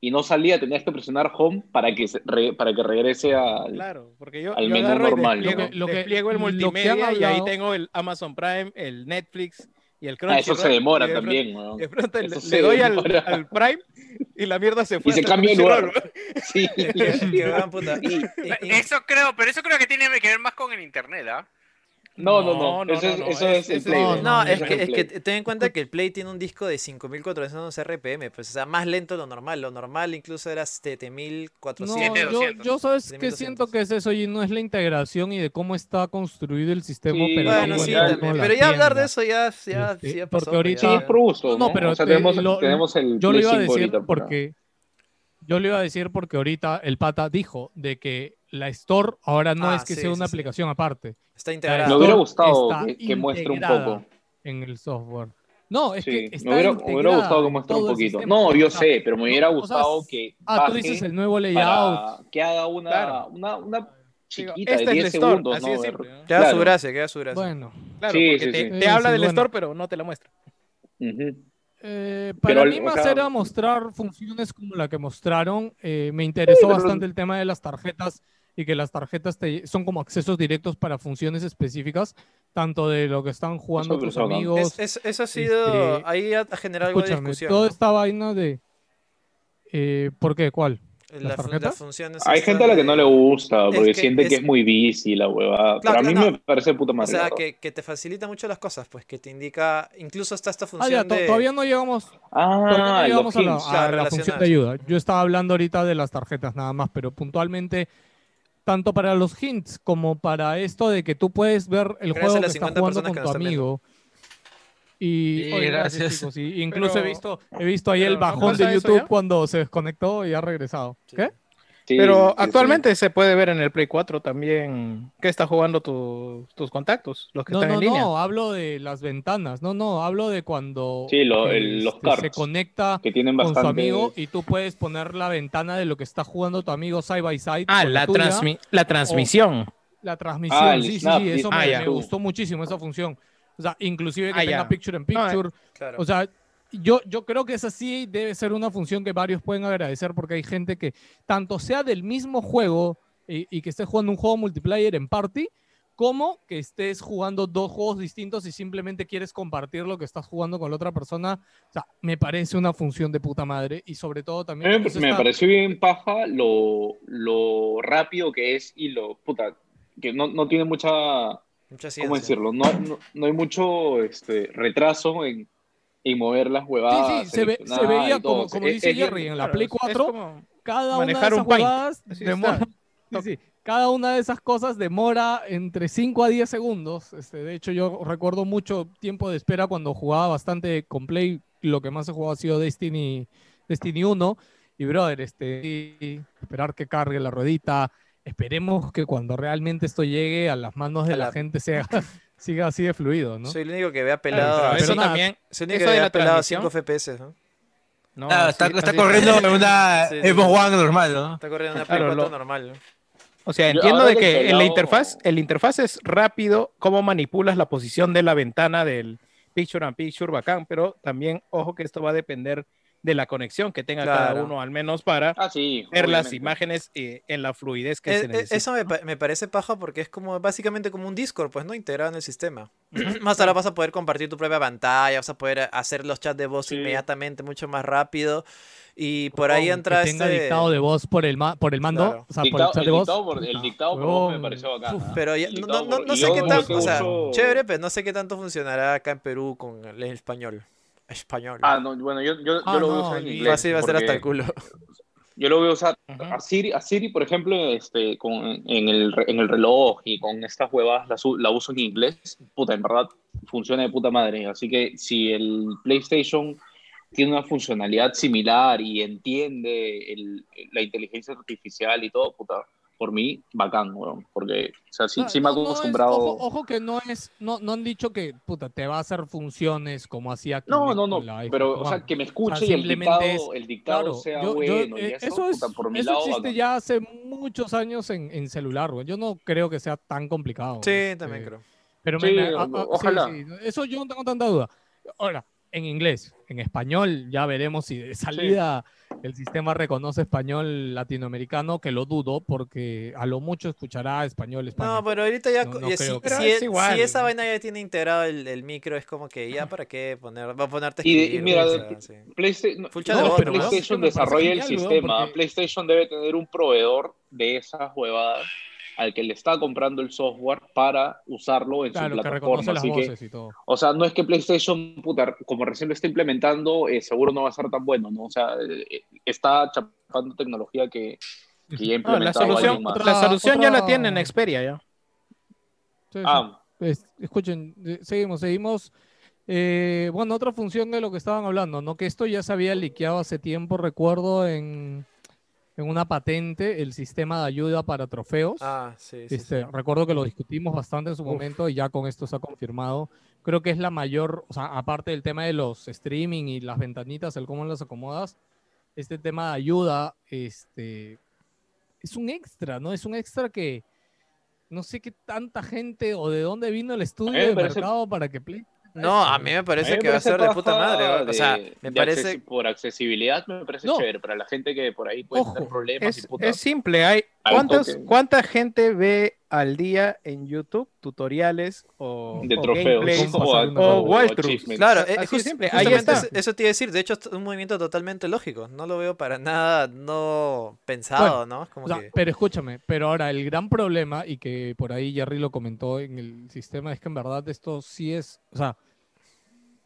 y no salía, tenías que presionar home para que, se- re- para que regrese al... Claro, porque yo, al yo menú agarro y normal, despliego, ¿no? Lo que- despliego el multimedia y ahí hablado- tengo el Amazon Prime, el Netflix y el Ah, Crunchyroll. eso se demora de también, pronto- weón. De pronto le, le se doy al, al Prime y la mierda se fue. Y se cambia el lugar. (laughs) Sí. Eso creo, pero eso creo que tiene que ver más con el internet, ¿ah? No, no, No, no. no, Eso no, es, no, eso es- es el es- Play. no, weón. No, no, es que, es que ten en cuenta que el Play tiene un disco de 5400 RPM, pues, o sea, más lento de lo normal. Lo normal incluso era 7400. No, Siete, yo, 200. yo sabes De que 1200. siento que es eso y no es la integración y de cómo está construido el sistema Sí, operativo. Bueno, en sí, también. Pero ya hablar de tienda. eso ya, ya, Este, ya porque pasó. ahorita- Sí, por gusto, No, ¿no? pero o sea, te- tenemos, lo- tenemos el Yo lo iba a 5 decir ahorita porque yo lo iba a decir porque ahorita el pata dijo de que la Store ahora no Ah, es que sí, sea una sí. aplicación aparte. Está La integrado. Me hubiera gustado que, que muestre un integrada poco. en el software. No, es Sí, que está me hubiera, me hubiera integrada gustado que muestre un poquito. No, yo sé, pero me hubiera no, o sea, gustado que Ah, tú dices el nuevo layout. que haga una, Claro. una, una chiquita Este de es 10 el store, segundos, así ¿no? de. Queda su gracia, queda su gracia. Bueno, Claro, Sí, porque sí, te, sí. te Sí, habla sí, del bueno. store, pero no te la muestra. Eh, Pero para al- mí más era mostrar funciones como la que mostraron. eh, me interesó pero- bastante el tema de las tarjetas y que las tarjetas te- son como accesos directos para funciones específicas, tanto de lo que están jugando tus amigos. Es- es- eso ha sido. Este, ahí ha generado algo de discusión. toda ¿no? esta vaina de... eh, ¿Por qué? ¿Cuál? La ¿las las funciones Hay gente a la que no le gusta Es porque que siente que es- es muy bici la huevada. Claro, pero a mí no. me parece puta O madre. sea, la verdad. que, que te facilita mucho las cosas, pues que te indica. Incluso está esta Ah, función ya, to- de. todavía no llegamos, todavía no Ah, llegamos a la, a la función de ayuda. Yo estaba hablando ahorita de las tarjetas nada más, pero puntualmente, tanto para los hints como para esto de que tú puedes ver el Gracias juego que 50 jugando con que tu amigo. Y Sí, oye, gracias, gracias. chicos. y incluso he visto, he visto ahí el pero ¿no bajón de YouTube cuando se desconectó y ha regresado. Sí. ¿Qué? Sí, Pero sí, sí. actualmente se puede ver en el Play 4 también que está jugando tu- tus contactos, los que No, están no, en línea. no, hablo de las ventanas. No, no, hablo de cuando Sí, lo- el- los este, se conecta que tienen con bastante. su amigo y tú puedes poner la ventana de lo que está jugando tu amigo side by side. Ah, la, tuya, transmi- la transmisión. la transmisión. Ah, sí, sí, snap, sí, eso ah, me, gustó muchísimo esa función. O sea, inclusive que Ah, tenga picture in No, eh, picture. Claro. O sea, yo, yo creo que esa sí debe ser una función que varios pueden agradecer porque hay gente que tanto sea del mismo juego y, y que estés jugando un juego multiplayer en party, como que estés jugando dos juegos distintos y simplemente quieres compartir lo que estás jugando con la otra persona. O sea, me parece una función de puta madre y sobre todo también... me, está- pareció bien paja lo, lo rápido que es y lo puta que no, no tiene mucha Mucha ¿cómo decirlo? No, no, no hay mucho este, retraso en, en mover las huevadas. Sí, sí, se, ve- se veía y como, como Es- dice es Jerry en la Claro, Play es- es 4, como- cada una de esas Así demora, (laughs) sí, sí, cada una de esas cosas demora entre 5 a 10 segundos. Este, de hecho, yo recuerdo mucho tiempo de espera cuando jugaba bastante con Play. Lo que más he jugado ha sido Destiny, Destiny 1. Y, brother, este, y esperar que cargue la ruedita. Esperemos que cuando realmente esto llegue a las manos de A la, la- gente sea, (laughs) siga así de fluido, ¿no? Soy el único que vea Claro, pelado. a- eso también. soy el único que vea la pelado a transmisión. 5 FPS, ¿no? No, Claro, está, está así- corriendo en una (laughs) Sí, sí. Xbox One normal, ¿no? Está corriendo una Play Claro, 4 lo- normal. ¿no? O sea, entiendo de que en la interfaz, el interfaz es rápido, cómo manipulas la posición de la ventana del Picture and Picture, bacán, pero también, ojo que esto va a depender de la conexión que tenga cada uno, al menos para Ah, sí. ver las imágenes eh, en la fluidez que Eh, se eh, necesita. Eso me, pa- me parece paja porque es como básicamente como un Discord, pues, ¿no? Integrado en el sistema. (clears throat) Más ahora vas a poder compartir tu propia pantalla, vas a poder hacer los chats de voz Sí. inmediatamente, mucho más rápido. Y por ahí Que entra tenga este... dictado de voz por el, ma- por el mando, Claro. o sea, por el Dictado- chat de el voz. dictado por- el dictado por voz me pareció bacán, Uf. Pero ya- no, no, por- no y sé qué lo tan... que O sea, uso- chévere, pero no sé qué tanto funcionará acá en Perú con el español. Español. Ah, no, bueno, yo, yo, yo Ah, lo voy a no, usar en inglés. Fácil va a ser hasta el culo. Yo lo voy a usar a Siri, a Siri, por ejemplo, este, con, en, el, en el reloj y con estas huevas la, su- la uso en inglés. Puta, en verdad funciona de puta madre. Así que si el PlayStation tiene una funcionalidad similar y entiende el- la inteligencia artificial y todo, puta, por mí, bacán, weón. Porque, o sea, sí, No, sí me he no, no es- acostumbrado. ojo, ojo que no es, no, no han dicho que puta, te va a hacer funciones como hacía No, no, no, con la pero, o sea, que me escuche y el simplemente dictado, el dictado Claro, sea yo- yo- bueno eh, y eso, eso, es- puta, por mi eso lado, existe bacán. ya hace muchos años en, en celular, güey. Yo no creo que sea tan complicado. Sí, este, también creo. Pero Sí, me- o- ah, ah, sí, ojalá. sí, Eso yo no tengo tanta duda. Ahora, en inglés, en español, ya veremos si de salida el sistema reconoce español latinoamericano, que lo dudo, porque a lo mucho escuchará español español. No, pero ahorita ya, No, no ya si, creo que- si es e- igual. si esa vaina ya tiene integrado el, el micro, es como que ya para qué poner, va a ponerte a Y y escribir, mira, o de- sea, sí. PlayStation, no, pero PlayStation desarrolla el sistema. porque- PlayStation debe tener un proveedor de esas huevadas al que le está comprando el software para usarlo en Claro, su plataforma. Así que, voces y todo. o sea, no es que PlayStation, puta, como recién lo está implementando, eh, seguro no va a ser tan bueno, ¿no? O sea, eh, está chapando tecnología que, que ya ha No, la implementado solución, alguien más. Otra- la solución ya la otra- tiene en Xperia ya. Sí. Ah, Pues, escuchen, eh, seguimos, seguimos. Eh, bueno, otra función de lo que estaban hablando, ¿no? Que esto ya se había liqueado hace tiempo, recuerdo, en, en una patente el sistema de ayuda para trofeos. Ah, sí, sí. Este, recuerdo que lo discutimos bastante en su momento y ya con esto se ha confirmado. Creo que es la mayor, o sea, aparte del tema de los streaming y las ventanitas, el cómo las acomodas, este tema de ayuda, este, es un extra, ¿no? Es un extra que no sé qué tanta gente o de dónde vino el estudio de parece- mercado para que Play. No, a mí me parece A mí me que va a ser de puta madre. O sea, me parece. accesi- por accesibilidad me parece No. chévere. Para la gente que por ahí puede tener problemas Es, y puta. es simple, hay Hay ¿cuántas, toque. ¿cuánta gente ve al día en YouTube tutoriales o, de o trofeos gameplays o, o- o. Claro, Así eh, de just- simple, ahí justamente está. eso- eso te iba a decir. De hecho, es un movimiento totalmente lógico. No lo veo para nada no pensado, ¿no? Es como O sea, que. pero escúchame, pero ahora el gran problema, y que por ahí Jerry lo comentó en el sistema, es que en verdad esto sí es, o sea,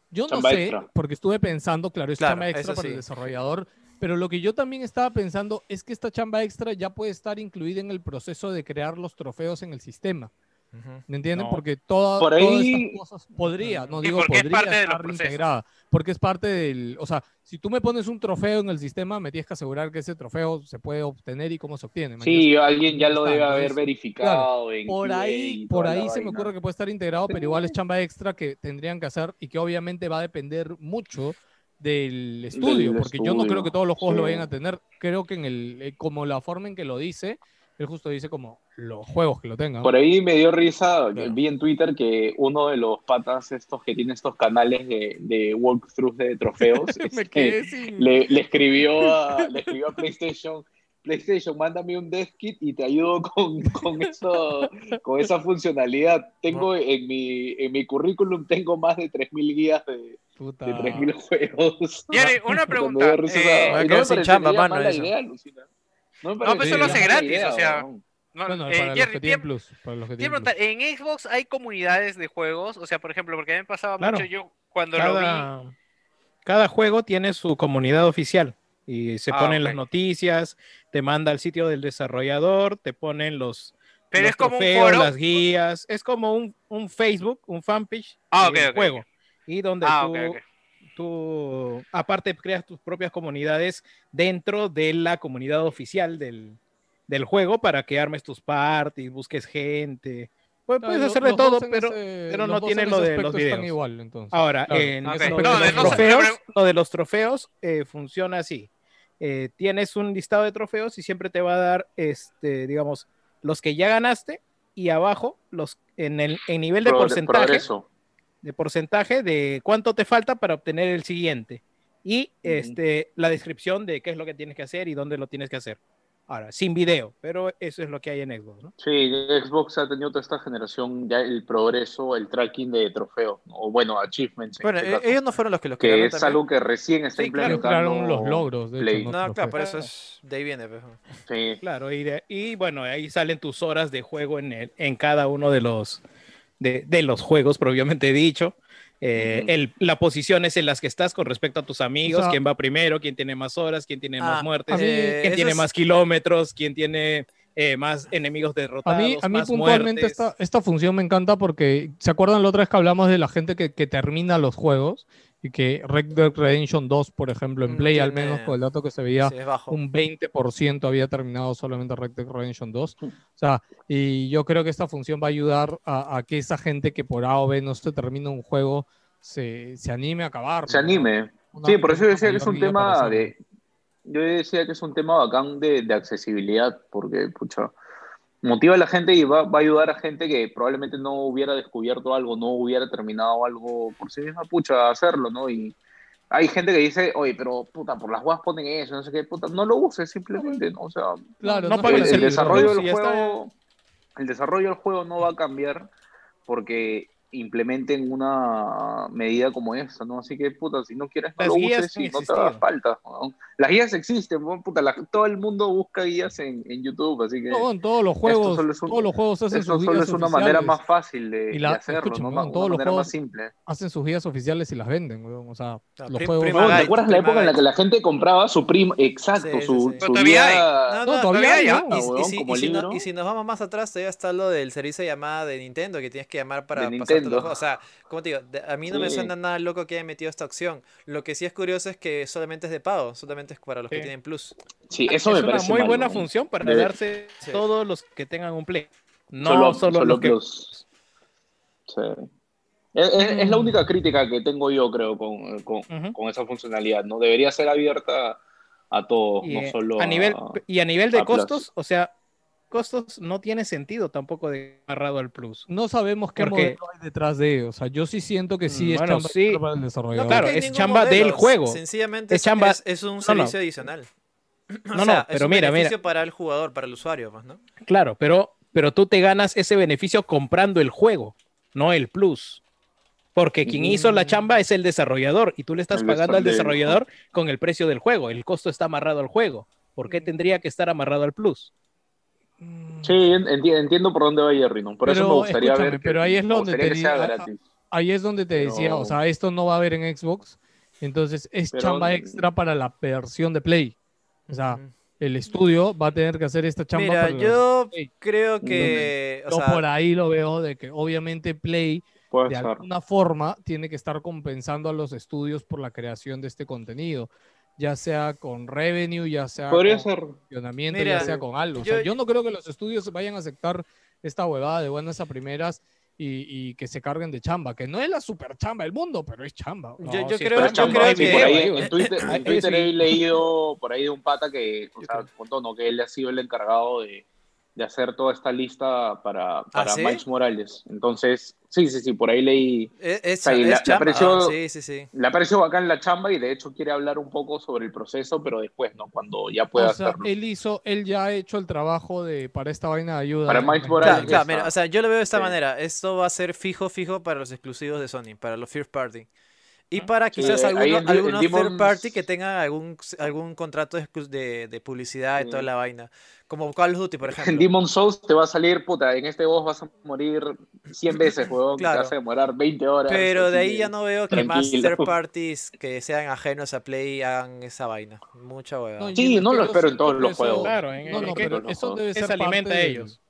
yo no Chamba sé, extra. porque estuve pensando, claro, es Claro, chamba extra para el desarrollador, pero lo que yo también estaba pensando es que esta chamba extra ya puede estar incluida en el proceso de crear los trofeos en el sistema. Ujú. ¿Me entienden? No. Porque toda- Por todas ahí- estas cosas podría, no digo porque es podría parte los estar integrada, porque es parte del, o sea, si tú me pones un trofeo en el sistema, me tienes que asegurar que ese trofeo se puede obtener y cómo se obtiene. ¿me Sí, alguien ya lo debe haber verificado. en por ahí, por ahí se me vaina. ocurre que puede estar integrado, pero igual es chamba extra que tendrían que hacer y que obviamente va a depender mucho del estudio, porque yo no creo que estudio, todos los juegos lo sí. vayan a tener. Creo que en el, eh, como la forma en que lo dice, él justo dice como los juegos que lo tengan. Por ahí me dio risa, Claro. vi en Twitter que uno de los patas estos que tiene estos canales de, de walkthroughs de trofeos, (laughs) este, sin... le, le escribió a, le escribió a PlayStation, PlayStation, mándame un dev kit y te ayudo con, con, eso, con esa funcionalidad. Tengo en mi, en mi currículum tengo más de 3.000 guías de, Puta. de 3.000 juegos. Jerry, (laughs) una pregunta. eh, quedar me sin chamba, mano, mala eso. idea, Lucina. No, me No, pero eso lo hace gratis, idea, o sea, no, Bueno, eh, para los que tienen plus. Para los que tienen plus. en Xbox hay comunidades de juegos, o sea, por ejemplo, porque a mí me pasaba Claro. mucho yo cuando lo vi. Cada, cada juego tiene su comunidad oficial y se Ah, ponen ok. las noticias, te manda al sitio del desarrollador, te ponen los, Pero los es como un trofeos, foro. las guías, es como un, un Facebook, un fanpage Ah, del ok, ok, juego. Y donde Ah, tú, aparte, creas tus propias comunidades dentro de la comunidad oficial del, del juego para que armes tus parties, busques gente. Pues, puedes lo- hacer de todo, pero, ese- pero los no tiene en lo de los videos. igual, entonces. Ahora, Claro. en aspecto de los trofeos, lo de los trofeos eh, funciona así. Eh, tienes un listado de trofeos y siempre te va a dar, este, digamos, los que ya ganaste y abajo los en el en nivel de Pro- porcentaje, progreso. De porcentaje de cuánto te falta para obtener el siguiente y este la descripción de qué es lo que tienes que hacer y dónde lo tienes que hacer. Ahora, sin video, pero eso es lo que hay en Xbox, ¿no? Sí, Xbox ha tenido toda esta generación ya el progreso, el tracking de trofeos, o bueno, achievements. en Bueno, este caso, ellos no fueron los que los que es también. algo que recién está Sí, claro, implementando. crearon los logros, de hecho. ¿no? No, claro, por eso es. De ahí viene, pues. Sí. Claro, y, de- y bueno, ahí salen tus horas de juego en, el- en cada uno de los, de, de los juegos, propiamente dicho. Eh, Ujú. el, la posiciones en las que estás con respecto a tus amigos, O sea- quién va primero, quién tiene más horas, quién tiene Ah, más a muertes, mí- Eh, quién tiene es- más kilómetros, quién tiene eh, más enemigos A derrotados, mí, a mí más puntualmente esta, esta función me encanta porque, ¿se acuerdan la otra vez que hablamos de la gente que, que termina los juegos? Que Red Dead Redemption 2, por ejemplo, en Mm, Play, al menos con el dato que se veía, Sí, un 20% había terminado solamente Red Dead Redemption 2. O sea, y yo creo que esta función va a ayudar a, a que esa gente que por A o B no se termina un juego se, se anime a acabar. Se anime. Sí, por eso yo decía que es un tema de. Yo decía que es un tema bacán de, de accesibilidad, porque, pucha, motiva a la gente y va, va a ayudar a gente que probablemente no hubiera descubierto algo, no hubiera terminado algo por sí misma, pucha, a hacerlo, ¿no? Y hay gente que dice, oye, pero, puta, por las guas ponen eso, no sé qué, puta, no lo uses simplemente, ¿no? O sea, Claro, no no, el, el desarrollo del está. juego el desarrollo del juego no va a cambiar porque implementen una medida como esta, ¿no? Así que, puta, si no quieres, no Las lo guías uses y no te haga existido. falta. ¿no? Las guías existen, ¿no? puta, la- todo el mundo busca guías en, en YouTube, así que No, en todos los juegos, solo es un- todos los juegos hacen esto sus solo guías es una manera oficiales. más fácil de, Y la- de hacerlo, escúchame, ¿no? Una, todos una los manera juegos- más simple. hacen sus guías oficiales y las venden, weón. O sea, sea, los Prim- juegos. Prima ¿Te acuerdas la Prima época en la que la gente compraba su primo? Exacto, Sí, sí, su, sí. su Pero todavía hay. guía- No, No, no, todavía hay, Y, si, nos vamos más atrás, todavía está lo del servicio de llamada de Nintendo, que tienes que llamar para pasar O sea, como te digo, a mí no me suena nada loco que hayan metido esta opción. Lo que sí es curioso es que solamente es de pago, solamente es para los que Sí. tienen Plus. Sí, eso es me una parece muy buena función para Debe- darse Sí. todos los que tengan un Play. No solo, solo, solo los que... Plus. Sí. Es, es- es la única crítica que tengo yo, creo, con, con, esa funcionalidad. No debería ser abierta a todos, Y, no solo a nivel, y a nivel de a Plus. costos, o sea, costos no tiene sentido tampoco de agarrado al Plus. No sabemos qué Porque- modelo hay detrás de ellos. O sea, yo sí siento que sí Mm, es bueno, chamba sí. extra para el No, desarrollador. claro, es chamba del juego. Sencillamente Es es, chamba- es- es un no. servicio adicional. (clears throat) O No, no, sea, es pero un mira, mira. beneficio para el jugador, para el usuario, pues, ¿no? Claro, pero, pero tú te ganas ese beneficio comprando el juego, no el Plus. Porque quien hizo la chamba es el desarrollador y tú le estás El pagando al desarrollador. desarrollador con el precio del juego. El costo está amarrado al juego. ¿Por qué tendría que estar amarrado al Plus? Mm, Sí, enti- entiendo por dónde va Jerry, ¿no? Por eso me gustaría ver. que- pero ahí es donde te gratis. Ahí es donde te decía, o sea, esto no va a haber en Xbox, entonces es Pero- chamba extra para la versión de Play. O sea, el estudio va a tener que hacer esta chamba Mira, para yo Play. creo que. O Yo sea, por ahí lo veo de que obviamente Play de ser. alguna forma tiene que estar compensando a los estudios por la creación de este contenido, ya sea con revenue, ya sea Podría con ser. funcionamiento, Mira, ya sea con algo. O sea, yo- yo no creo que los estudios vayan a aceptar esta huevada de buenas a primeras y, y que se carguen de chamba, que no es la super chamba del mundo, pero es chamba. yo, No, yo sí, creo, Pero yo chamba, creo sí, que. por ahí en Twitter, (laughs) en Twitter sí. he leído por ahí de un pata que, o sea, contó, ¿no? que él ha sido el encargado de, de hacer toda esta lista para, para ¿sí? Miles Morales. Entonces, sí, sí, sí, por ahí leí. Es, es, O sea, y es la- la chamba. pareció- Ah, sí, sí, sí. Le pareció bacán la chamba y de hecho quiere hablar un poco sobre el proceso, pero después, ¿no? Cuando ya pueda o sea, hacerlo. él hizo, él ya ha hecho el trabajo de para esta vaina de ayuda. Para. Miles Morales. Claro, claro, mira, o sea, yo lo veo de esta Sí. manera. Esto va a ser fijo, fijo para los exclusivos de Sony, para los first party. Y para Sí, quizás ahí alguno- en en algunos third party que tengan algún, algún contrato de, de, de publicidad y Sí. toda la vaina. Como Call of Duty, por En ejemplo. Demon Souls te va a salir, puta, en este boss vas a morir 100 veces, (laughs) huevón. Claro. Te vas a demorar 20 horas. Pero de ahí que- ya no veo que más tranquilo. third (laughs) parties que sean ajenos a Play hagan esa vaina. Mucha hueva. No, Sí, no lo espero en todos los juegos. Claro, en- No, en no, que pero eso debe se ser alimenta parte ellos.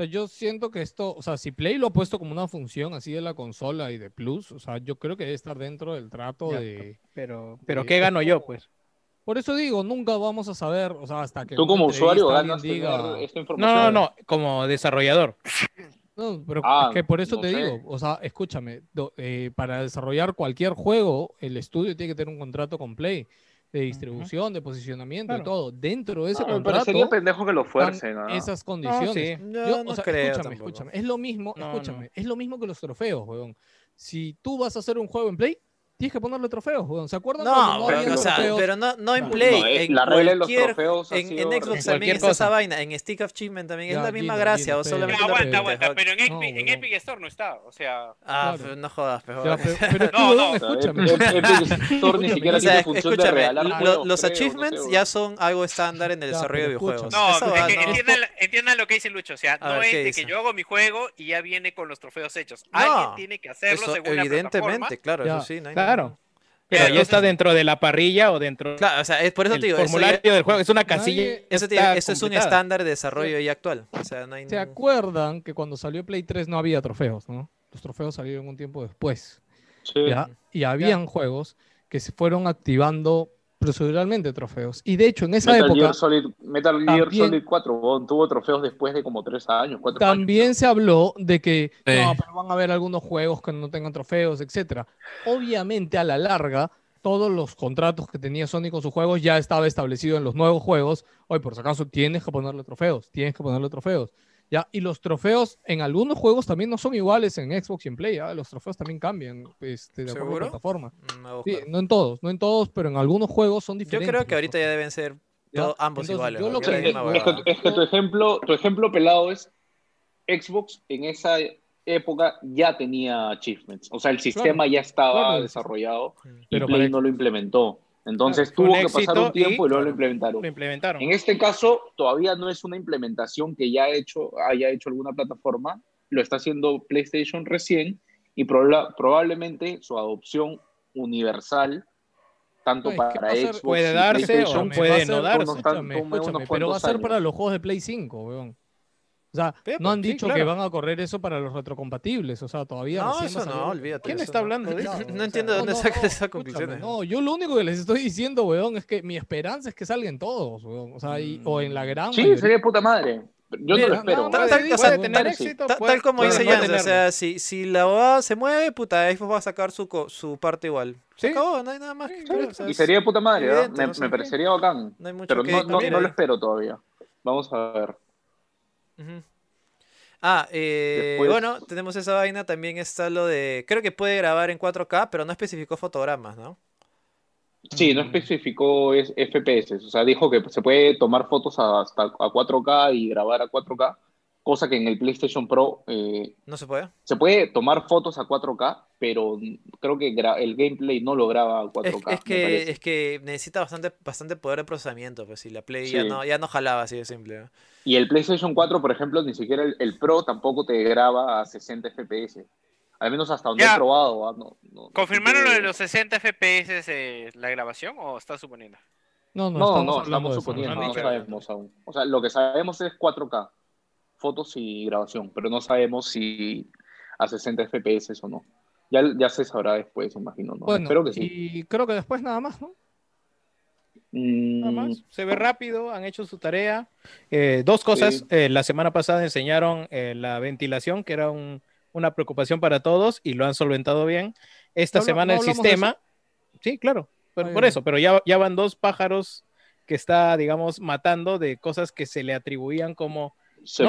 Sea, yo siento que esto, o sea, si Play lo ha puesto como una función así de la consola y de Plus, o sea, yo creo que debe estar dentro del trato Ya, de... Pero, pero de- ¿qué gano yo, pues? Por eso digo, nunca vamos a saber, o sea, hasta que Tú como usuario ganas diga... esta No, información. no, no, como desarrollador. No, pero Ah, es que por eso no te sé. digo, o sea, escúchame, do- eh, para desarrollar cualquier juego, el estudio tiene que tener un contrato con Play de distribución, de posicionamiento y Claro. todo. Dentro de ese Ah, me contrato parecería pendejo que lo fuercen. ¿ah? esas condiciones. sí. No, Yo, no o sea, creo escúchame, tampoco. escúchame. Es lo mismo, No, escúchame, es lo mismo que los trofeos, weón. Si tú vas a hacer un juego en Play, tienes que ponerle trofeos, weón. ¿Se acuerdan? No, pero, habían o sea, trofeos? pero no, no en Play. No, en la regla de los cualquier- trofeos ha en, Xbox En también está esa vaina. En Stick of Achievement también Ya, es la misma Gino, gracia. Gino, o solamente Pero lo aguanta, repite, aguanta, Hot. pero en Epic, en Store no está, o sea... Ah, Claro. no jodas, pero. Ya, (laughs) pero, No, no. Escúchame. Epic- (laughs) Store ni siquiera O sea, tiene función de regalar lo- juegos, los creo, no sé, achievements ya son algo estándar en el Ya, desarrollo de videojuegos. No, Esa es va- que no- entiendan, entiendan lo que dice Lucho, o sea, A no ver, es ¿qué de que yo hago mi juego y ya viene con los trofeos hechos. No, Alguien tiene que hacerlo Eso, según la evidentemente, claro, Ya, eso sí. no hay Claro. ningún- Pero ya Entonces- está dentro de la parrilla o dentro Claro, o sea, es por eso del te digo. eso ya- formulario del juego. Es una casilla. Nadie- Eso, te está digo, eso es un estándar de desarrollo ya actual. O sea, no hay ¿Se ningún- acuerdan que cuando salió Play 3 no había trofeos, ¿no? Los trofeos salieron un tiempo después. Sí. ¿ya? Y habían juegos que se fueron activando proceduralmente trofeos. Y de hecho, en esa Metal época Gear Solid, Metal Gear también- Solid 4 weón, tuvo trofeos después de como 3 años, 4 también se habló de que Sí. no, pero van a haber algunos juegos que no tengan trofeos, etcétera. Obviamente, a la larga, todos los contratos que tenía Sony con sus juegos ya estaba establecido en los nuevos juegos. Hoy, por si acaso, tienes que ponerle trofeos, tienes que ponerle trofeos. ¿Ya? Y los trofeos en algunos juegos también no son iguales en Xbox y en Play. ¿ya? Los trofeos también cambian este, de acuerdo a plataforma. Mm, Sí, no en todos, no en todos, pero en algunos juegos son Yo diferentes. creo que ahorita ya deben ser ambos entonces, iguales. yo que Es, que, huevada. es que tu ejemplo, tu ejemplo pelado es Xbox en esa época ya tenía achievements. O sea, el sistema ya estaba claro. desarrollado y Pero Play para- no lo implementó. Entonces Claro, tuvo que pasar un tiempo y, y- luego lo implementaron. Lo implementaron. En este caso, todavía no es una implementación que ya hecho, haya hecho alguna plataforma, lo está haciendo PlayStation recién y proba- probablemente su adopción universal, tanto No, para Xbox Puede darse o PlayStation, Puede puede no darse. tan- Escúchame, escúchame, pero va a ser para años. los juegos de Play 5, weón. O sea, no han sí, dicho que van a correr eso para los retrocompatibles. O sea, todavía No, eso no, olvídate. ¿Quién de está eso, hablando de No, eso? no entiendo de No, dónde no, esas escúchame, conclusiones. No, yo lo único que les estoy diciendo, weón, es que mi esperanza es que salgan todos, weón. O sea, y- o en la gran Sí, mayoría. sería de puta madre. Yo Mira, no lo espero. no, tal- tal- puede o sea, tener tal- éxito, Ta- puede- tal como puede dice no Jans, o sea, si, si la OA se mueve, puta, Xbox va a sacar su, co- su parte igual. Se Sí. acabó, no hay nada más que hacer, o sea, Y sería de puta madre, ¿verdad? evidente, me, parecería bacán. No hay mucho Pero que no, lo espero todavía. Vamos a ver. Ujú. Ah, eh, Después- bueno, tenemos esa vaina, también está lo de, creo que puede grabar en 4K, pero no especificó fotogramas, ¿no? Sí, no especificó es- FPS. O sea, dijo que se puede tomar fotos hasta a 4K y grabar a 4K, cosa que en el PlayStation Pro eh, No se puede. se puede tomar fotos a 4K, pero creo que el gameplay no lo graba a Es, 4K. es que, es que necesita bastante, bastante poder de procesamiento, pues si la Play ya no, ya no jalaba así de simple. ¿no? Y el PlayStation 4, por ejemplo, ni siquiera el, el Pro tampoco te graba a 60 FPS. Al menos hasta donde Ya. he probado. ¿ah? No, no- ¿Confirmaron lo de los 60 FPS de la grabación o estás suponiendo? No, no, No, estamos estamos de eso, suponiendo, no sabemos aún. O sea, lo que sabemos es 4K, fotos y grabación, pero no sabemos si a 60 FPS o no. Ya, ya se sabrá después, imagino. ¿no? Bueno, Espero que sí. y creo que después nada más, ¿no? Nada Mm, más. Se ve rápido, han hecho su tarea. Eh, dos cosas. Sí. eh, la semana pasada enseñaron eh, la ventilación, que era un- una preocupación para todos, y lo han solventado bien. Esta No semana no el sistema. Sí, claro. Por, Ah, por eso, pero ya, ya van dos pájaros que está, digamos, matando de cosas que se le atribuían como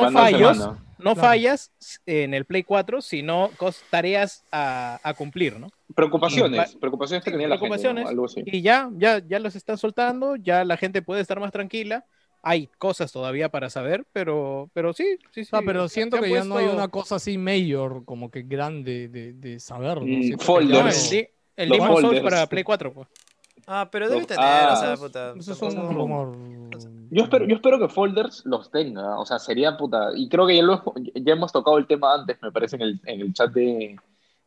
a fallos. no Claro. fallas en el Play 4, sino tareas a, a cumplir, ¿no? Preocupaciones, preocupaciones que tenía la gente, ¿no? preocupaciones. Algo así. Y ya, ya, ya los están soltando, ya la gente puede estar más tranquila. Hay cosas todavía para saber, pero, pero sí, sí, sí. Ah, pero siento que ya no hay una cosa así mayor, como que grande de, de saber, ¿no? Mm, que folders. No, el, el Los Demon's Souls para Play 4, pues. Ah, pero debe tener, ah, o sea, puta. Eso es un rumor. Yo espero, yo espero que Folders los tenga, o sea, sería puta. Y creo que ya, lo, ya hemos tocado el tema antes, me parece, en el, en el chat de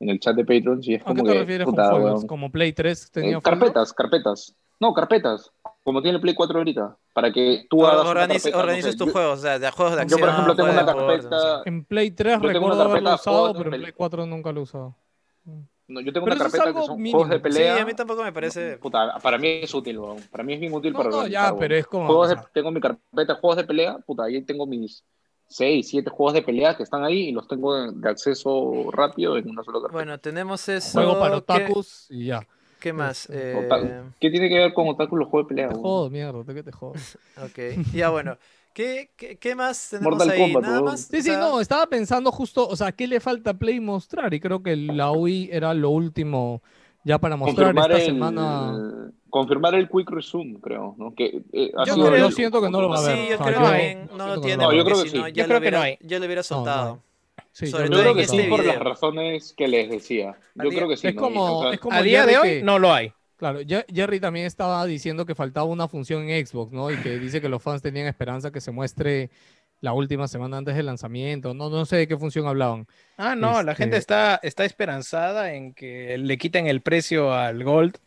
en el chat de Patreon. Y es ¿A como qué te que, refieres puta, con folders? weón. ¿Como Play 3 Eh, tenía folders? carpetas, carpetas. No, carpetas. Como tiene Play 4 ahorita. Para que tú hagas. Organiz- carpeta, no organices sé, tus yo- juegos, o sea, de juegos de Yo, acción. por ejemplo, tengo una de deporte, no sé. carpeta. En Play 3 Yo tengo una recuerdo haberlo carpeta usado, pero en Play 4 nunca lo he usado. No, yo tengo Pero una es carpeta algo que son mínimo. juegos de Sí, pelea. a mí tampoco me parece. Puta, para mí es útil, weón. Para mí es bien útil No, para no, organizar, ya, pero es como... Juegos de- tengo mi carpeta de juegos de pelea, puta, ahí tengo mis 6, 7 juegos de pelea que están ahí y los tengo de, de acceso rápido en una sola carpeta. Bueno, tenemos eso. juego para ¿qué- otakus y ya. ¿Qué más? Eh, Otaku. ¿Qué tiene que ver con Otaku los juegos de pelea? Te jodo, mierda, ¿de qué te jodo? (laughs) Ok, ya bueno. ¿Qué, qué, qué más tenemos Mortal ahí? Kombat, Nada más. Sí, o sí, sea, no, estaba pensando justo, o sea, ¿qué le falta a Play mostrar? Y creo que la Wii era lo último ya para mostrar confirmar esta el, semana. confirmar el Quick Resume, creo, ¿no? Que, eh, ha Yo sido creo- el- yo siento que no lo va a Sí, ver. yo O sea, creo yo- que no lo tiene, no Yo no, creo que sí. Yo creo que no hay. ya lo hubiera soltado. Sí, sobre yo Yo todo creo que este sí, por las video. razones que les decía. Yo día- creo que sí. es ¿no? como, O sea, es como A día de hoy que- no lo hay. Claro, Jerry también estaba diciendo que faltaba una función en Xbox, ¿no? Y que dice que los fans tenían esperanza que se muestre la última semana antes del lanzamiento. No, no sé de qué función hablaban. Ah, no, la gente Este- está, está esperanzada en que le quiten el precio al Gold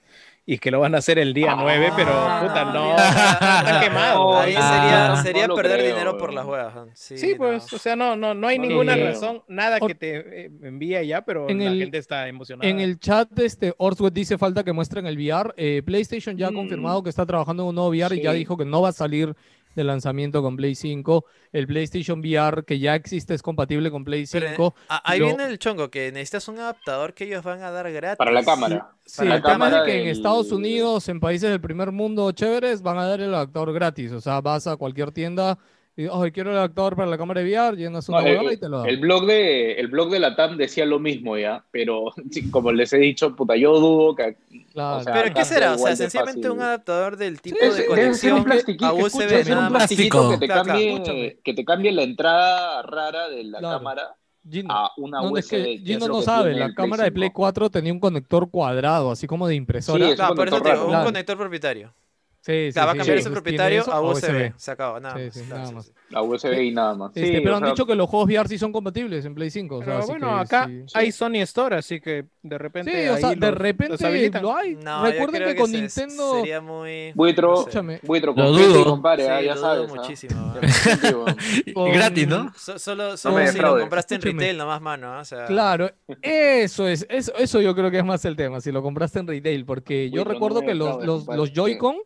y que lo van a hacer el día 9, pero Ah, puta, no, está quemado. (laughs) Ahí Ah, sería, no lo perder creo, dinero por las huevas. Sí, pues, o sea, no, no, no hay No ninguna creo. razón, nada que te eh, envíe ya, pero En la el- gente está emocionada. En el chat, este, Orswood dice falta que muestren el VR. Eh, PlayStation ya ha Mm. confirmado que está trabajando en un nuevo VR y ya dijo que no va a salir de lanzamiento con Play 5. El PlayStation VR que ya existe es compatible con Play Pero, 5. ah, ahí lo- viene el chongo, que necesitas un adaptador que ellos van a dar gratis. para la cámara. Sí, Para la el tema es que en Estados Unidos, en países del primer mundo chéveres, van a dar el adaptador gratis. O sea, vas a cualquier tienda y, oh, quiero el adaptador para la cámara de VR, llenas una No, el, y te lo dan. el blog de el blog de la TAM decía lo mismo ya, pero (laughs) sí, como les he dicho, puta, yo dudo que Claro. o sea, Pero ¿qué será? O sea, sencillamente un adaptador del tipo Debe de un conexión a USB debe ser nada un más. plastiquito que te Claro, claro, cambie, escúchame. que te cambie la entrada rara de la Claro. cámara Gino, a una no, USB. es que Gino es no sabe, la el Play cámara de Play 5. 4 tenía un conector cuadrado, así como de impresora. Sí, es Claro, por eso te digo, un Claro. conector propietario. Sí, sí, va a cambiar sí, ese propietario eso a USB. Se acaba, nada Sí, más. sí, Claro, nada sí, más. sí. La USB y nada más. Este, pero han sea, dicho que los juegos VR sí son compatibles en Play 5. O sea, Pero así bueno, que acá sí. hay Sony Store, así que de repente. Sí, o sea, de los- repente lo hay. No, Recuerden que con se- Nintendo. sería muy... Buitro, no sé. Buitro, Lo dudo. compare, Sí, ah, ya lo dudo sabes. ah. muchísimo. (laughs) Con- Gratis, ¿no? So- solo si lo compraste en retail nomás, mano. O sea, Claro, eso es, eso, eso yo creo que es más el tema, si lo compraste en retail, porque yo recuerdo que los. Joy-Con,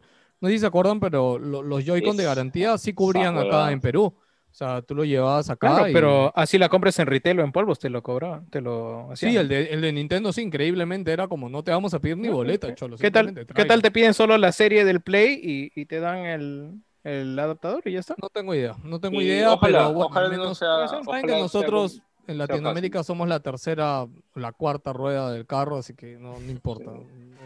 no sé si se acuerdan, pero lo- los Joy-Con de garantía sí cubrían acá en Perú. O sea, tú lo llevabas acá Claro, y- pero así la compres en retail o en polvos, te lo cobraban, te lo Sí, el de, el de Nintendo sí, increíblemente era como no te vamos a pedir ni boleta, cholo. ¿Qué tal, ¿Qué tal tráelo". te piden solo la serie del Play y, y te dan el, el adaptador y ya está? No tengo idea, no tengo idea, ojalá, pero bueno, ojalá al no menos sea- saben ojalá que sea en sea Latinoamérica somos la tercera, la cuarta rueda del carro, así que no, no importa.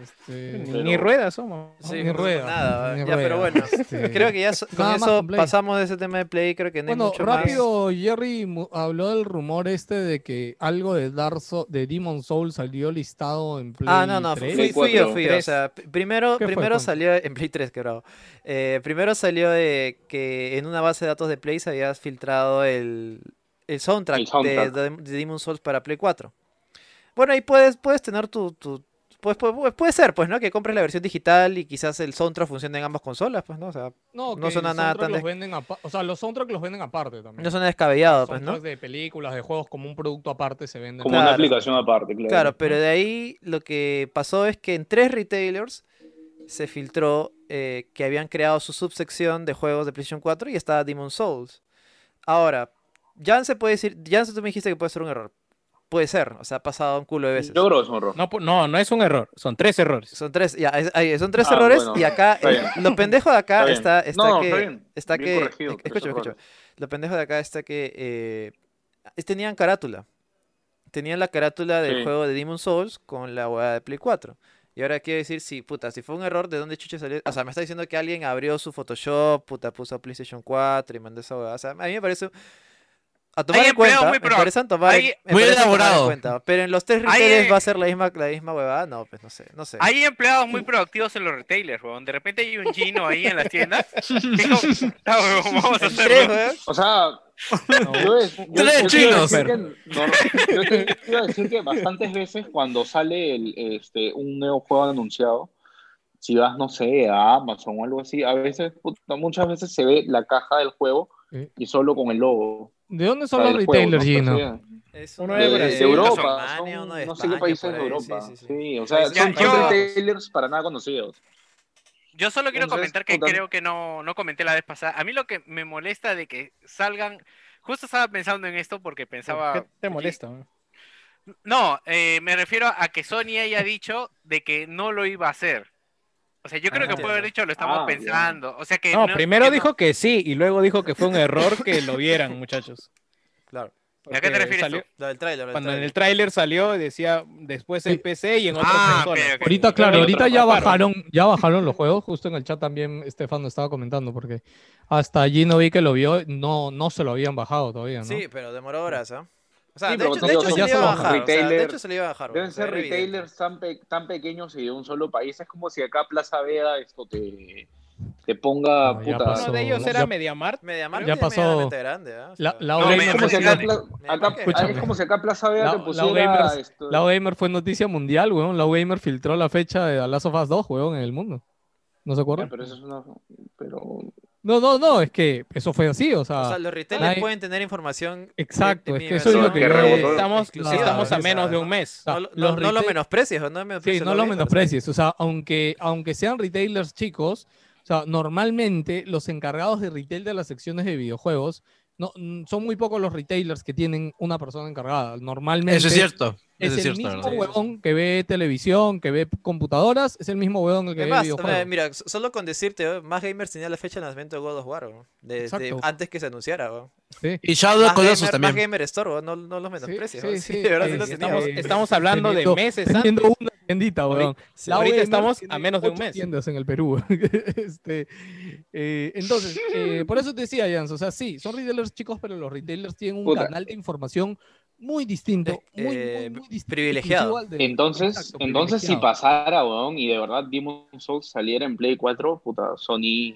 Este, Ni, Pero- ni ruedas somos. Sí, ni rueda, nada, ni ya, rueda, pero bueno, este, creo que ya so- con nada eso con pasamos de ese tema de Play. Creo que no hay Bueno, mucho más. rápido, Jerry habló del rumor este de que algo de Dark Soul- de Demon Soul salió listado en Play Ah, no, no, fui, 3. fui- fui yo, fui yo. O sea, primero, primero salió en Play 3, que bravo. Eh, primero salió de que en una base de datos de Play se había filtrado el, el soundtrack, El soundtrack. De, de, de Demon Souls para Play 4. Bueno, ahí puedes, puedes tener tu... tu pues, puede, puede ser, pues, ¿no? Que compres la versión digital y quizás el soundtrack funcione en ambas consolas, pues, ¿no? O sea, No, no suena nada tan los venden O sea, los soundtracks los venden aparte también. no suena descabellado, Los pues, ¿no? soundtracks de películas, de juegos, como un producto aparte se venden. Como una aplicación aparte, claro. Claro, pero de ahí lo que pasó es que en tres retailers se filtró eh, que habían creado su subsección de juegos de PlayStation 4 y estaba Demon Souls. Ahora, ya se puede decir, ya tú me dijiste que puede ser un error. Puede ser, o sea, ha pasado un culo de veces. Yo creo que es un error. No, no, no es un error, son tres errores. Son tres, ya, es- ahí, son tres Ah, errores bueno, y acá, el- lo pendejo de acá Está está, está No, que, está bien. está Bien que, corregido, es- tres escúchame, errores. escúchame. Lo pendejo de acá está que eh, es- tenían carátula. Tenían la carátula del Sí. juego de Demon Souls con la hueá de Play 4. Y ahora quiero decir, sí, puta, si fue un error, ¿de dónde chucha salió? O sea, me está diciendo que alguien abrió su Photoshop, puta, puso PlayStation 4 y mandó esa hueá. O sea, a mí me parece... A tomar en empleados cuenta, muy me pro- parece tomar, en- hay- me Muy parece tomar en elaborado. cuenta. Pero en los tres Hay, retailers eh, va a ser la misma, la misma huevada, no, pues no sé, no sé. Hay empleados muy productivos en los retailers, weón. De repente hay un chino ahí en las tiendas. (laughs) Dijo, "Ah, weón, vamos a En tres, hacerlo. O sea, yo, es- yo- Tres yo te iba a chinos. que- no, yo te iba a decir que bastantes veces cuando sale el, este, un nuevo juego anunciado, si vas, no sé, a Amazon o algo así, a veces, muchas veces se ve la caja del juego Sí. y solo con el logo. ¿De dónde son sea, los retailers, ¿no? Gino? Es Uno de De, Brasil, de Europa, Alemania, son- uno de no sé qué países de Europa. sí, sí, Sí, sí. o sea, Países son, Ya, son yo- retailers para nada conocidos. Yo solo quiero Entonces, comentar que creo que no, no comenté la vez pasada. A mí lo que me molesta de que salgan. Justo estaba pensando en esto porque pensaba. ¿Qué te molesta? No, eh, me refiero a que Sony haya dicho de que no lo iba a hacer. O sea, yo creo Ah, que puede haber dicho lo estamos Ah, pensando. O sea que No, primero que dijo que sí y luego dijo que fue un error que lo vieran, (laughs) muchachos. Claro. ¿A qué te refieres salió- tú? Lo del trailer. Cuando en el tráiler salió decía después en. PC y en otras Ah, ok, consolas. ok. Ahorita, claro, ahorita otros ya bajaron, ya bajaron los juegos. Justo en el chat también Estefano estaba comentando, porque hasta allí no vi que lo vio, no, no se lo habían bajado todavía, ¿no? Sí, pero demoró horas, ¿ah? O sea, Sí, de hecho, de hecho se le iba a ya bajar. son o sea, de hecho se le iba a bajar. Deben ser retailers tan, pe- tan pequeños y de un solo país. Es como si acá Plaza Vega esto te, te ponga No, ya puta. pasó. Uno de ellos Ya- era MediaMart. MediaMarkt Ya es pasó- grande. O La, sea, la No, Gamer me- Es como, fue si acá, acá- es como si acá Plaza Vega La- te la pusiera Gamers- esto- la Gamer fue noticia mundial, weón. La Gamer filtró la fecha de The Last of Us 2, weón, en el mundo. ¿No se Ya, acuerdan? pero eso es una pero No, no, no, es que eso fue así, o o sea, sea, los retailers hay- pueden tener información. de- exacto, de es mi que eso es lo que yo-. Estamos, exclusiva, estamos a o sea, menos de un mes. sea, No, lo- los no, no lo retail- menosprecies, no Sí, menosprecies no lo lo menosprecies. O sea, aunque, aunque sean retailers chicos, o sea, normalmente los encargados de retail de las secciones de videojuegos, no, son muy pocos los retailers que tienen una persona encargada. Normalmente Eso es cierto. Es es el cierto, mismo huevón que ve televisión, que ve computadoras, es el mismo huevón el que Es ve videojuegos. mira, so- solo con decirte, ¿eh? más gamers tenía la fecha de lanzamiento de God of War, ¿no? de, Exacto. antes que se anunciara. ¿no? Sí. Y Shadow of Colossus también. más gamer store, ¿no? no, los menosprecies. sí, ¿no? (laughs) sí, de verdad los Estamos, estamos hablando de Teniendo- meses antes. Teniendo una tiendita, huevón. Sí, La ahorita estamos a menos de un mes. tiendas en el Perú. (laughs) este, eh, entonces, eh, por eso te decía, Jans, o sea, sí, son retailers chicos, pero los retailers tienen un Puta. canal de información muy distinto, muy, eh, muy, muy distinto. privilegiado. Entonces, Exacto, entonces si pasara, weón, y de verdad Demon Souls saliera en Play 4, puta, Sony.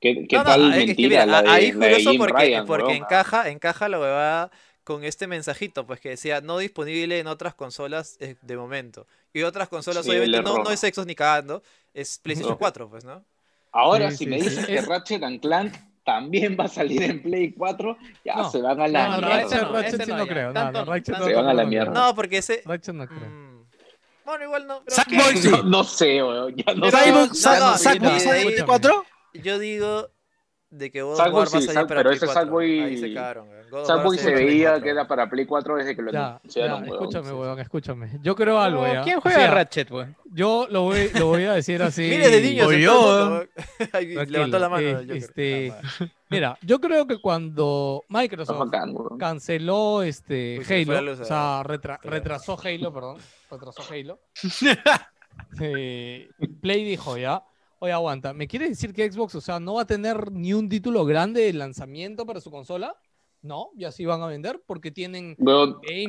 ¿Qué, qué No, no, tal es que mentira mira, la de, ahí la curioso porque, Ryan, porque weón? encaja, encaja la huevada con este mensajito, pues que decía no disponible en otras consolas eh, de momento. Y otras consolas, Sí, obviamente, no, no es Xbox ni cagando, es PlayStation No. 4, pues, ¿no? Ahora, Sí, si sí, me sí. dices que Ratchet and Clank también va a salir en Play 4, ya No, se van a la No, no, mierda. Ratchet, no, Ratchet ese sí no, no creo. No, Tanto no, no, Ratchet tanto no Se van a la creo. mierda. No, porque ese... Ratchet no creo. mm, Bueno, igual no. pero Sackboy que- sí. No, no sé, weón. Ya no sé. Sackboy- sale en Play 4. Yo digo de que God of Sackboy War va a sí, salir Sack- para pero Play ese 4. Sackboy- Ahí se cagaron. se veía 4. que era para Play 4 desde que lo Ya, ya, anunciaron, weón. escúchame, weón, escúchame. Yo creo algo ya. ¿Quién O juega sea, Ratchet, weón? Yo lo voy, lo voy a decir así. (laughs) Miles de niños O yo, (laughs) Levantó la mano. eh, este. (laughs) Mira, yo creo que cuando Microsoft bacán, canceló este Uy, Halo, luz, o sea, retra- Claro. retrasó Halo, perdón, retrasó Halo. eh, Play dijo ya, oye, aguanta, ¿me quieres decir que Xbox, o sea, no va a tener ni un título grande de lanzamiento para su consola? No, y así van a vender porque tienen Pass,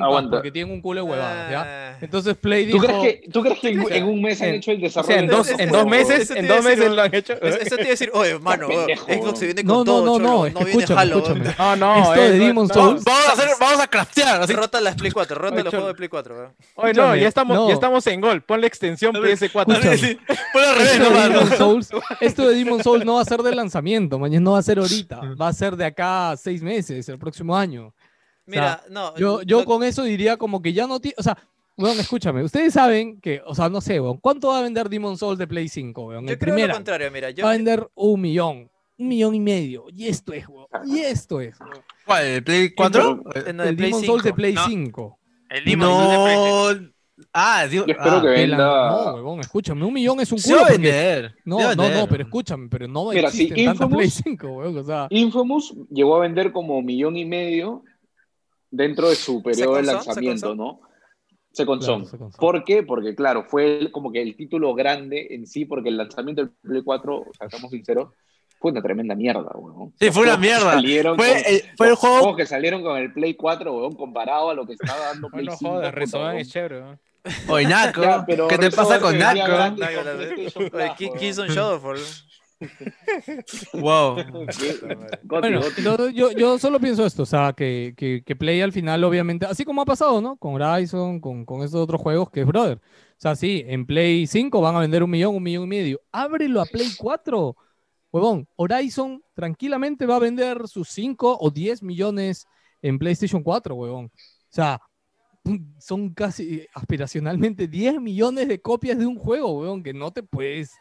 aguanta. porque tienen un culo de huevadas, ¿ya? Ah. Entonces Play ¿Tú dijo, crees que, ¿tú crees que en, O en un mes han hecho el O desarrollo? sea, en dos, en dos meses, en dos decir, meses lo han hecho. Eso te iba a decir, oye, mano, weón, pendejo, Xbox se viene No, con no, todo, no, cholo, no, es que viene escúchame, Halo. escúchame. No, no. Esto de eh, Demon's no, Souls- Vamos a hacer, vamos a craftear. Así. Rota las Play 4, rota los juegos de Play 4, weón. Oye, no, ya estamos, no. ya estamos en gol. Ponle extensión A ver, PS4. Escúchame. Sí, Fue al revés, Esto no, de, mano. Demon Souls, esto de Demon Souls no va a ser de lanzamiento, mañana no va a ser ahorita, va a ser de acá a seis meses, el próximo año. Mira, no. Yo, yo lo- con eso diría como que ya no tiene, o sea, weón, escúchame, ustedes saben que, o sea, no sé, weón, ¿cuánto va a vender Demon Souls de Play 5, weón? yo El creo primero lo contrario, mira. Yo, va a vender un millón, un millón y medio, y esto es, weón, y esto es, weón. ¿Cuál? ¿El Play 4? eh, no, de el Play Demon Souls de 5. Play No. 5. El Demon Souls de PlayStation. No. Ah, digo. Yo espero ah, que la- venda. No, weón, escúchame, un millón es un culo. porque- vender. No, no, no, vender. pero escúchame, pero no Mira, si tantas Play Infamous- 5, weón, o sea, Infamous llegó a vender como millón y medio dentro de su periodo de lanzamiento, ¿no? Second Claro, Son. Second Son. ¿Por qué? Porque, claro, fue como que el título grande en sí, porque el lanzamiento del Play 4, o sea, estamos sinceros, fue una tremenda mierda, weón. Sí, fue una mierda. salieron Fue, con- el, fue el juego. que salieron con el Play 4, weón, comparado a lo que estaba dando Play No, no 5. jodas, puta, Resogan weón. es chévere, weón. Oye, Naco. Ya, pero ¿Qué te pasa con Naco? Ki- weón. Killzone Shadowfall. Wow. (laughs) Bueno, yo, yo, yo solo pienso esto, o sea, que, que, que Play al final, obviamente, así como ha pasado, ¿no? Con Horizon, con, con estos otros juegos, que es brother. O sea, sí, en Play 5 van a vender un millón, un millón y medio. Ábrelo a Play 4. Huevón, Horizon tranquilamente va a vender sus 5 o 10 millones en PlayStation 4, huevón. O sea, (laughs) son casi aspiracionalmente 10 millones de copias de un juego, huevón, que no te puedes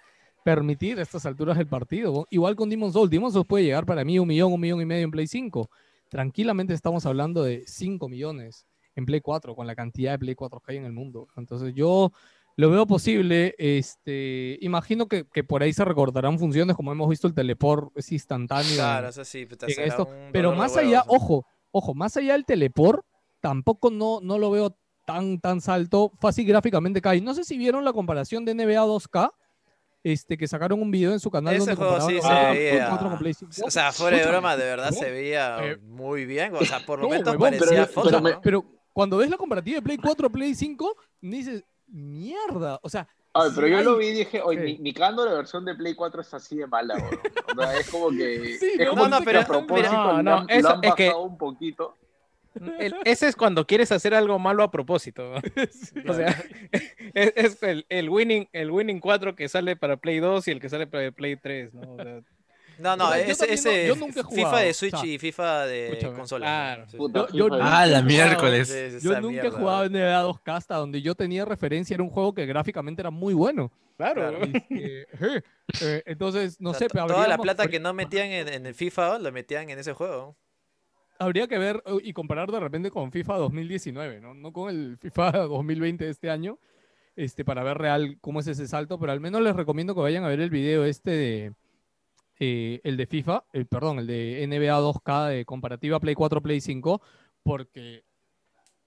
permitir a estas alturas del partido. huevón. Igual con Demon Souls, Demon Souls puede llegar para mí un millón, un millón y medio en Play 5. Tranquilamente estamos hablando de 5 millones en Play 4, con la cantidad de Play 4 que hay en el mundo. Entonces yo lo veo posible. Este, imagino que, que por ahí se recordarán funciones, como hemos visto el teleport es instantáneo. Claro, eso sí, en esto. Pero más allá, ojo, ojo, más allá del teleport, tampoco no, no lo veo tan, tan salto. Fácil gráficamente cae. No sé si vieron la comparación de NBA 2K, este, que sacaron un video en su canal Ese donde juego comparaban sí se veía. 4 con Play 5. O sea, fuera de broma, de verdad se huevón, veía eh, muy bien. O sea, por no, momentos huevón, parecía pero- foto, pero me- ¿no? Pero cuando ves la comparativa de Play 4 a Play 5, dices, mierda. O sea, A ver, pero sí yo lo vi y dije, oye, Sí. ni, ni cagando la versión de Play 4 es así de mala, weón. O sea, es como que. (laughs) Sí, es no, como no, no, que pero- a propósito no, no, han- le eso han es que- bajado un poquito. El- ese es cuando quieres hacer algo malo a propósito. (laughs) ¿no? O sea, (laughs) es, es el, el winning, el winning 4 que sale para Play 2 y el que sale para Play 3, ¿no? O sea, No, no, yo ese, no- ese yo nunca he FIFA de o Switch sea, y FIFA de escúchame, consola. Ah, he la miércoles. Yo nunca he mierda. jugado en NBA 2K hasta donde yo tenía referencia, era un juego que gráficamente era muy bueno. claro. Claro. Este, eh, (laughs) eh, entonces, no O sea, sé, pero toda la plata que no metían en, en el FIFA, la metían en ese juego. Habría que ver eh, y comparar de repente con FIFA 2019, ¿no? No con el FIFA (laughs) 2020 de este año, este, para ver real cómo es ese salto, pero al menos les recomiendo que vayan a ver el video este de, eh, el de FIFA, el, perdón, el de NBA 2K de comparativa Play 4, Play 5, porque,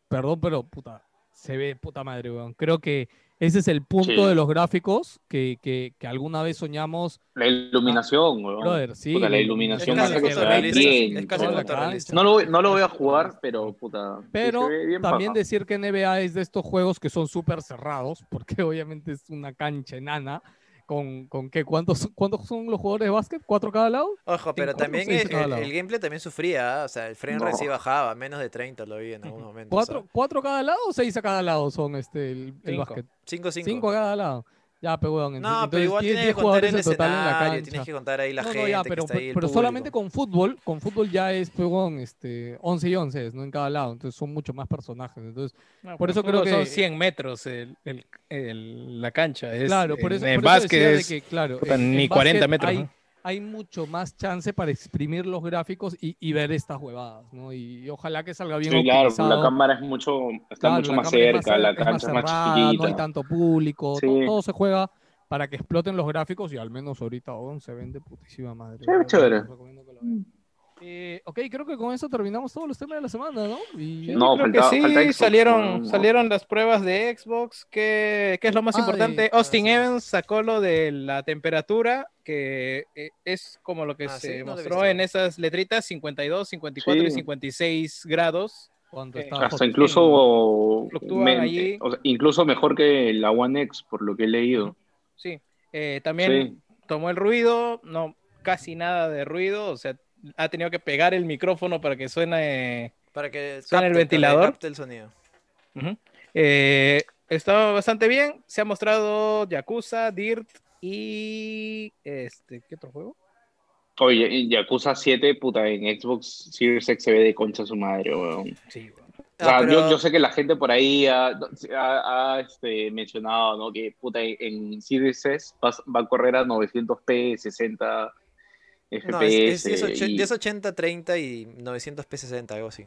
perdón, pero puta, se ve puta madre, weón. Creo que Ese es el punto Sí. de los gráficos que, que- que alguna vez soñamos. La iluminación, weón. Brother, sí, Puta, la iluminación que fotorrealista, bien. es casi fotorrealista. No lo, voy- no lo voy a jugar, pero puta. Pero bien también paja. decir que NBA es de estos juegos que son súper cerrados, porque (laughs) obviamente es una cancha enana. ¿Con, con qué? ¿Cuántos, ¿Cuántos son los jugadores de básquet? ¿Cuatro cada lado? Ojo, pero Cinco, también el, gameplay también sufría, ¿ah? o sea, el frame rate No. sí bajaba, menos de 30 lo vi en algún momento. ¿Cuatro, ¿Cuatro cada lado o seis a cada lado son este, el, el Cinco. básquet? 5 5 Cinco a cada lado. Ya, pero weón, No, entonces pero igual tienes diez que contar el jugadores en total en la escenario, cancha. tienes que contar ahí la No, no, gente ya, que pero, está ahí, el pero solamente con fútbol, con fútbol ya es pegón, este, 11 y 11, es, ¿no? En cada lado, entonces son mucho más personajes. Entonces, No, Por eso creo fútbol son que- 100 metros el, el- el- la cancha. Es, claro, por en- eso, en por eso decía básquet de es- que, claro, en- ni en 40 básquet metros. Hay, ¿no? Hay mucho más chance para exprimir los gráficos y, y ver estas huevadas, ¿no? Y, ojalá que salga bien Sí, claro, la cámara es mucho, está Claro, mucho más cerca, la es cancha es más cerrada, No hay chiquita. tanto público, Sí. todo, todo se juega para que exploten los gráficos y al menos ahorita aún se vende putísima madre. Chévere, chévere. Que. Eh, ok, creo que con eso terminamos todos los temas de la semana, ¿no? Y No, Creo falta- que sí, Xbox, salieron, no. salieron las pruebas de Xbox. ¿Qué, qué es lo más Ay, importante? Austin sí. Evans sacó lo de la temperatura, que eh, es como lo que Ah, se sí, mostró en esas letritas, 52, 54 y Sí. 56 grados. ¿Cuánto Eh? Hasta incluso, Fluctúan men- allí. o sea, incluso mejor que la One X, por lo que he leído. Sí, Eh, también Sí. tomó el ruido, no casi nada de ruido, o sea, ha tenido que pegar el micrófono para que suene Para que ¿Suena el capte, para que ventilador? capte el sonido. Eh, está bastante bien. Se ha mostrado Yakuza, Dirt y este, ¿qué otro juego? Oye, Yakuza 7, puta, en Xbox Series X se ve de concha su madre, weón. Sí, O sea, Ah, yo, pero- yo sé que la gente por ahí ha, ha- ha, este, mencionado, ¿no? Que puta, en, en Series S va, va a correr a 900p, 60 FPS. No, es, es 1080, y- 1080, 30 y 900p 60, algo así.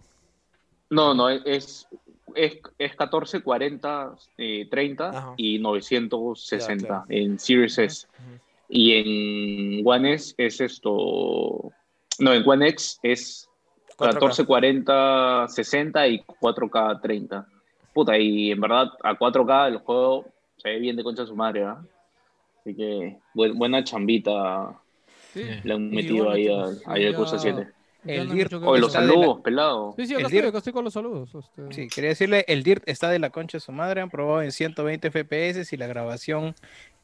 no, no, es, es, es 14, 40, eh, 30 Ajá. y 960 Ya, claro. en Series S. Ujú. Y en One S es esto. No, en One X es 4K. 14, 40, 60 y 4K 30. Puta, y en verdad a 4K el juego se ve bien de concha su madre, ¿ah? Así que buen- buena chambita Sí. le han metido bueno, ahí al a Yakuza ya- 7. ya El Dirt- Oye, los de la- saludos, pelado. Sí, sí, El acá estoy, Dirt- acá estoy con los saludos. este. Sí, quería decirle, el Dirt está de la concha de su madre, han probado en 120 FPS y la grabación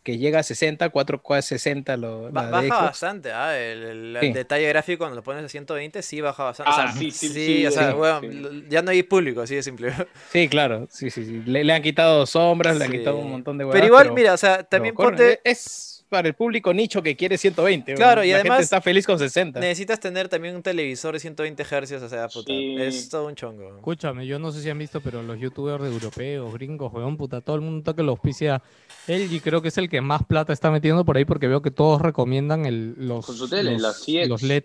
que llega a 60, 4K 60 lo, Ba- baja bastante, ah, el, el- el Sí. detalle gráfico cuando lo pones a 120 sí baja bastante. o Ah, sea, sí, sí, sí, o sea, sí, weón, sí. lo- ya no hay público, así de simple. Sí, claro, sí, sí, sí. Le, le han quitado sombras, le han quitado un montón de Pero huevadas, igual, mira, o sea, también ponte, Es para el público nicho que quiere 120. Claro, weón. y la además- gente está feliz con 60. necesitas tener también un televisor de 120 Hz, o sea, puta, Sí. es todo un chongo. Escúchame, yo no sé si han visto, pero los youtubers europeos, gringos, weón, puta, todo el mundo está que lo auspicia LG, creo que es el que más plata está metiendo por ahí porque veo que todos recomiendan el, los, Con su tele, los, los LED.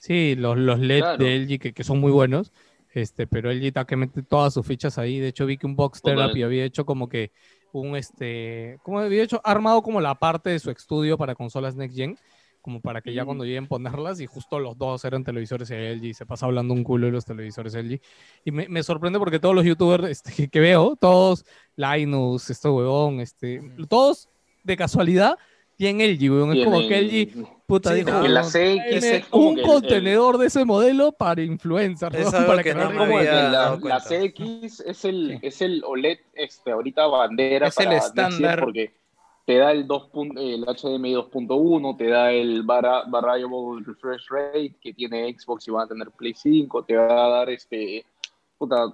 Sí, los, los LED Claro. de LG que, que son muy buenos. Este, pero LG está que mete todas sus fichas ahí. De hecho, vi que un Box. Therapy había hecho como que un este. ¿Cómo había hecho? Armado como la parte de su estudio para consolas Next Gen. Como para que ya Mm. cuando lleguen ponerlas, y justo los dos eran televisores LG, se pasa hablando un culo de los televisores LG. Y me, me sorprende porque todos los youtubers este, que, que veo, todos, Linus, este huevón, este, todos de casualidad LG, huevón. Es como que LG, puta, Sí, dijo, no, que la "Huevón, CX tráeme es como un el- contenedor de ese modelo para influencers, Es huevón, algo para que no no me le- como había que la. CX es el, Sí. es el OLED este, ahorita bandera Es el para Gen estándar. porque te da el, 2 pun- el HDMI 2.1, te da el vari- Variable Refresh Rate que tiene Xbox y van a tener Play 5, te va a dar este, puta,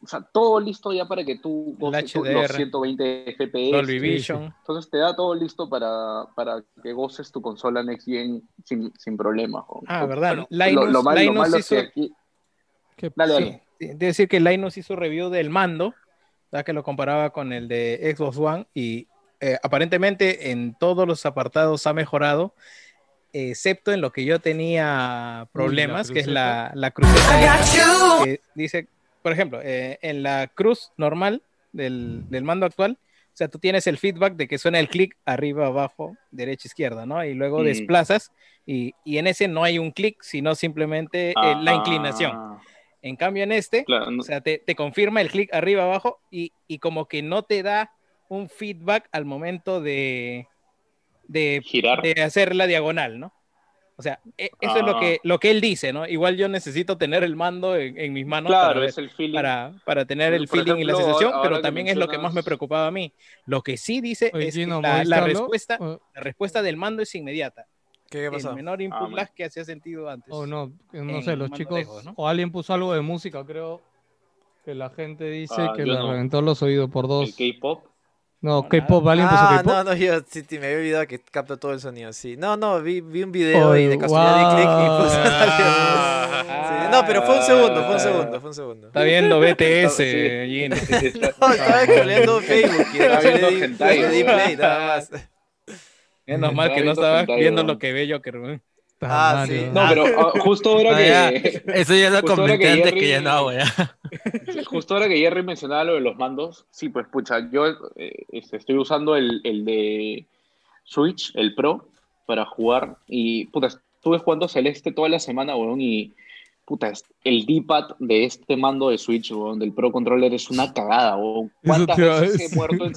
o sea, todo listo ya para que tú goces HDR. los 120 FPS. Dolby. Vision. Entonces te da todo listo para, para que goces tu consola Next Gen sin, sin problema. jo. Ah, ¿verdad? Pero Linus- lo, lo malo, lo malo es que hizo- aquí... Dale, Sí, dale. sí, de decir que Linus hizo review del mando, ya que lo comparaba con el de Xbox One y eh, aparentemente en todos los apartados ha mejorado, excepto en lo que yo tenía problemas, que es la, la cruceta dice, por ejemplo, eh, en la cruz normal del, del mando actual, o sea, tú tienes el feedback de que suena el clic arriba, abajo, derecha, izquierda, ¿no? Y luego Mm. desplazas y, y en ese no hay un clic, sino simplemente eh, la inclinación. Ah, En cambio, en este, claro, no- o sea, te, te confirma el clic arriba abajo y, y como que no te da un feedback al momento de, de, Girar. de hacer la diagonal, ¿no? O sea, e- eso es lo Ah. que, lo que él dice, ¿no? Igual yo necesito tener el mando en, en mis manos Claro, para, ver- es el feeling. para, para tener el Por feeling y la ejemplo, sensación, ahora pero que también es lo que más me mencionas- preocupaba a mí. Lo que sí dice Oye, es que Gino, la, ¿moviste la algo? respuesta, Oh, la respuesta del mando es inmediata. ¿Qué, qué El pasó? menor input lag que hacía sentido antes. Oh, no, que no sé, los chicos. lejos, ¿no? O alguien puso algo de música, creo. Que la gente dice Ah, que le no. reventó los oídos por dos. El K-pop. No, No, K-pop, ¿alguien puso Ah, K-pop? no, no, yo sí, sí, me había olvidado que capta todo el sonido, sí. No, no, vi, vi un video y Oy, de casualidad di clic y puse Ah. Sí, No, pero fue un segundo, fue un segundo, fue un segundo. Está viendo (laughs) BTS, Sí. Gino. No, estaba scrolleando Facebook y de le di play, nada más. Menos mal que no estabas viendo lo que ve Joker. weón. Ah, sí. No, pero ah, justo ahora Ah, ya. que. (laughs) Eso ya lo comenté que antes Jerry- que ya no hago (laughs) ya. Justo ahora que Jerry mencionaba lo de los mandos, sí, pues pucha, yo eh, este, estoy usando el, el de Switch, el Pro, para jugar y puta, estuve jugando Celeste toda la semana, weón, y puta, el D-pad de este mando de Switch, weón, del Pro Controller es una cagada, weón. ¿Cuántas veces, he muerto en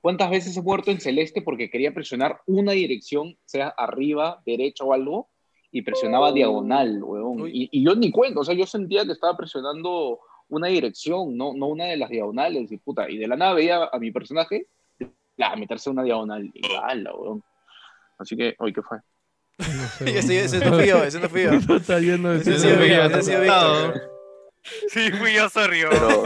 ¿Cuántas veces he muerto en Celeste porque quería presionar una dirección, sea arriba, derecha o algo, y presionaba diagonal, weón? Y, y yo ni cuento, o sea, yo sentía que estaba presionando una dirección, no, no una de las diagonales, y puta, y de la nada veía a mi personaje la, meterse una diagonal, y ala, weón. Así que, hoy ¿qué fue? No sé, (laughs) Ese, ese no fui yo, ese no fui yo. No está yendo de Ese sido. Sí, fui yo, sorry. Pero,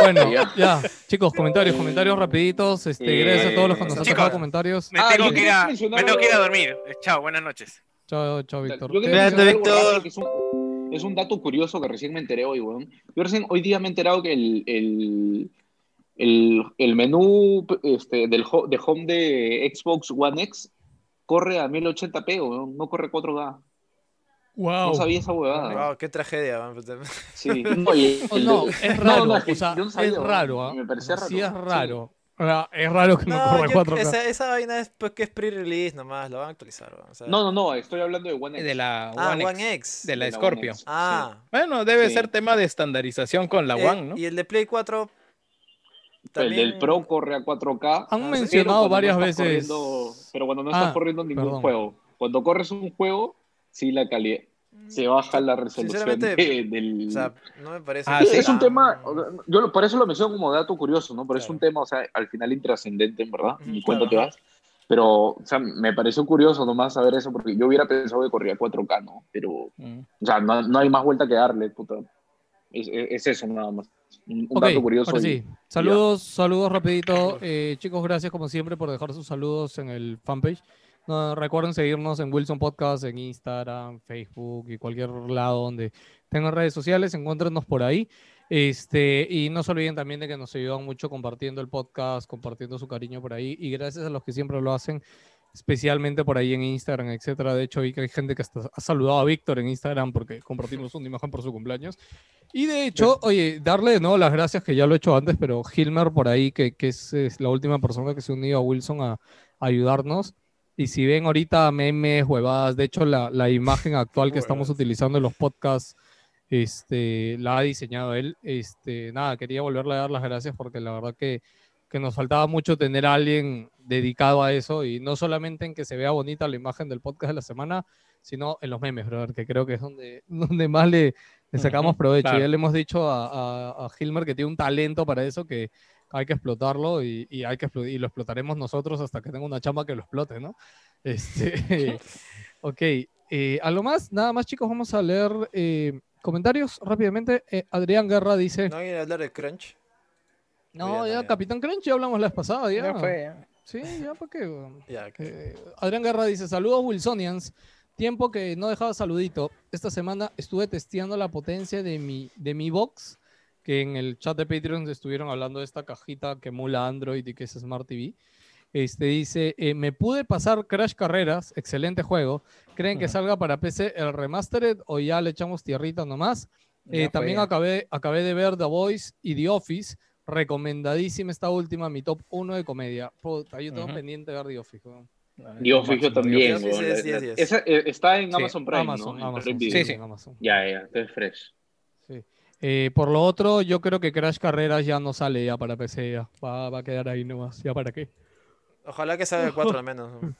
Bueno, Ya. chicos, comentarios, comentarios rapiditos. Este, Eh, gracias a todos los que nos han chicos. dejado comentarios. Me Ah, tengo yo que ir a, me tengo que ir a dormir. Eh, Chao, buenas noches. Chao, chao, Víctor. Yo ¿Qué- quería mencionar algo Víctor. es un, es un dato curioso que recién me enteré hoy, weón. Yo recién, hoy día me he enterado que el, el, el, el menú este, del, de home de Xbox One X corre a 1080p, weón. No corre 4K. Wow. No sabía esa huevada. Wow, qué tragedia. man. Sí. (laughs) No, no, es raro. no, es que o sea, yo no sabía, es raro. ¿ah? Me parecía raro. Sí, es Sí. raro. O sea, es raro que no, No, corra yo- 4K. esa, esa vaina es pues, que es pre-release nomás, lo van a actualizar. weón, o sea. No, no, no, estoy hablando de One X. De la Ah, One, One X, X. De la De la One Scorpio. X. Ah. Bueno, debe Sí. ser tema de estandarización con la Eh, One, ¿no? Y el de Play 4. El También... del Pro corre a 4K. Han Ah, mencionado varias no veces. corriendo- pero cuando no Ah, estás corriendo ningún perdón. juego. Cuando corres un juego, sí la calidad. Se baja la resolución de- del... O sea, no me parece. Ah, es, sí. es un tan- tema, yo lo- por eso lo menciono como dato curioso, ¿no? Pero es Claro. un tema, o sea, al final intrascendente, en verdad, ni cuenta te das. Pero, o sea, me pareció curioso nomás saber eso, porque yo hubiera pensado que corría 4K, ¿no? Pero, Mm. o sea, no, no hay más vuelta que darle, puta. Es, es- es eso nada más. Un, un Ok, dato curioso. ahora y- sí. Saludos, saludos rapidito. Eh, chicos, gracias como siempre por dejar sus saludos en el fanpage. No, recuerden seguirnos en Wilson Podcast, en Instagram, Facebook y cualquier lado donde tengan redes sociales, encuéntrenos por ahí. Este, y no se olviden también de que nos ayudan mucho compartiendo el podcast, compartiendo su cariño por ahí. Y gracias a los que siempre lo hacen, especialmente por ahí en Instagram, etcétera. De hecho, vi que hay gente que hasta ha saludado a Víctor en Instagram porque compartimos una imagen por su cumpleaños. Y de hecho, oye, darle nuevo las gracias, que ya lo he hecho antes, pero Hilmer por ahí, que, que es, es la última persona que se unido a Wilson a, a ayudarnos. Y si ven ahorita memes, huevadas, de hecho la, la imagen actual que estamos utilizando en los podcasts, este, la ha diseñado él. Este, nada, quería volverle a dar las gracias porque la verdad que, que nos faltaba mucho tener a alguien dedicado a eso y no solamente en que se vea bonita la imagen del podcast de la semana, sino en los memes, brother, que creo que es donde, (laughs) donde más le, le sacamos provecho. claro. Ya le hemos dicho a, a, a Hilmer que tiene un talento para eso, que hay que explotarlo y, y hay que y lo explotaremos nosotros hasta que tenga una chamba que lo explote, ¿no? (laughs) Este, (laughs) ok, eh, ¿algo más? Nada más, chicos, vamos a leer eh, comentarios rápidamente. Eh, Adrián Guerra dice... ¿No quieren hablar de Crunch? No, ya ya, no, ya. Capitán Crunch ya hablamos la vez pasada, ya. Ya fue, ya. Sí, ya, ¿para qué? (laughs) Ya. Eh, Adrián Guerra dice, saludos Wilsonians. Tiempo que no dejaba saludito. Esta semana estuve testeando la potencia de mi, de mi box, que en el chat de Patreon estuvieron hablando de esta cajita que emula Android y que es Smart TV. Este dice, eh, me pude pasar Crash Carreras, excelente juego. ¿Creen que salga para PC el remastered o ya le echamos tierrita nomás? Eh, también ya. acabé, acabé de ver The Voice y The Office. Recomendadísima esta última, mi top 1 de comedia. Puta, yo tengo Ujú. pendiente ver The Office. Yo también, Sí, sí, sí, sí, sí. Esa, eh, está en Sí, Amazon Prime, Amazon, ¿no? En Amazon, Prime sí, sí. en Amazon. Ya, ya, entonces fresh. Eh, por lo otro, yo creo que Crash Carreras ya no sale ya para PC, ya. Va, va a quedar ahí nomás. ¿Ya para qué? Ojalá que salga el 4 al menos. ¿no?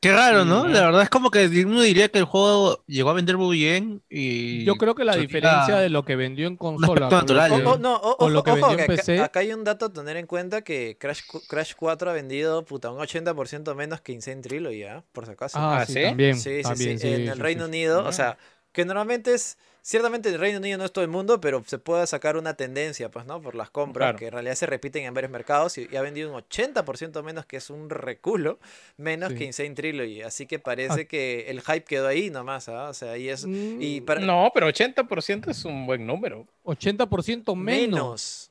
Qué raro, ¿no? La verdad es como que uno diría que el juego llegó a vender muy bien y... Yo creo que la diferencia de lo que vendió en consola con lo que- ¿no? O- no, o- con lo que ojo, vendió en acá- PC. acá hay un dato a tener en cuenta que Crash, Crash 4 ha vendido puta, un 80% menos que Insane Trilogy, ¿ah? por si acaso. Ah, Ah, sí, ¿sí? también. Sí, sí, también, sí, en el sí, Reino sí. Unido, o Ah. sea, que normalmente es, ciertamente el Reino Unido no es todo el mundo, pero se puede sacar una tendencia, pues, ¿no? Por las compras, Claro. que en realidad se repiten en varios mercados y, y ha vendido un 80% menos, que es un reculo, menos Sí. que Insane Trilogy, así que parece que el hype quedó ahí nomás, ¿ah? O sea, ahí es... Y Mm, para, No, pero 80% es un buen número. 80% menos. menos.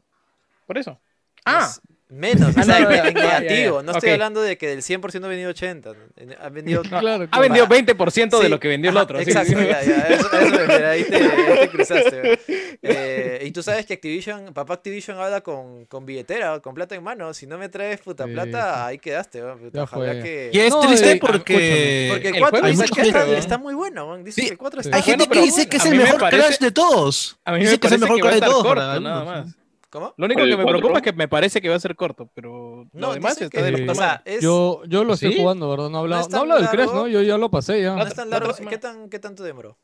Por eso. Ah, es- Menos, (laughs) Ah, o sea, no, en- negativo. No estoy Ok. hablando de que del 100% ha vendido 80. en- Ha vendido. (laughs) Claro, ha vendido 20% de Sí, lo que vendió el otro. sí, Exacto, sí. ya, ya. Eso, eso ahí te, ahí te cruzaste. Eh, y tú sabes que Activision, papá Activision habla con, con billetera, con plata en mano. Si no me traes puta Sí, plata, ahí quedaste. Ojalá que. Y es No, triste eh, porque... Porque el el 4 juego hay dice que está, está muy bueno. Dice Sí, que el 4 sí. está Hay gente Bueno, que dice que es el mejor parece- Crash de todos. A mí Dice me que es el mejor Crash de todos. nada más. ¿Cómo? Lo único ¿Por que me preocupa es que me parece que va a ser corto, pero No, lo demás dicen está de que- puta o sea, madre. es- Yo, yo lo estoy ¿Sí? jugando, ¿verdad? No he hablado, no he hablado del Crash. ¿no? Yo ya lo pasé ya. No es tan largo. ¿Qué, tan, ¿Qué tanto demoró?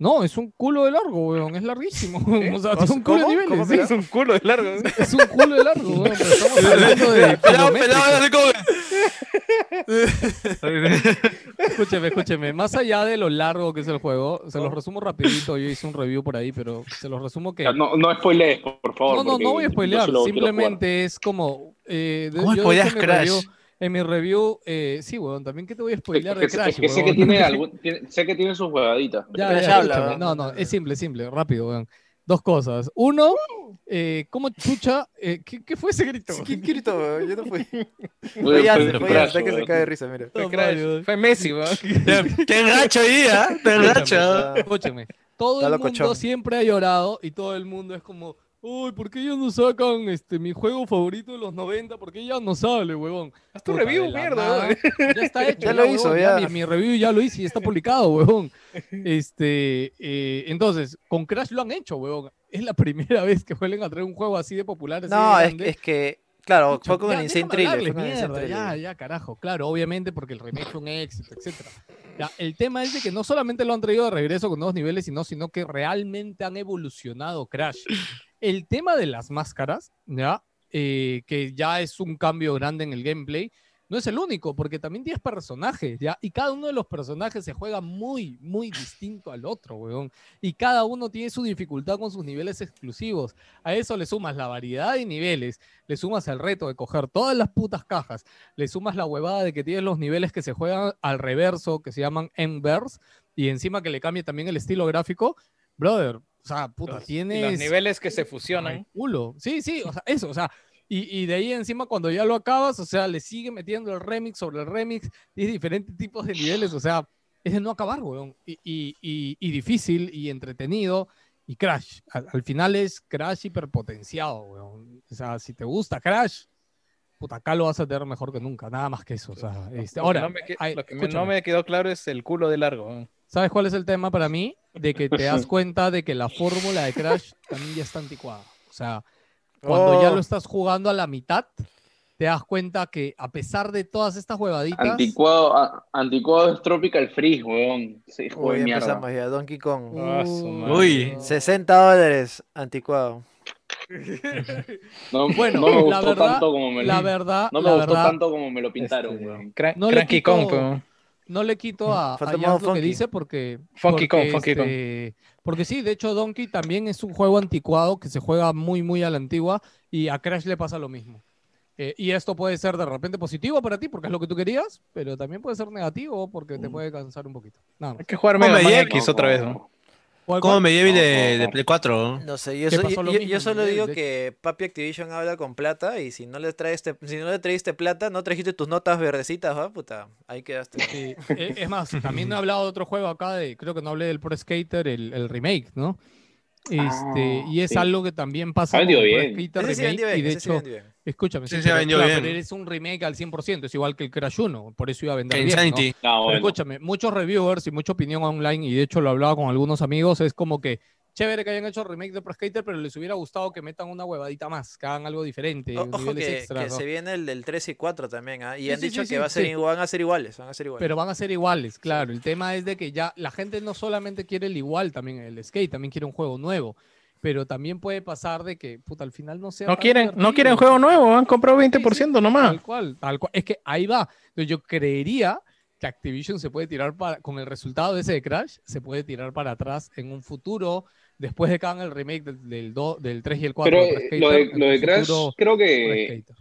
No, es un culo de largo, weón. Es larguísimo. (laughs) O sea, tiene un culo de niveles. ¿Cómo, sí. Es un culo de largo. (laughs) Es un culo de largo, weón. Pero estamos hablando de Pelado, (laughs) Escúcheme, escúcheme. Más allá de lo largo que es el juego, se los resumo rapidito. Yo hice un review por ahí, pero se los resumo que... No, no spoilees, por favor. No, no, no voy a spoilear. Simplemente es como... Eh, ¿Cómo yo spoileas Crash? review- En mi review, eh, sí, weón, también que te voy a Es spoilear de Crash, es que sé que tiene (laughs) algún, tiene- sé que tiene sus juegaditas. Ya, ya, habla, escúchame. ¿no? No, es simple, simple, rápido, weón. Dos cosas. Uno, eh, ¿cómo chucha? eh, ¿qué, qué fue ese grito? ¿Quién grito, weón? Yo no fui. Fue- Yance, fue que se cae de risa, mira. Fue, Crash, fue Messi, weón. Te- Te engancho ahí, ¿ah? Te engancho. Ah, Escúcheme, todo el mundo siempre ha llorado y todo el mundo es como, uy, ¿por qué ya no sacan este, mi juego favorito de los 90? ¿Por qué ya no sale, huevón? Haz tu Puta, review, mierda. (laughs) Ya está hecho. Ya lo hizo, huevón, ya. Mi, mi review ya lo hice y está publicado, huevón. (laughs) Este, eh, entonces, con Crash lo han hecho, huevón. Es la (laughs) primera vez que vuelven a traer un juego así de popular. así No, de es, es que, claro, Escucha, fue con ya, el Insane Thriller. mierda, ya, ya, carajo. Claro, obviamente porque el remake fue un éxito, etcétera. Ya, el tema es de que no solamente lo han traído de regreso con nuevos niveles, sino, sino que realmente han evolucionado Crash. El tema de las máscaras, ¿ya? Eh, que ya es un cambio grande en el gameplay, no es el único, porque también tienes personajes, ¿ya? Y cada uno de los personajes se juega muy, muy distinto al otro, weón. Y cada uno tiene su dificultad con sus niveles exclusivos. A eso le sumas la variedad de niveles, le sumas el reto de coger todas las putas cajas, le sumas la huevada de que tienes los niveles que se juegan al reverso, que se llaman Embers, y encima que le cambie también el estilo gráfico, brother, o sea, puta, Los- tienes... Los niveles que se fusionan. culo. Sí, sí, o sea, eso, o sea, y, y de ahí encima cuando ya lo acabas, o sea, le sigue metiendo el remix sobre el remix y diferentes tipos de niveles, o sea, es de no acabar, weón. Y, y, difícil y entretenido y Crash. Al, al final es Crash hiperpotenciado, weón. O sea, si te gusta Crash, puta, acá lo vas a tener mejor que nunca, nada más que eso. O sea, este, Lo que ahora, no me hay- lo que no me quedó claro es el culo de largo. weón. ¿Sabes cuál es el tema para mí? De que te das (laughs) cuenta de que la fórmula de Crash también ya está anticuada. O sea, cuando ya Oh. lo estás jugando a la mitad, te das cuenta que a pesar de todas estas huevaditas, Anticuado, a- anticuado es Tropical Freeze, weón. Sí, Uy, empezamos ya. Donkey Kong. Ah, Uy, madre. Uy. 60 dólares, anticuado. No, (laughs) Bueno, no me la gustó verdad- tanto como me lo, la verdad, no me la gustó verdad, tanto como me lo pintaron, Este, weón. No Cranky Kong, weón. No le quito a, a lo que funky. dice porque, Funky porque, Funky Kong. este, porque sí, de hecho Donkey también es un juego anticuado que se juega muy, muy a la antigua y a Crash le pasa lo mismo. Eh, y esto puede ser de repente positivo para ti porque es lo que tú querías, pero también puede ser negativo porque te puede cansar un poquito. Nada más. Hay que jugar ¿Cómo Mega me Man? X otra vez, ¿no? ¿Cuál, ¿Cómo me lleve No, de, no, de no. Play 4? No sé, yo, so- solo digo de que Papi Activision habla con plata y si no le traiste, si no le trajiste plata, no trajiste tus notas verdecitas, ¿va? Puta, ahí quedaste. Sí, eh, es más, también he hablado de otro juego acá, de, creo que no hablé del Pro Skater, el, el remake, ¿no? Este, Ah, y es sí. algo que también pasa con bien. Ese sí remake, bien, y de hecho, bien. escúchame, Sí, pero, vendió claro, bien. pero es un remake al 100%, es igual que el Crash 1, por eso iba a vender bien, ¿no? Insanity. No, Pero bueno. escúchame, muchos reviewers y mucha opinión online, y de hecho lo hablaba con algunos amigos, es como que chévere que hayan hecho remake de Pro Skater, pero les hubiera gustado que metan una huevadita más, que hagan algo diferente, O- ojo que, extras, que ¿no? se viene el del 3 y 4 también, ¿ah? Y Sí, han sí, dicho sí, que sí, va a ser, van a ser iguales, van a ser iguales. Pero van a ser iguales, claro. El tema es de que ya la gente no solamente quiere el igual también el skate, también quiere un juego nuevo. Pero también puede pasar de que, puta, al final no sea. No quieren, no quieren juego nuevo, han comprado 20% nomás. Tal cual, tal cual. Es que ahí va. Yo creería que Activision se puede tirar para, con el resultado de ese de Crash, se puede tirar para atrás en un futuro, después de que hagan el remake del, del, do- del 3 y el 4. Pero de Pro eh, lo de, Skater, lo de Crash, futuro creo que. Skater.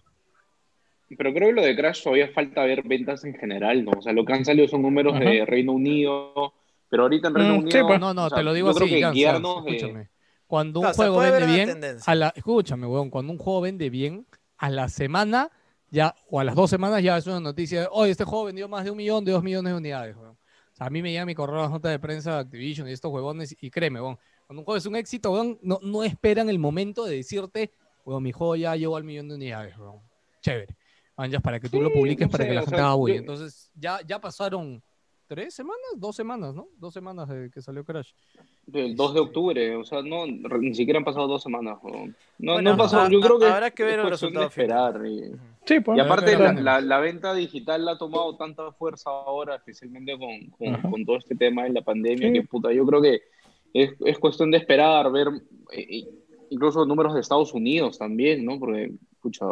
Pero creo que lo de Crash todavía falta ver ventas en general, ¿no? O sea, lo que han salido son números de Reino Unido, pero ahorita en Reino Mm, sí, Unido. pues. No, no, o sea, te lo digo así, que de- escúchame. Cuando un No, juego vende bien, a la, escúchame, weón, cuando un juego vende bien, a la semana ya, o a las dos semanas ya es una noticia, de, oye, este juego vendió más de un millón, de dos millones de unidades, weón. O sea, a mí me llega mi correo las notas de prensa de Activision y estos huevones, y créeme, weón, cuando un juego es un éxito, weón, no, no esperan el momento de decirte, weón, mi juego ya llegó al millón de unidades, weón. Chévere. Manjas, para que tú lo Sí, publiques, no para sé, que la gente haga bulla. Entonces, ya, ya pasaron tres semanas, dos semanas, ¿no? Dos semanas de que salió Crash. Del 2 de octubre, o sea, no, ni siquiera han pasado dos semanas. weón. No, Bueno, no pasó, a- yo creo que a- habrá que ver es el resultado esperar. Y, Sí, pues. y aparte, la, la- la venta digital ha tomado tanta fuerza ahora, especialmente con, con, con todo este tema de la pandemia, Sí. que puta, yo creo que es, es cuestión de esperar, ver eh, eh, incluso números de Estados Unidos también, ¿no? Porque, pucha,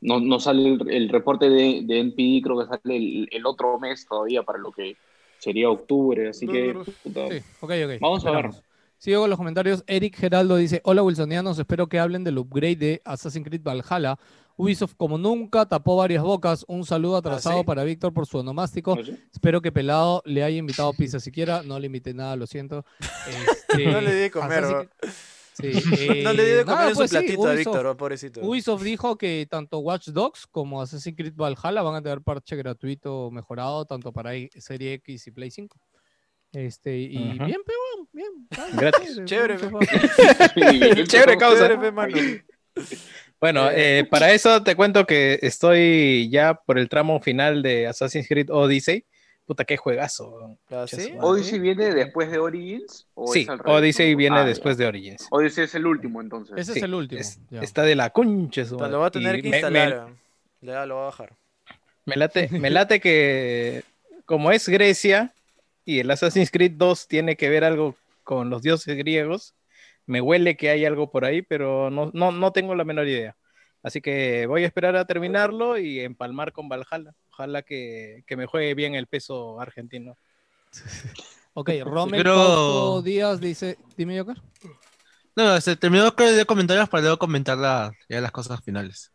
no, no sale el, el reporte de, de NPD, creo que sale el, el otro mes todavía para lo que sería octubre, así que, puta, Sí, ok, ok. Vamos a ver. Sigo con los comentarios. Eric Geraldo dice: Hola Wilsonianos, espero que hablen del upgrade de Assassin's Creed Valhalla. Ubisoft, como nunca, tapó varias bocas. Un saludo atrasado ¿sí? para Víctor por su onomástico. no sé. Espero que Pelado le haya invitado pizza siquiera. No le invité nada, lo siento. Este, (laughs) No le di de comer, Assassin's bro. Sí, No le di de eh, comer nada, en su pues sí, platito a Ubisoft- Víctor, oh, pobrecito. Ubisoft dijo que tanto Watch Dogs como Assassin's Creed Valhalla van a tener parche gratuito mejorado tanto para Serie X y Play 5. Este, y bien, pero bien. Gratis. (laughs) Chévere, Chévere causa. Chévere, mano. Bueno, eh, para eso te cuento que estoy ya por el tramo final de Assassin's Creed Odyssey. Puta, qué juegazo. ¿Ah, sí? ¿Odyssey viene después de Origins? O Sí, es al revés? Odyssey viene Ah, después ya. de Origins. Odyssey es el último, entonces. Ese Sí, es el último. es- ya. está de la concha. su. Lo va a tener que me- instalar. Le da- lo va a bajar. Me, me late, me late que como es Grecia y el Assassin's Creed 2 tiene que ver algo con los dioses griegos, me huele que hay algo por ahí, pero no, no, no tengo la menor idea. Así que voy a esperar a terminarlo y empalmar con Valhalla. Ojalá que, que me juegue bien el peso argentino. (laughs) Ok, Creo- Fausto Díaz dice, dime Joker. No, se terminó creo de comentarios para luego comentar la- ya las cosas finales.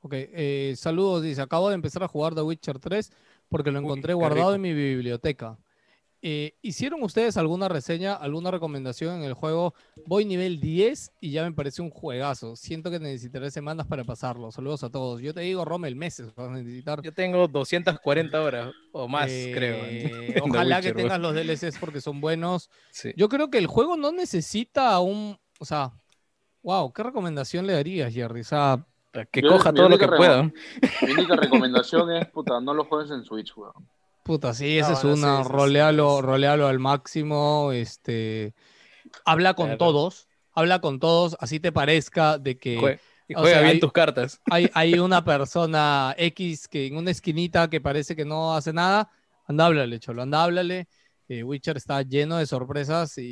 Ok, eh, saludos, dice, acabo de empezar a jugar The Witcher 3 porque lo encontré guardado rico. en mi biblioteca. Eh, ¿Hicieron ustedes alguna reseña, alguna recomendación en el juego? Voy nivel 10 y ya me parece un juegazo. Siento que necesitaré semanas para pasarlo. Saludos a todos. Yo te digo, Rommel, meses vas a necesitar. Yo tengo 240 horas o más, creo. Eh, (laughs) The ojalá que tengas los DLCs porque son buenos. Sí. Yo creo que el juego no necesita un... O sea, wow, ¿qué recomendación le darías, Jerry? O sea, Que Yo- coja todo lo que pueda. Mi única (laughs) recomendación es, puta, no lo juegues en Switch, weón. Puta, sí, esa es bueno, sí, sí, rolealo, sí. rolealo al máximo, este, habla con Claro. todos, habla con todos, así te parezca de que Jue- y o juega sea, bien hay- tus cartas. hay, (laughs) hay una persona X que en una esquinita que parece que no hace nada, anda, háblale, cholo, anda, háblale. Eh, Witcher está lleno de sorpresas y,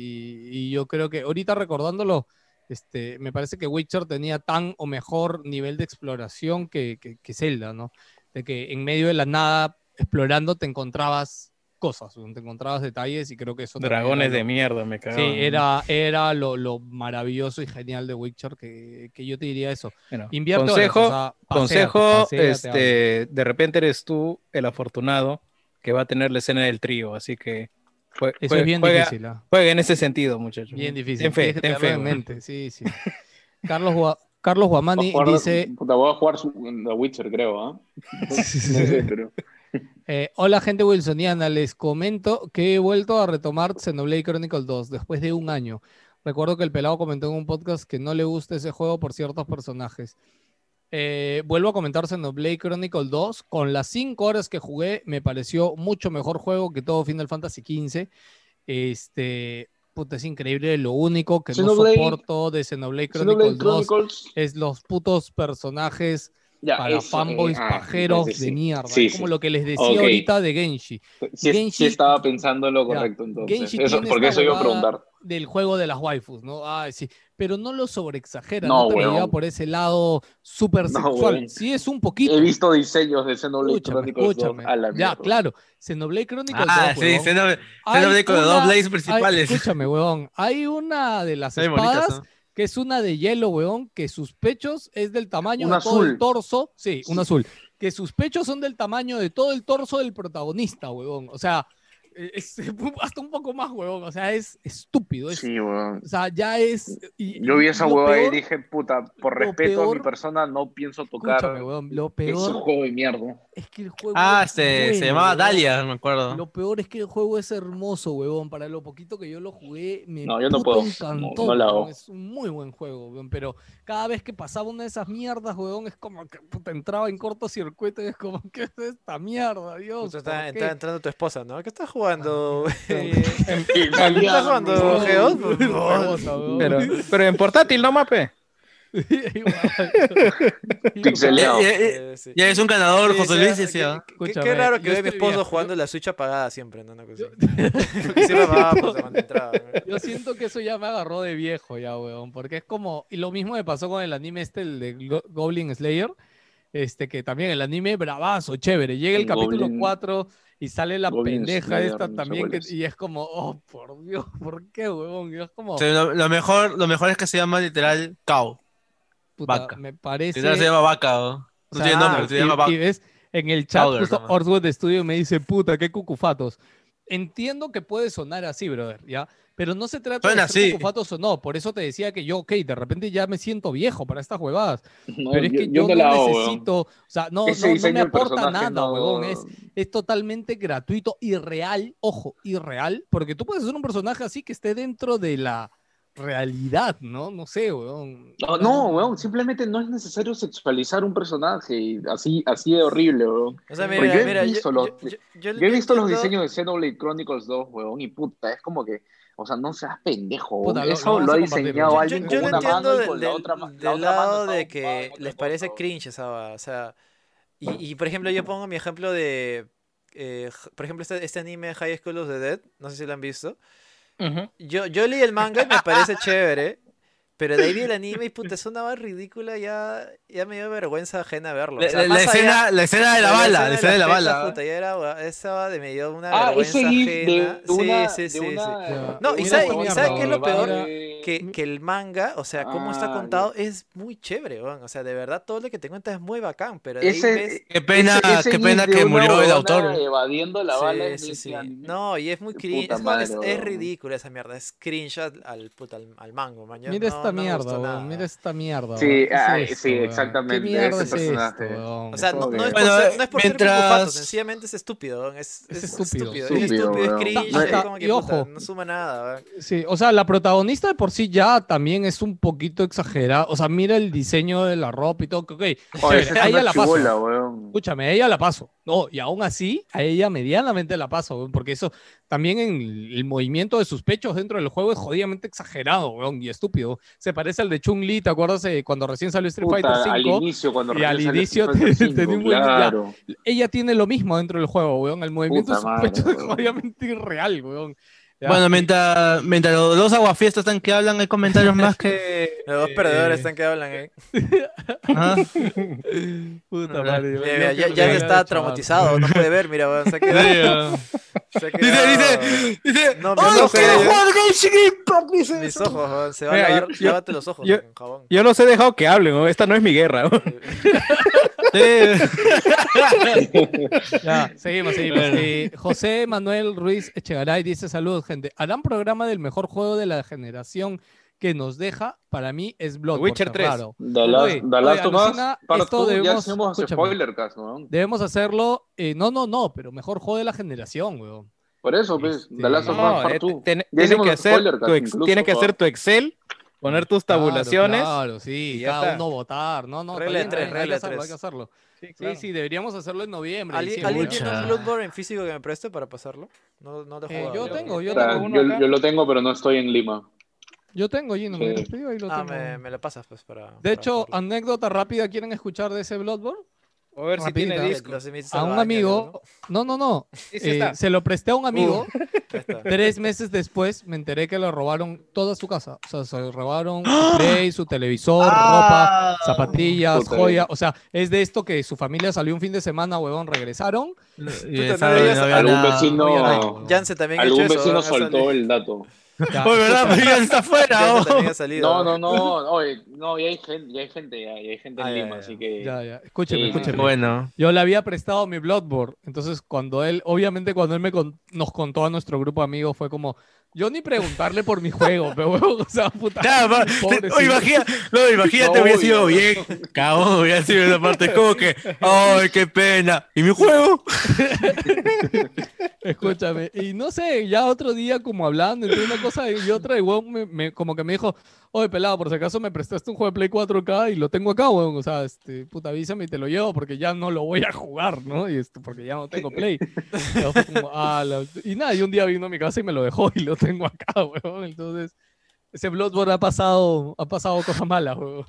y yo creo que ahorita recordándolo, este, me parece que Witcher tenía tan o mejor nivel de exploración que, que, que Zelda, ¿no? De que en medio de la nada, explorando, te encontrabas cosas, te encontrabas detalles y creo que eso Dragones era de lo- mierda, me Sí, cagaban. era, era lo, lo maravilloso y genial de Witcher que, que yo te diría eso. Bueno, Invierte consejo, horas, o sea, consejo, este, de repente eres tú el afortunado que va a tener la escena del trío, así que jue- Eso jue- es bien juega, difícil, ¿ah? juega en ese sentido, muchachos. Bien difícil. Ten fe, ten fe. en mente, sí, sí. Carlos, Gua- Carlos Guamani dice, Puta, voy a jugar The Witcher, creo, ¿ah? (laughs) No sé, pero... eh, hola gente wilsoniana, les comento que he vuelto a retomar Xenoblade Chronicle 2 después de un año. Recuerdo que el pelado comentó en un podcast que no le gusta ese juego por ciertos personajes. Eh, vuelvo a comentar Xenoblade Chronicle 2. Con las 5 horas que jugué, me pareció mucho mejor juego que todo Final Fantasy XV. Este, puta, es increíble. Lo único que Xenoblade- no soporto de Xenoblade Xenoblade Chronicles 2 Chronicles, es los putos personajes ya, para eso, fanboys eh, ah, pajeros entonces de sí. mierda. Sí, es como sí. lo que les decía Ok. ahorita de Genshi. Sí, sí Genshi- estaba pensando en lo Ya, correcto entonces. Genshi Eso, tiene porque eso iba a preguntar. Del juego de las waifus, ¿no? Ay, sí. Pero no lo sobreexagera, No, no, te lo lleva por ese lado súper No, sexual. huevón. sí es un poquito. He visto diseños de Xenoblade Escúchame, Chronicles 2 escúchame. a la Ya, claro. Xenoblade Chronicles Ah, 2, sí, huevón. Xenoblade Hay Xenoblade con los dos una- blades hay- principales. escúchame, huevón. Hay una de las bien bonitas, espadas ¿no? Que es una de hielo, weón, que sus pechos es del tamaño Un de todo el torso. Sí, un azul. Que sus pechos son del tamaño de todo el torso del protagonista, weón. O sea, eh, es (laughs) hasta un poco más, weón. O sea, es estúpido. Es, Sí, weón. O sea, ya es. y- Yo vi esa hueva y dije, puta, por respeto a mi persona no pienso tocar weón. Lo ese peor juego de mierda. es que el juego. Ah, es este, se bueno, llamaba weón. Dalia, me acuerdo. Lo peor es que el juego es hermoso, huevón. Para lo poquito que yo lo jugué, me No, yo no puedo. Encantó. no la hago. huevón. Es un muy buen juego, huevón. Pero cada vez que pasaba una de esas mierdas, huevón, es como que puta, entraba en cortocircuito y es como, (laughs) ¿qué es esta mierda, Dios? Justo ¿por está, qué?". está entrando tu esposa, ¿no? ¿Qué estás jugando? En- ¿Estás jugando Geos? Pero, pero en portátil, no mape. (laughs) Pixeleado. Ya, ya- sí. ya es un ganador, Sí, José Luis qué- raro yo que ve a mi esposo jugando yo- la Switch apagada siempre, ¿no? Una cosa (laughs) siempre (laughs) apagaba entraba. ¿no? Yo siento que eso ya me agarró de viejo ya, weón, porque es como, y lo mismo me pasó con el anime este, el de Go- Goblin Slayer, este que también el anime bravazo, chévere, llega el El capítulo Goblin- 4 y sale la Goblin pendeja Slayer, esta no también, que- y es como, oh, por Dios, (laughs) ¿por qué? Y es como, Sí, lo, lo mejor, lo mejor es que se llama literal cow. puta, vaca. me parece... Literal se llama vaca. No O sea, tiene nombre, se y- llama y, vaca. ves, en el chat, Powder, justo ¿no? Orswood Studio me dice, puta, qué cucufatos. Entiendo que puede sonar así, brother, ¿ya? Pero no se trata Suena de ser así. cucufatos o no. Por eso te decía que yo, ok, de repente ya me siento viejo para estas huevadas. No, Pero es yo- que yo yo, no no la hago, weón. necesito, o sea, no, no, no me aporta nada, no- huevón. Es, es totalmente gratuito, irreal, ojo, irreal, porque tú puedes hacer un personaje así que esté dentro de la realidad, ¿no? No sé, huevón. No, no, weón, simplemente no es necesario sexualizar un personaje y así, así de horrible, weón. O sea, mira, yo he mira, visto yo, los- yo- yo- yo- Yo he yo visto los diseños de Xenoblade Chronicles 2, weón, y puta, es como que, o sea, no seas pendejo. Puta, lo- lo Eso lo, a ha diseñado weón. Yo, alguien yo con lo una entiendo mano y del, con la del- otra, la del otra mano lado está de que les cosa, parece cringe esa va, o sea, y, y, por ejemplo yo pongo mi ejemplo de, eh, por ejemplo este, este anime High School of the Dead, no sé si lo han visto, yo, yo leí el manga y me parece (laughs) chévere, pero de ahí vi el anime y puta, es una va ridícula, ya, ya me dio vergüenza ajena verlo. La, o sea, la- la más allá- escena, la escena de la bala, la escena de la tetas, bala. puta, ya era, esa va de me dio una Ah, vergüenza ajena. de una... sí, sí, de sí, sí. una- Ya. No, de y sabe- y huevada sabe qué es lo peor? de- que, que el manga, o sea, cómo está Ah, contado, es muy chévere, weón. O sea, de verdad, todo lo que te cuenta es muy bacán, pero de ahí Ese, ves... Qué pena, ese- ese qué pena que murió el autor. Evadiendo la bala Sí, es sí, sí. No, y es muy cringe. Es, es- es weón. ridícula esa mierda. Es cringe al, al, puta, al, al mango, man. Mira no- esta no mierda. Mira esta mierda. Sí, weón. ¿Qué es ah, esto, sí, exactamente, ¿Qué mierda ese es esto? O sea, no, no es Bueno, por ser, no es por ser mientras- cucufato, sencillamente es estúpido. Es, Es es estúpido. Es Estúpido, es cringe, No, es y- como que no suma nada. Sí, o sea, la protagonista de por sí ya también es un poquito exagerada. O sea, mira el diseño de la ropa y todo. Ok, Oye, chévere, a ella la paso. chibola, weón. Escúchame, a ella la paso. No, y aún así, a ella medianamente la paso, weón, porque eso también en el, movimiento de sus pechos dentro del juego es jodidamente exagerado, weón, y estúpido. Se parece al de Chun-Li, ¿te acuerdas eh, cuando recién salió Street Puta, Fighter al 5? inicio, cuando y recién al inicio (laughs) tenía 5, un claro. Ella tiene lo mismo dentro del juego, weón. El movimiento de sus madre, pechos es jodidamente irreal, weón. Ya. Bueno, mientras, mientras los dos aguafiestas están que hablan, hay comentarios más que. (laughs) Los dos eh, perdedores están que hablan, eh. (laughs) ajá. Puta madre, ya, que ya le está traumatizado, no puede ver, mira, weón. Se ha (laughs) Dice, dice, dice. No, mis ¡Ay, ojos, quiero jugar Genshin Impact! Dice Mis ojos. Se va a Mira, yo- lavar, yo- lávate los ojos yo- con jabón. Yo los he dejado que hablen, weón. esta no es mi guerra. weón. (laughs) (laughs) Ya, seguimos, seguimos. Bueno. Eh, José Manuel Ruiz Echegaray dice: Saludos, gente. Harán programa del mejor juego de la generación que nos deja. Para mí es Bloodborne. Witcher 3. Raro. The Last, Oye, The Last oye, alucina, Part esto 2, ya debemos- hacemos escúchame. spoiler cast, weón. Debemos hacerlo. eh, no, no, no, pero mejor juego de la generación, weón. Por eso, pues, Este, The Last of Us No, eh, 2. ten- Ya tienes que hacer tu cast, ex- incluso, tienes que hacer tu Excel poner tus Claro, tabulaciones. Claro, sí, y ya cada está. uno votar. No, no, Regla de bien, tres, está bien, hay regla que de hacerlo, hay tres. que hacerlo. Sí, Sí, claro. sí, deberíamos hacerlo en noviembre. ¿Alguien, diciembre. ¿alguien tiene un. Bloodborne en físico que me preste para pasarlo? No, no lo he Eh, yo tengo, yo O sea, tengo uno yo, acá. yo lo tengo, pero no estoy en Lima. Yo tengo, Gino, me Sí. lo escribo y lo Ah, tengo. me, me lo pasas pues para... De para hecho, anécdota rápida, ¿quieren escuchar de ese Bloodborne? A ver si tiene disco. A un amigo, no, no, no, Sí, sí eh, se lo presté a un amigo. Tres meses después me enteré que le robaron toda su casa. O sea, se robaron su play, su televisor, Ah. ropa, zapatillas, joya. O sea, es de esto que su familia salió un fin de semana, huevón, regresaron. Y Algún vecino. Jansen también ha hecho algún eso, vecino soltó el dato. Ya, Oye, ¿verdad? (laughs) Pero ya está afuera. ¿no? No, no, no, oye, no, ya hay gente, ya hay gente, ya, ya hay gente en Ah, Lima, ya. así que. ya, ya. Escúcheme, sí, escúcheme. Bueno. Yo le había prestado mi Bloodborne. Entonces, cuando él, obviamente, cuando él me con- nos contó a nuestro grupo de amigos, fue como, yo ni preguntarle por mi juego, pero o sea, puta. (laughs) Pobrecito. oye, imagina- no, imagínate, No, hubiera sido no. bien. Cagón, hubiera sido esa parte como que, ay, qué pena. ¿Y mi juego? (laughs) Escúchame, y no sé, ya otro día como hablando entre una cosa y otra, y weón me, me- como que me dijo, oye, pelado, por si acaso me prestaste un juego de Play 4K y lo tengo acá, weón, o sea, este, puta, avísame y te lo llevo porque ya no lo voy a jugar, ¿no? Y esto, porque ya no tengo Play. Y yo fue como, "Ah, la-". Y nada, y un día vino a mi casa y me lo dejó y lo tengo acá, (laughs) weón, entonces... Ese Bloodborne ha pasado, ha pasado cosas malas, weón.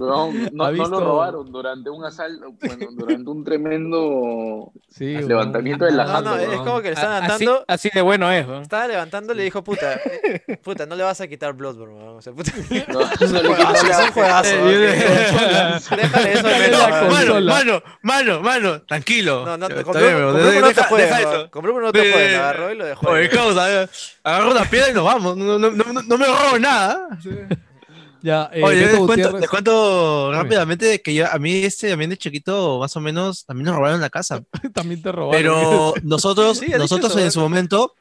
No, (laughs) no, Ha no visto- lo robaron durante un asalto, bueno, durante un tremendo Sí, weón. levantamiento de la No, no, es weón. como que le están Así, levantando... así de bueno es, ¿no? Estaba levantando y le dijo, puta, eh, puta, no le vas a quitar Bloodborne, weón. O sea, puta. (laughs) No, no le (laughs) Juegazo, quitó es un juegazo. Eh, ok. Déjale eso de Déjale menos, la weón. Mano, mano, mano, mano, tranquilo. No, no, weón, weón. Bloodborne no te Sí, juegues, sí. lo agarró y lo dejó. Oye, weón. causa, agarro una piedra y nos vamos. No, no, no, no me robo nada. (laughs) Ya, eh, Oye, les cuento, les cuento rápidamente que yo, a mí, este, también de chiquito, más o menos, también nos robaron la casa. (laughs) también te robaron. Pero (laughs) nosotros, Sí, nosotros eso, en su momento,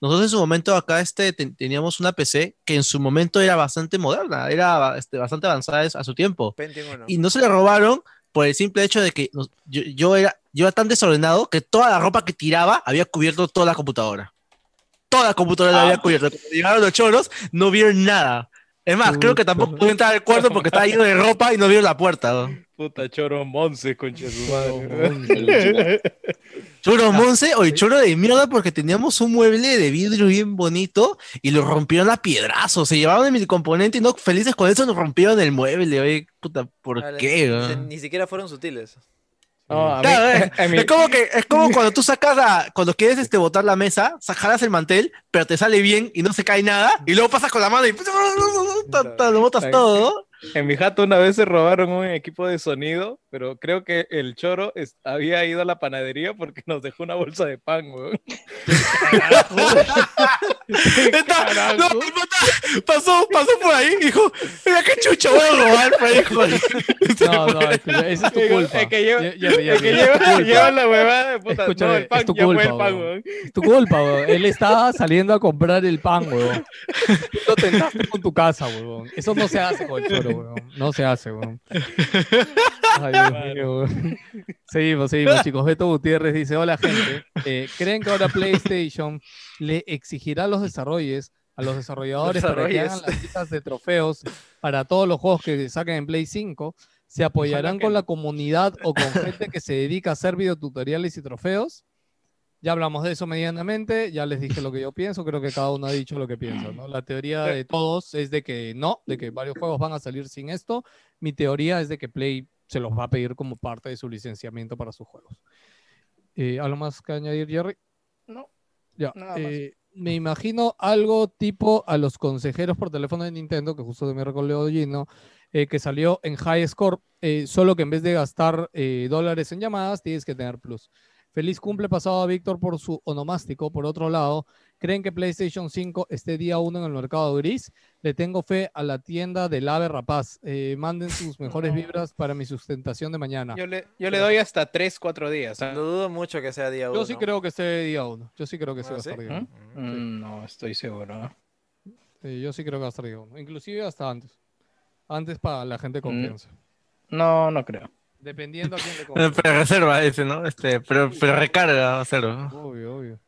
nosotros en su momento acá este, ten- teníamos una PC que en su momento era bastante moderna, era este, bastante avanzada a su tiempo. Y no se le robaron por el simple hecho de que nos- yo, yo era, yo era tan desordenado que toda la ropa que tiraba había cubierto toda la computadora. Toda la computadora la Ah. había cubierto. Cuando llegaron los choros, no vieron nada. Es más, creo que tampoco pude entrar al cuarto porque estaba lleno de ropa y no vieron la puerta. ¿no? Puta choro Monse, concha su Choro (laughs) Monse, oye, choro de mierda porque teníamos un mueble de vidrio bien bonito y lo rompieron a piedrazos. Se llevaron el componente y no felices con eso nos rompieron el mueble. Oye, puta, ¿por Vale, qué? Ni siquiera fueron sutiles. No, a mí, Claro, es, (laughs) a mí- es como que es como cuando tú sacas la, cuando quieres este botar la mesa, jalas el mantel, pero te sale bien y no se cae nada, y luego pasas con la mano y ta, ta, lo botas todo. En mi jato una vez se robaron un equipo de sonido, pero creo que el choro es- había ido a la panadería porque nos dejó una bolsa de pan, weón. (laughs) Está- no, pasó, pasó por ahí y dijo, mira qué chucho voy a robar, pues, dijo. No, no, escucha, esa es tu culpa. Es que lleva, Ye- Jerry, es que lleva, es tu culpa. lleva la huevada de puta. Escúchame, no, el pan es tu ya fue culpa, el pan, weón. Es tu culpa, weón. Él estaba saliendo a comprar el pan, weón. Tú lo tentaste con tu casa, weón. Eso no se hace con el choro, weón. No se hace, weón. Ay. (laughs) Seguimos, seguimos, (laughs) chicos. Beto Gutiérrez dice: Hola, gente. Eh, ¿Creen que ahora PlayStation le exigirá a los desarrolles, a los desarrolladores, para que hagan las listas de trofeos para todos los juegos que saquen en Play 5? ¿Se apoyarán con la comunidad o con gente que se dedica a hacer videotutoriales y trofeos? Ya hablamos de eso medianamente, ya les dije lo que yo pienso, creo que cada uno ha dicho lo que piensa, ¿no? La teoría de todos es de que no, de que varios juegos van a salir sin esto. Mi teoría es de que Play se los va a pedir como parte de su licenciamiento para sus juegos. Eh, ¿Algo más que añadir, Jerry? No, Ya. nada más. eh, me imagino algo tipo a los consejeros por teléfono de Nintendo, que justo me recordó Gino, eh, que salió en High Score, eh, solo que en vez de gastar eh, dólares en llamadas, tienes que tener plus. Feliz cumple pasado a Víctor por su onomástico. Por otro lado, ¿creen que PlayStation 5 esté día uno en el mercado gris? Le tengo fe a la tienda del Ave Rapaz. Eh, manden sus mejores (laughs) vibras para mi sustentación de mañana. Yo le, yo le doy hasta 3, 4 días. ¿ah? No dudo mucho que sea día uno. Yo sí creo que esté día uno. Yo sí creo que sí Ah, va a ¿sí? estar día uno. Mm, Mm, No, estoy seguro. Sí, yo sí creo que va a estar día uno. Inclusive hasta antes. Antes para la gente de confianza. No, no creo. Dependiendo a quién le Eh, (laughs) compre. Pero reserva ese, ¿no? Este, pero, pero recarga va a ser. ¿no? Obvio, obvio.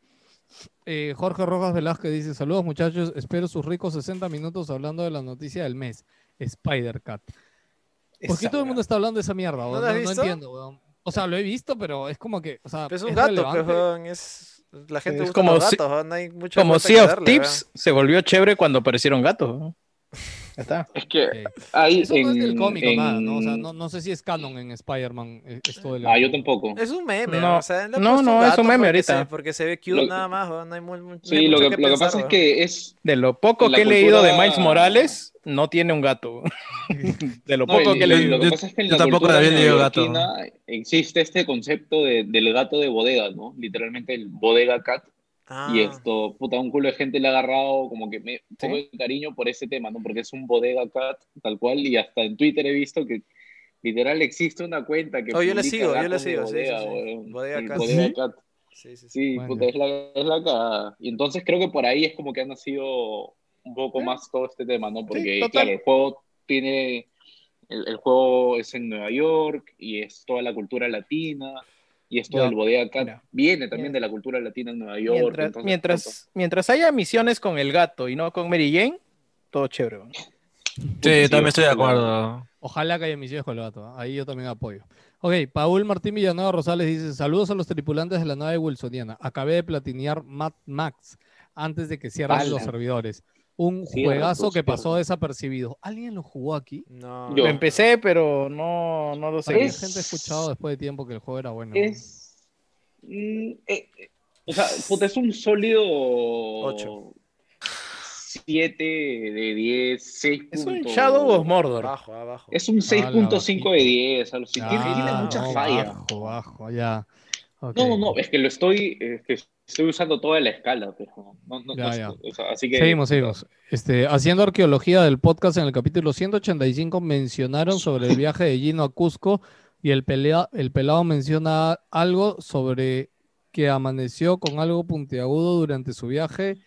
Eh, Jorge Rojas Velázquez dice, saludos muchachos, espero sus ricos 60 minutos hablando de la noticia del mes, Spider-Cat. ¿Por qué todo el mundo está hablando de esa mierda? No, entiendo, weón. O sea, lo he visto, pero es como que, o sea, es un ¿es gato, relevante? pues, weón, es... La gente Es gusta como los si- gatos, weón, no hay mucho Como Sea of Tips se volvió chévere cuando aparecieron gatos. ¿No? Está. Es que Sí. hay Eso no es del en- cómico, nada, ¿no? O sea, en- no, no sé si es canon en Spider-Man eh, esto del Ah, yo tampoco. Es un meme, No, o sea, no, no, es un meme porque ahorita. se- porque se ve cute Lo- nada más, no hay, mu- mu- no hay Sí, lo que, que lo que pasa es que es De lo poco En que he leído de cultura- Miles Morales, no tiene un gato. (laughs) De lo No, poco y- que he leído. Lo que Yo- pasa es que en yo la tampoco cultura le había leído gato. existe este concepto de- del gato de bodega, ¿no? Literalmente el bodega cat. Ah, Y esto, puta, un culo de gente le ha agarrado como que me, un poco de cariño por ese tema, ¿no? Porque es un bodega cat, tal cual. Y hasta en Twitter he visto que literal existe una cuenta que. Oh, yo le publica sigo, yo de sigo, sí, sí, bodega, sí. Bodega cat. bodega ¿Sí? cat. sí, sí, sí. Sí, Vaya. puta, es la, es la cagada. Y entonces creo que por ahí es como que ha nacido un poco más todo este tema, ¿no? Porque, claro, el juego tiene. El, el juego es en Nueva York y es toda la cultura latina. Y esto del Bodega Cat viene también de la cultura latina en Nueva York. Mientras, entonces, mientras, mientras haya misiones con el gato y no con Mary Jane, todo chévere. ¿no? Sí, también estoy de acuerdo. Ojalá que haya misiones con el gato. ¿eh? Ahí yo también apoyo. Ok, Paul Martín Villanueva Rosales dice: Saludos a los tripulantes de la nave Wilsoniana. Acabé de platinear Mad Max antes de que cierren los servidores. Un Cierto, juegazo que pasó cierto. desapercibido. ¿Alguien lo jugó aquí? No, Yo. Lo empecé, pero no, no lo seguí. hay gente ha escuchado después de tiempo que el juego era bueno. Es. mm, eh, eh, o sea, puta, es un sólido. Ocho. 7 de 10, 6. Es un Shadow of Mordor. abajo, abajo. Es un 6.5 de 10. algo así. Tiene, tiene Ah, mucha no, falla. Bajo, bajo, ya. No, no, no, es que lo estoy, es que estoy usando toda la escala, pero no, no, Ya, no- ya. o sea, así que Seguimos, seguimos. Este, haciendo arqueología del podcast en el capítulo 185 mencionaron sobre el viaje de Gino a Cusco y el, pelea, el pelado menciona algo sobre que amaneció con algo puntiagudo durante su viaje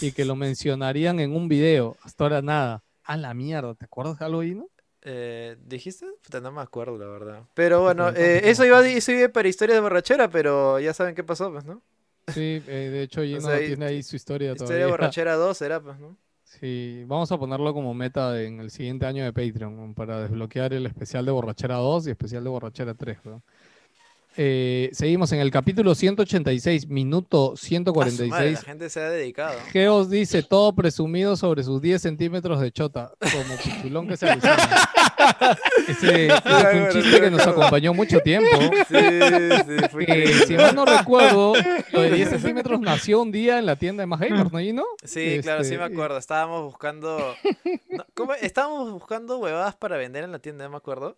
y que lo mencionarían en un video. Hasta ahora nada. A la mierda, ¿te acuerdas de algo, Gino? Eh, ¿Dijiste? Puta, no me acuerdo, la verdad. Pero bueno, eh, eso iba, eso iba para historia de borrachera, pero ya saben qué pasó, pues, ¿no? Sí, eh, de hecho (laughs) Gino sea, tiene ahí su historia Historia de todavía. borrachera 2 era, pues, ¿no? Sí, vamos a ponerlo como meta en el siguiente año de Patreon para desbloquear el especial de Borrachera 2 y especial de Borrachera 3. weón. Eh, seguimos en el capítulo 186, minuto A su madre, 146. la gente se ha dedicado. Geos dice todo presumido sobre sus 10 centímetros de chota, como pichulón que se alucina. Ese, (laughs) ese fue un chiste que nos acompañó mucho tiempo. Sí, sí, fue Que, increíble. si mal no recuerdo, lo de 10 centímetros nació un día en la tienda de Más Gamers, ¿no, Gino? Sí, claro, sí me Este, acuerdo. Estábamos buscando. no, ¿cómo? Estábamos buscando huevadas para vender en la tienda, no me acuerdo.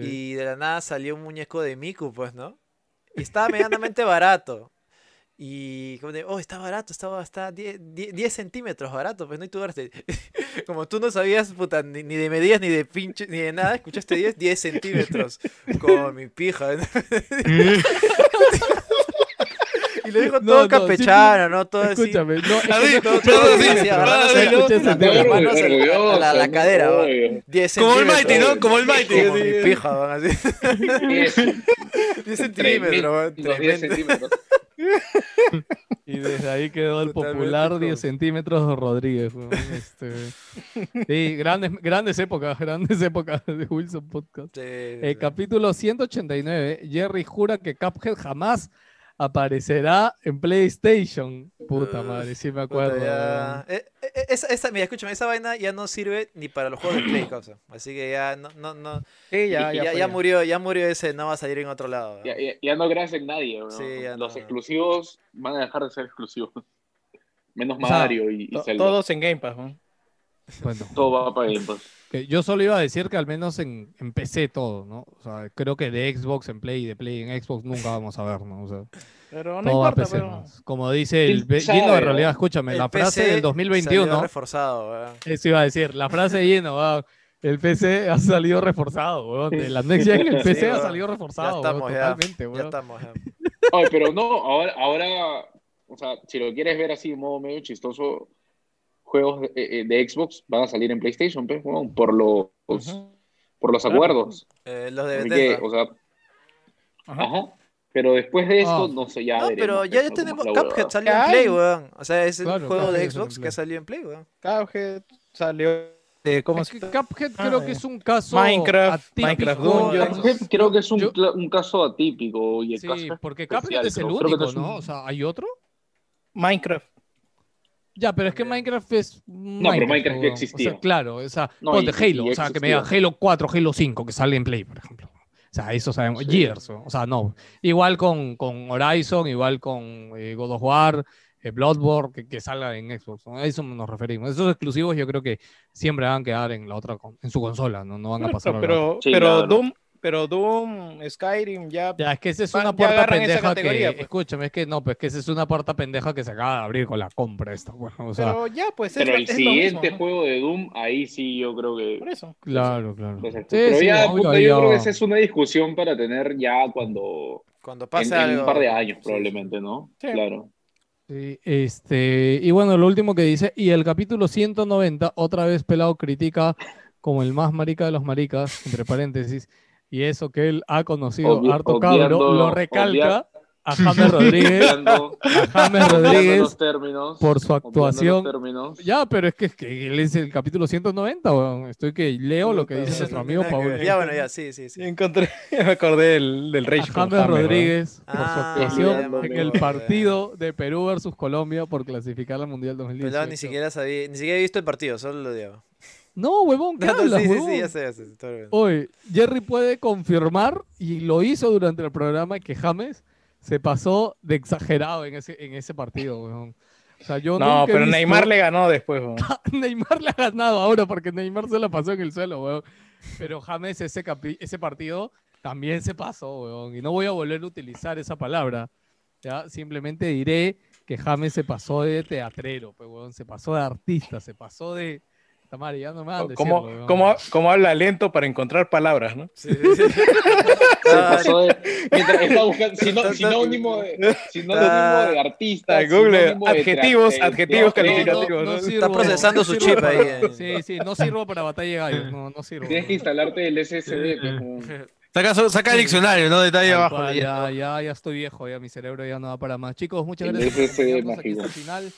Sí. Y de la nada salió un muñeco de Miku, pues, ¿no? Y estaba medianamente barato. Y como de, oh, está barato, estaba, está 10, 10 10 centímetros barato, pues no, y tú agarraste- (laughs) Como tú no sabías, puta, ni, ni de medidas, ni de pinche, ni de nada, escuchaste 10, 10 centímetros. (laughs) Como mi pija. (laughs) y lo dijo No, todo no, campechano, ¿no? Todo así. Escúchame, no, no Todo, así, la- cadera, va. Obvio. 10 Como el. Mighty, ¿no? Como el Mighty. Como mi pija, van así. Es (laughs) 10 centímetros, van, tremendos 10 tremendo. centímetros. (laughs) Y desde ahí quedó el Totalmente popular con- 10 centímetros Rodríguez. Este, sí, grandes, grandes épocas, grandes épocas de Wilson Podcast. Sí, sí, Eh, sí. capítulo 189. Jerry jura que Cuphead jamás aparecerá en PlayStation. Puta madre, sí me acuerdo. ya. weón. Eh, eh, esa, esa, mira, escúchame, esa vaina ya no sirve ni para los juegos de Play, causa. Así que ya no, no, no. Sí, ya, ya, ya, ya, fue, ya. murió, ya murió ese, no va a salir en otro lado. ¿no? Ya, ya- ya no creas en nadie, ¿no? Sí, ya Los no. exclusivos van a dejar de ser exclusivos. (laughs) Menos O sea, Mario y, y To- Zelda. Todos en Game Pass, ¿no? Bueno, Todo va para Game Pass. que yo solo iba a decir que al menos en, en PC todo, ¿no? O sea, creo que de Xbox en Play y de Play en Xbox nunca vamos a ver, ¿no? O sea, Pero no todo importa, PC. pero... ¿no? Como dice el ¿Quién Be- sabe, Gino, en no? realidad, escúchame, El la frase PC del salió 2021. reforzado, weón. Eso iba a decir, la frase de Gino, weón, el PC ha salido reforzado, weón. De la Next Gen el Sí, PC ha weón. salido Ya reforzado, weón, estamos, ya. totalmente, Ya weón. estamos, ya. Oye, pero no, ahora, ahora, o sea, si lo quieres ver así de modo medio chistoso, juegos de, eh, de Xbox van a salir en PlayStation, pues, por los, por los Claro. acuerdos. Eh, los de Bethesda. que, o sea, Ajá. ajá. Pero después de esto, Ah. no sé, ya No, veremos, pero pues, ya, ya tenemos. Cuphead salió en Ay. Play, weón. O sea, es el Claro, juego Cuphead de salió Xbox que salido en Play, weón. Cuphead salió de cómo Es se que Cuphead Ah, creo ya. que es un caso Minecraft, atípico. Minecraft Dungeons. Cuphead creo que es un, Yo- un caso atípico y el Sí, caso porque Cuphead es el creo- creo único, un- ¿no? O sea, ¿hay otro? Minecraft. Ya, pero es que Minecraft es. pero Minecraft ya weón. O existía. sea, claro, o sea, No, ponte y- Halo, o sea, que me digan existía. Halo 4, Halo 5, que sale en Play, por ejemplo. O sea, eso sabemos. Sí. Gears, o sea, no. Igual con, con Horizon, igual con eh, God of War, eh, Bloodborne, que, que salga en Xbox. ¿no? A eso nos referimos. Esos exclusivos yo creo que siempre van a quedar en la otra, en su consola, no, no van a pasar a la pero, Sí, pero claro. Doom, pero Doom, Skyrim ya. Ya, es que esa es una puerta pendeja que. categoría, pues. Escúchame, es que no, pues que esa es una puerta pendeja que se acaba de abrir con la compra esta, bueno, o sea, pero ya, pues es, Pero el es lo siguiente mismo, ¿no? juego de Doom, ahí sí yo creo que. Por eso. claro, claro. Sí, pero sí, ya, obvio, puta, ahí yo creo que esa es una discusión para tener ya cuando. Cuando pase en algo. un par de años, sí, probablemente, ¿no? Sí. Claro. Sí, este, y bueno, lo último que dice, y el capítulo 190, otra vez Pelado critica como el más marica de los maricas, entre paréntesis, y eso que él ha conocido Obvi- harto cabro, lo recalca a (laughs) James Rodríguez, Obviando- a James obviando Rodríguez los términos, por su los actuación. Ya, pero es que, es que él es el capítulo 190, weón. Estoy que leo lo que dice nuestro amigo Paul. Ya, bueno, ya, sí, sí, Sí, encontré, (laughs) me acordé del, del a Rage con James. Rodríguez por su Ah, actuación en el partido de Perú versus Colombia por clasificar al Mundial 2018. Pelado ni siquiera sabía, ni siquiera he visto el partido, solo lo odiaba. No, huevón, ¿qué (laughs) No, no, hablas, sí, sí, huevón? sí, ya sé, ya sé. está bien. Oye, Jerry puede confirmar, y lo hizo durante el programa, que James se pasó de exagerado en ese, en ese partido, weón. O sea, yo No, pero visto- Neymar le ganó después. weón. (laughs) Neymar le ha ganado ahora porque Neymar se la pasó en el suelo, weón. Pero James ese, capi- ese partido también se pasó, weón. Y no voy a volver a utilizar esa palabra. ¿ya? Simplemente diré que James se pasó de teatrero, pues, weón. Se pasó de artista, se pasó de... Esta madre, ya no me van a ¿Cómo, cómo, cómo habla lento para encontrar palabras, ¿no? Sí, sí, sí. Se pasó de- mientras está buscando sino- Está- sinónimo de, sinónimo está- de artista. Google, adjetivos, de adjetivos calificativos. ¿no? sirvo- procesando su chip ahí, eh. Sí, sí, no sirvo para batalla de gallos, no, no sirvo. Tienes que instalarte el SSD. pues, como- Saca, saca el diccionario, ¿no? Detalle Tal abajo. cual, ya. ya, ya, estoy viejo, ya mi cerebro ya no da para más. Chicos, muchas El gracias por SSD acompañarnos aquí hasta mágico. el final.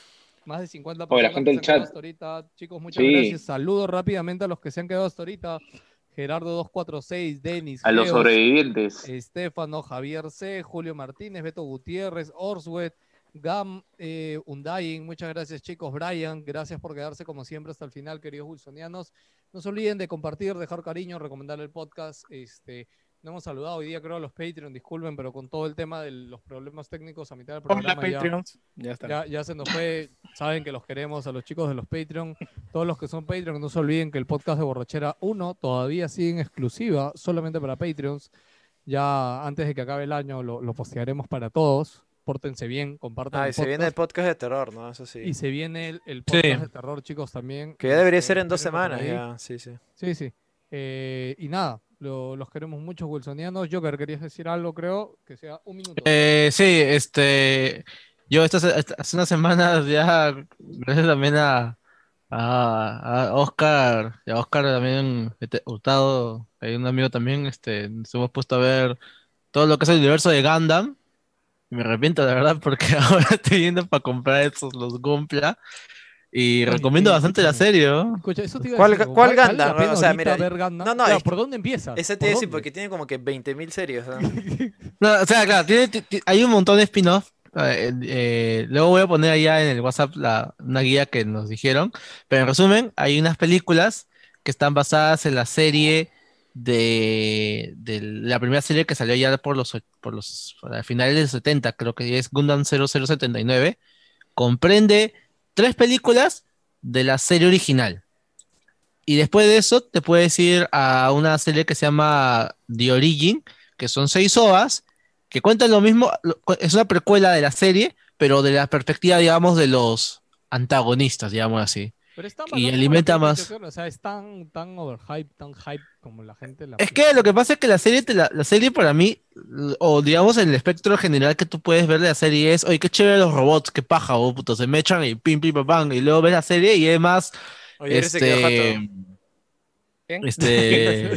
Más de 50 Oye, la personas gente que del se han quedado chat. hasta ahorita. Chicos, muchas Sí. gracias. Saludos rápidamente a los que se han quedado hasta ahorita. Gerardo 246, Denis, A los sobrevivientes. Estefano, Javier C, Julio Martínez, Beto Gutiérrez, Orswet, Gam, eh, Undying, muchas gracias chicos, Brian, gracias por quedarse como siempre hasta el final, queridos wilsonianos. No se olviden de compartir, dejar cariño, recomendar el podcast. Este, no hemos saludado hoy día creo a los Patreon, disculpen, pero con todo el tema de los problemas técnicos a mitad del Hola, programa ya- Patreons. Ya está. ya, ya se nos fue. Saben que los queremos a los chicos de los Patreon. Todos los que son Patreon, no se olviden que el podcast de Borrachera 1 todavía sigue en exclusiva, solamente para Patreons. Ya antes de que acabe el año lo, lo postearemos para todos. Pórtense bien, compartan Ah, el y se viene el podcast. de terror, ¿no? Eso sí. Y se viene el, el podcast Sí. de terror, chicos, también. Que ya debería Este, ser en dos semanas, ya. Sí, sí. Sí, sí. Eh, y nada, lo- los queremos mucho, wilsonianos. Joker, querías decir algo, creo, que sea un minuto. Eh, sí, este, yo esta, se- esta- hace unas semanas ya, gracias también a, a, Oscar, y a Oscar también este, Hurtado, hay un amigo también, este, nos hemos puesto a ver todo lo que es el universo de Gundam, y me arrepiento de verdad porque (laughs) ahora estoy yendo para comprar esos, los Gumpla, y recomiendo eh, bastante la serie, ¿no? Escucha, eso te iba a ¿Cuál- decir, cuál ¿vale- vale Gundam? O sea, mira, ver Gundam? no, no, Claro, es- ¿por dónde empiezas? Ese ¿Por te iba a decir porque tiene como que 20.000 series. ¿no? (laughs) No, o sea, claro, tiene, ti- ti- hay un montón de spin-off. eh, eh, luego voy a poner allá en el WhatsApp la, una guía que nos dijeron. Pero en resumen, hay unas películas que están basadas en la serie de, de la primera serie que salió ya por los, por los a finales de los 70, creo que es Gundam 0079. Comprende tres películas de la serie original. Y después de eso te puedes ir a una serie que se llama The Origin, que son seis OVAs, que cuentan lo mismo, es una precuela de la serie, pero de la perspectiva, digamos, de los antagonistas, digamos así. Pero es tan y alimenta más. O sea, es tan, tan overhype, tan hype como la gente la Es que lo que pasa es que la serie, te la, la serie para mí, o digamos en el espectro general que tú puedes ver de la serie es, oye, qué chévere los robots, qué paja, oh, puto, se me echan y pim, pim, pam, pam, y luego ves la serie y es más, Oye, este. Este (laughs)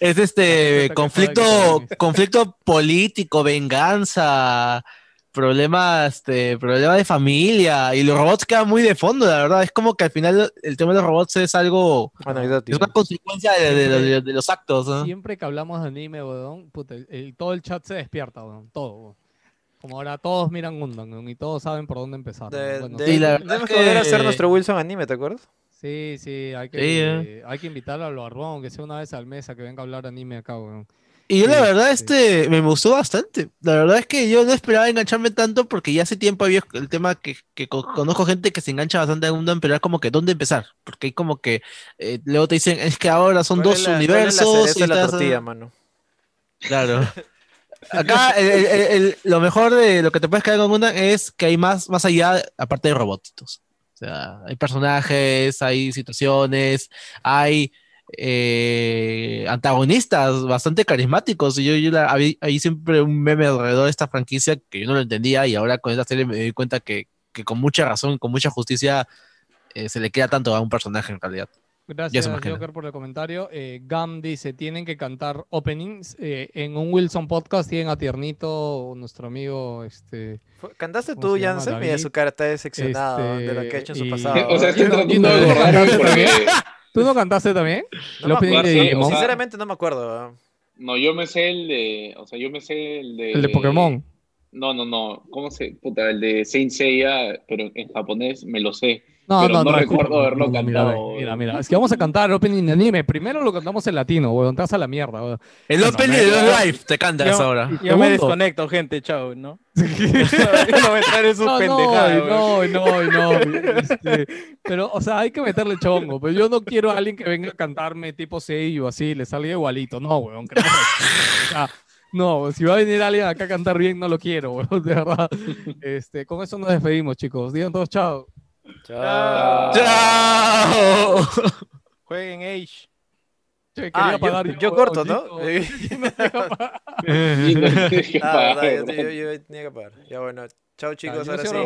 es este conflicto, conflicto político, venganza, problema, este, problema de familia. Y los robots quedan muy de fondo, la verdad. Es como que al final el tema de los robots es algo, es una consecuencia de, de- de- de los actos. ¿no? Siempre que hablamos de anime, weón, puta, el- el- todo el chat se despierta, weón. Todo, weón. Como ahora todos miran Gundam, weón, y todos saben por dónde empezar. Bueno, de- Sí, la verdad tenemos que volver a hacer nuestro Wilson anime, ¿te acuerdas? Sí, sí, hay que, Sí, eh. hay que invitarlo a lo Arbón, que sea una vez al mes a que venga a hablar anime acá, weón. Y yo la verdad, sí. este, me gustó bastante. La verdad es que yo no esperaba engancharme tanto porque ya hace tiempo había el tema que, que co- conozco gente que se engancha bastante a Gundam, pero era como que dónde empezar. Porque hay como que eh, luego te dicen, es que ahora son ¿Cuál dos es la- cuál es la universos. y de la estás- tortilla, mano. Claro. (laughs) Acá el- el- el- el- lo mejor de lo que te puedes quedar con Gundam es que hay más, más allá, aparte de robotitos. O sea, hay personajes, hay situaciones, hay eh, antagonistas bastante carismáticos. Y yo, yo la- hay siempre un meme alrededor de esta franquicia que yo no lo entendía y ahora con esta serie me doy cuenta que, que con mucha razón, con mucha justicia, eh, se le queda tanto a un personaje en realidad. Gracias. Joker, por el comentario. Eh, Gam dice, tienen que cantar openings. eh, en un Wilson podcast tienen a Tiernito, nuestro amigo, este... ¿Cantaste ¿Cómo tú? Jansen? Mira, su cara está decepcionado de lo que ha hecho en su Este, y- pasado. O sea, estoy Gino- tratando Gino, de ¿tú ¿Tú no cantaste también? No me acuerdo, de o sea, Sinceramente no me acuerdo. No, yo me sé el de. O sea, yo me sé el de. El de Pokémon. No, no, no. ¿Cómo se.? Puta, el de Saint Seiya, pero en japonés me lo sé. No, pero no, no no, recuerdo haberlo no, mira, cantado, Mira, weón. mira, es que vamos a cantar el opening de anime. Primero lo cantamos en latino, weón. Te vas a la mierda, weón. El Bueno, opening me- de Live te cantas Yo- ahora. Yo me Segundo. desconecto, gente, chao, ¿no? (laughs) (laughs) No No, no, no, no, este, pero, o sea, hay que meterle chongo. Pero yo no quiero a alguien que venga a cantarme tipo sello así, le salga igualito. No, weón. o sea, no, si va a venir alguien acá a cantar bien, no lo quiero, weón, de verdad. Este, con eso nos despedimos, chicos. Digan todos chao. Chao. ¡Chao! Jueguen Age. Che, Ah, (laughs) (laughs) yo- yo corto, ¿no? Ah, yo, tenía que pagar. Ya bueno. Chao chicos, yo ahora sí.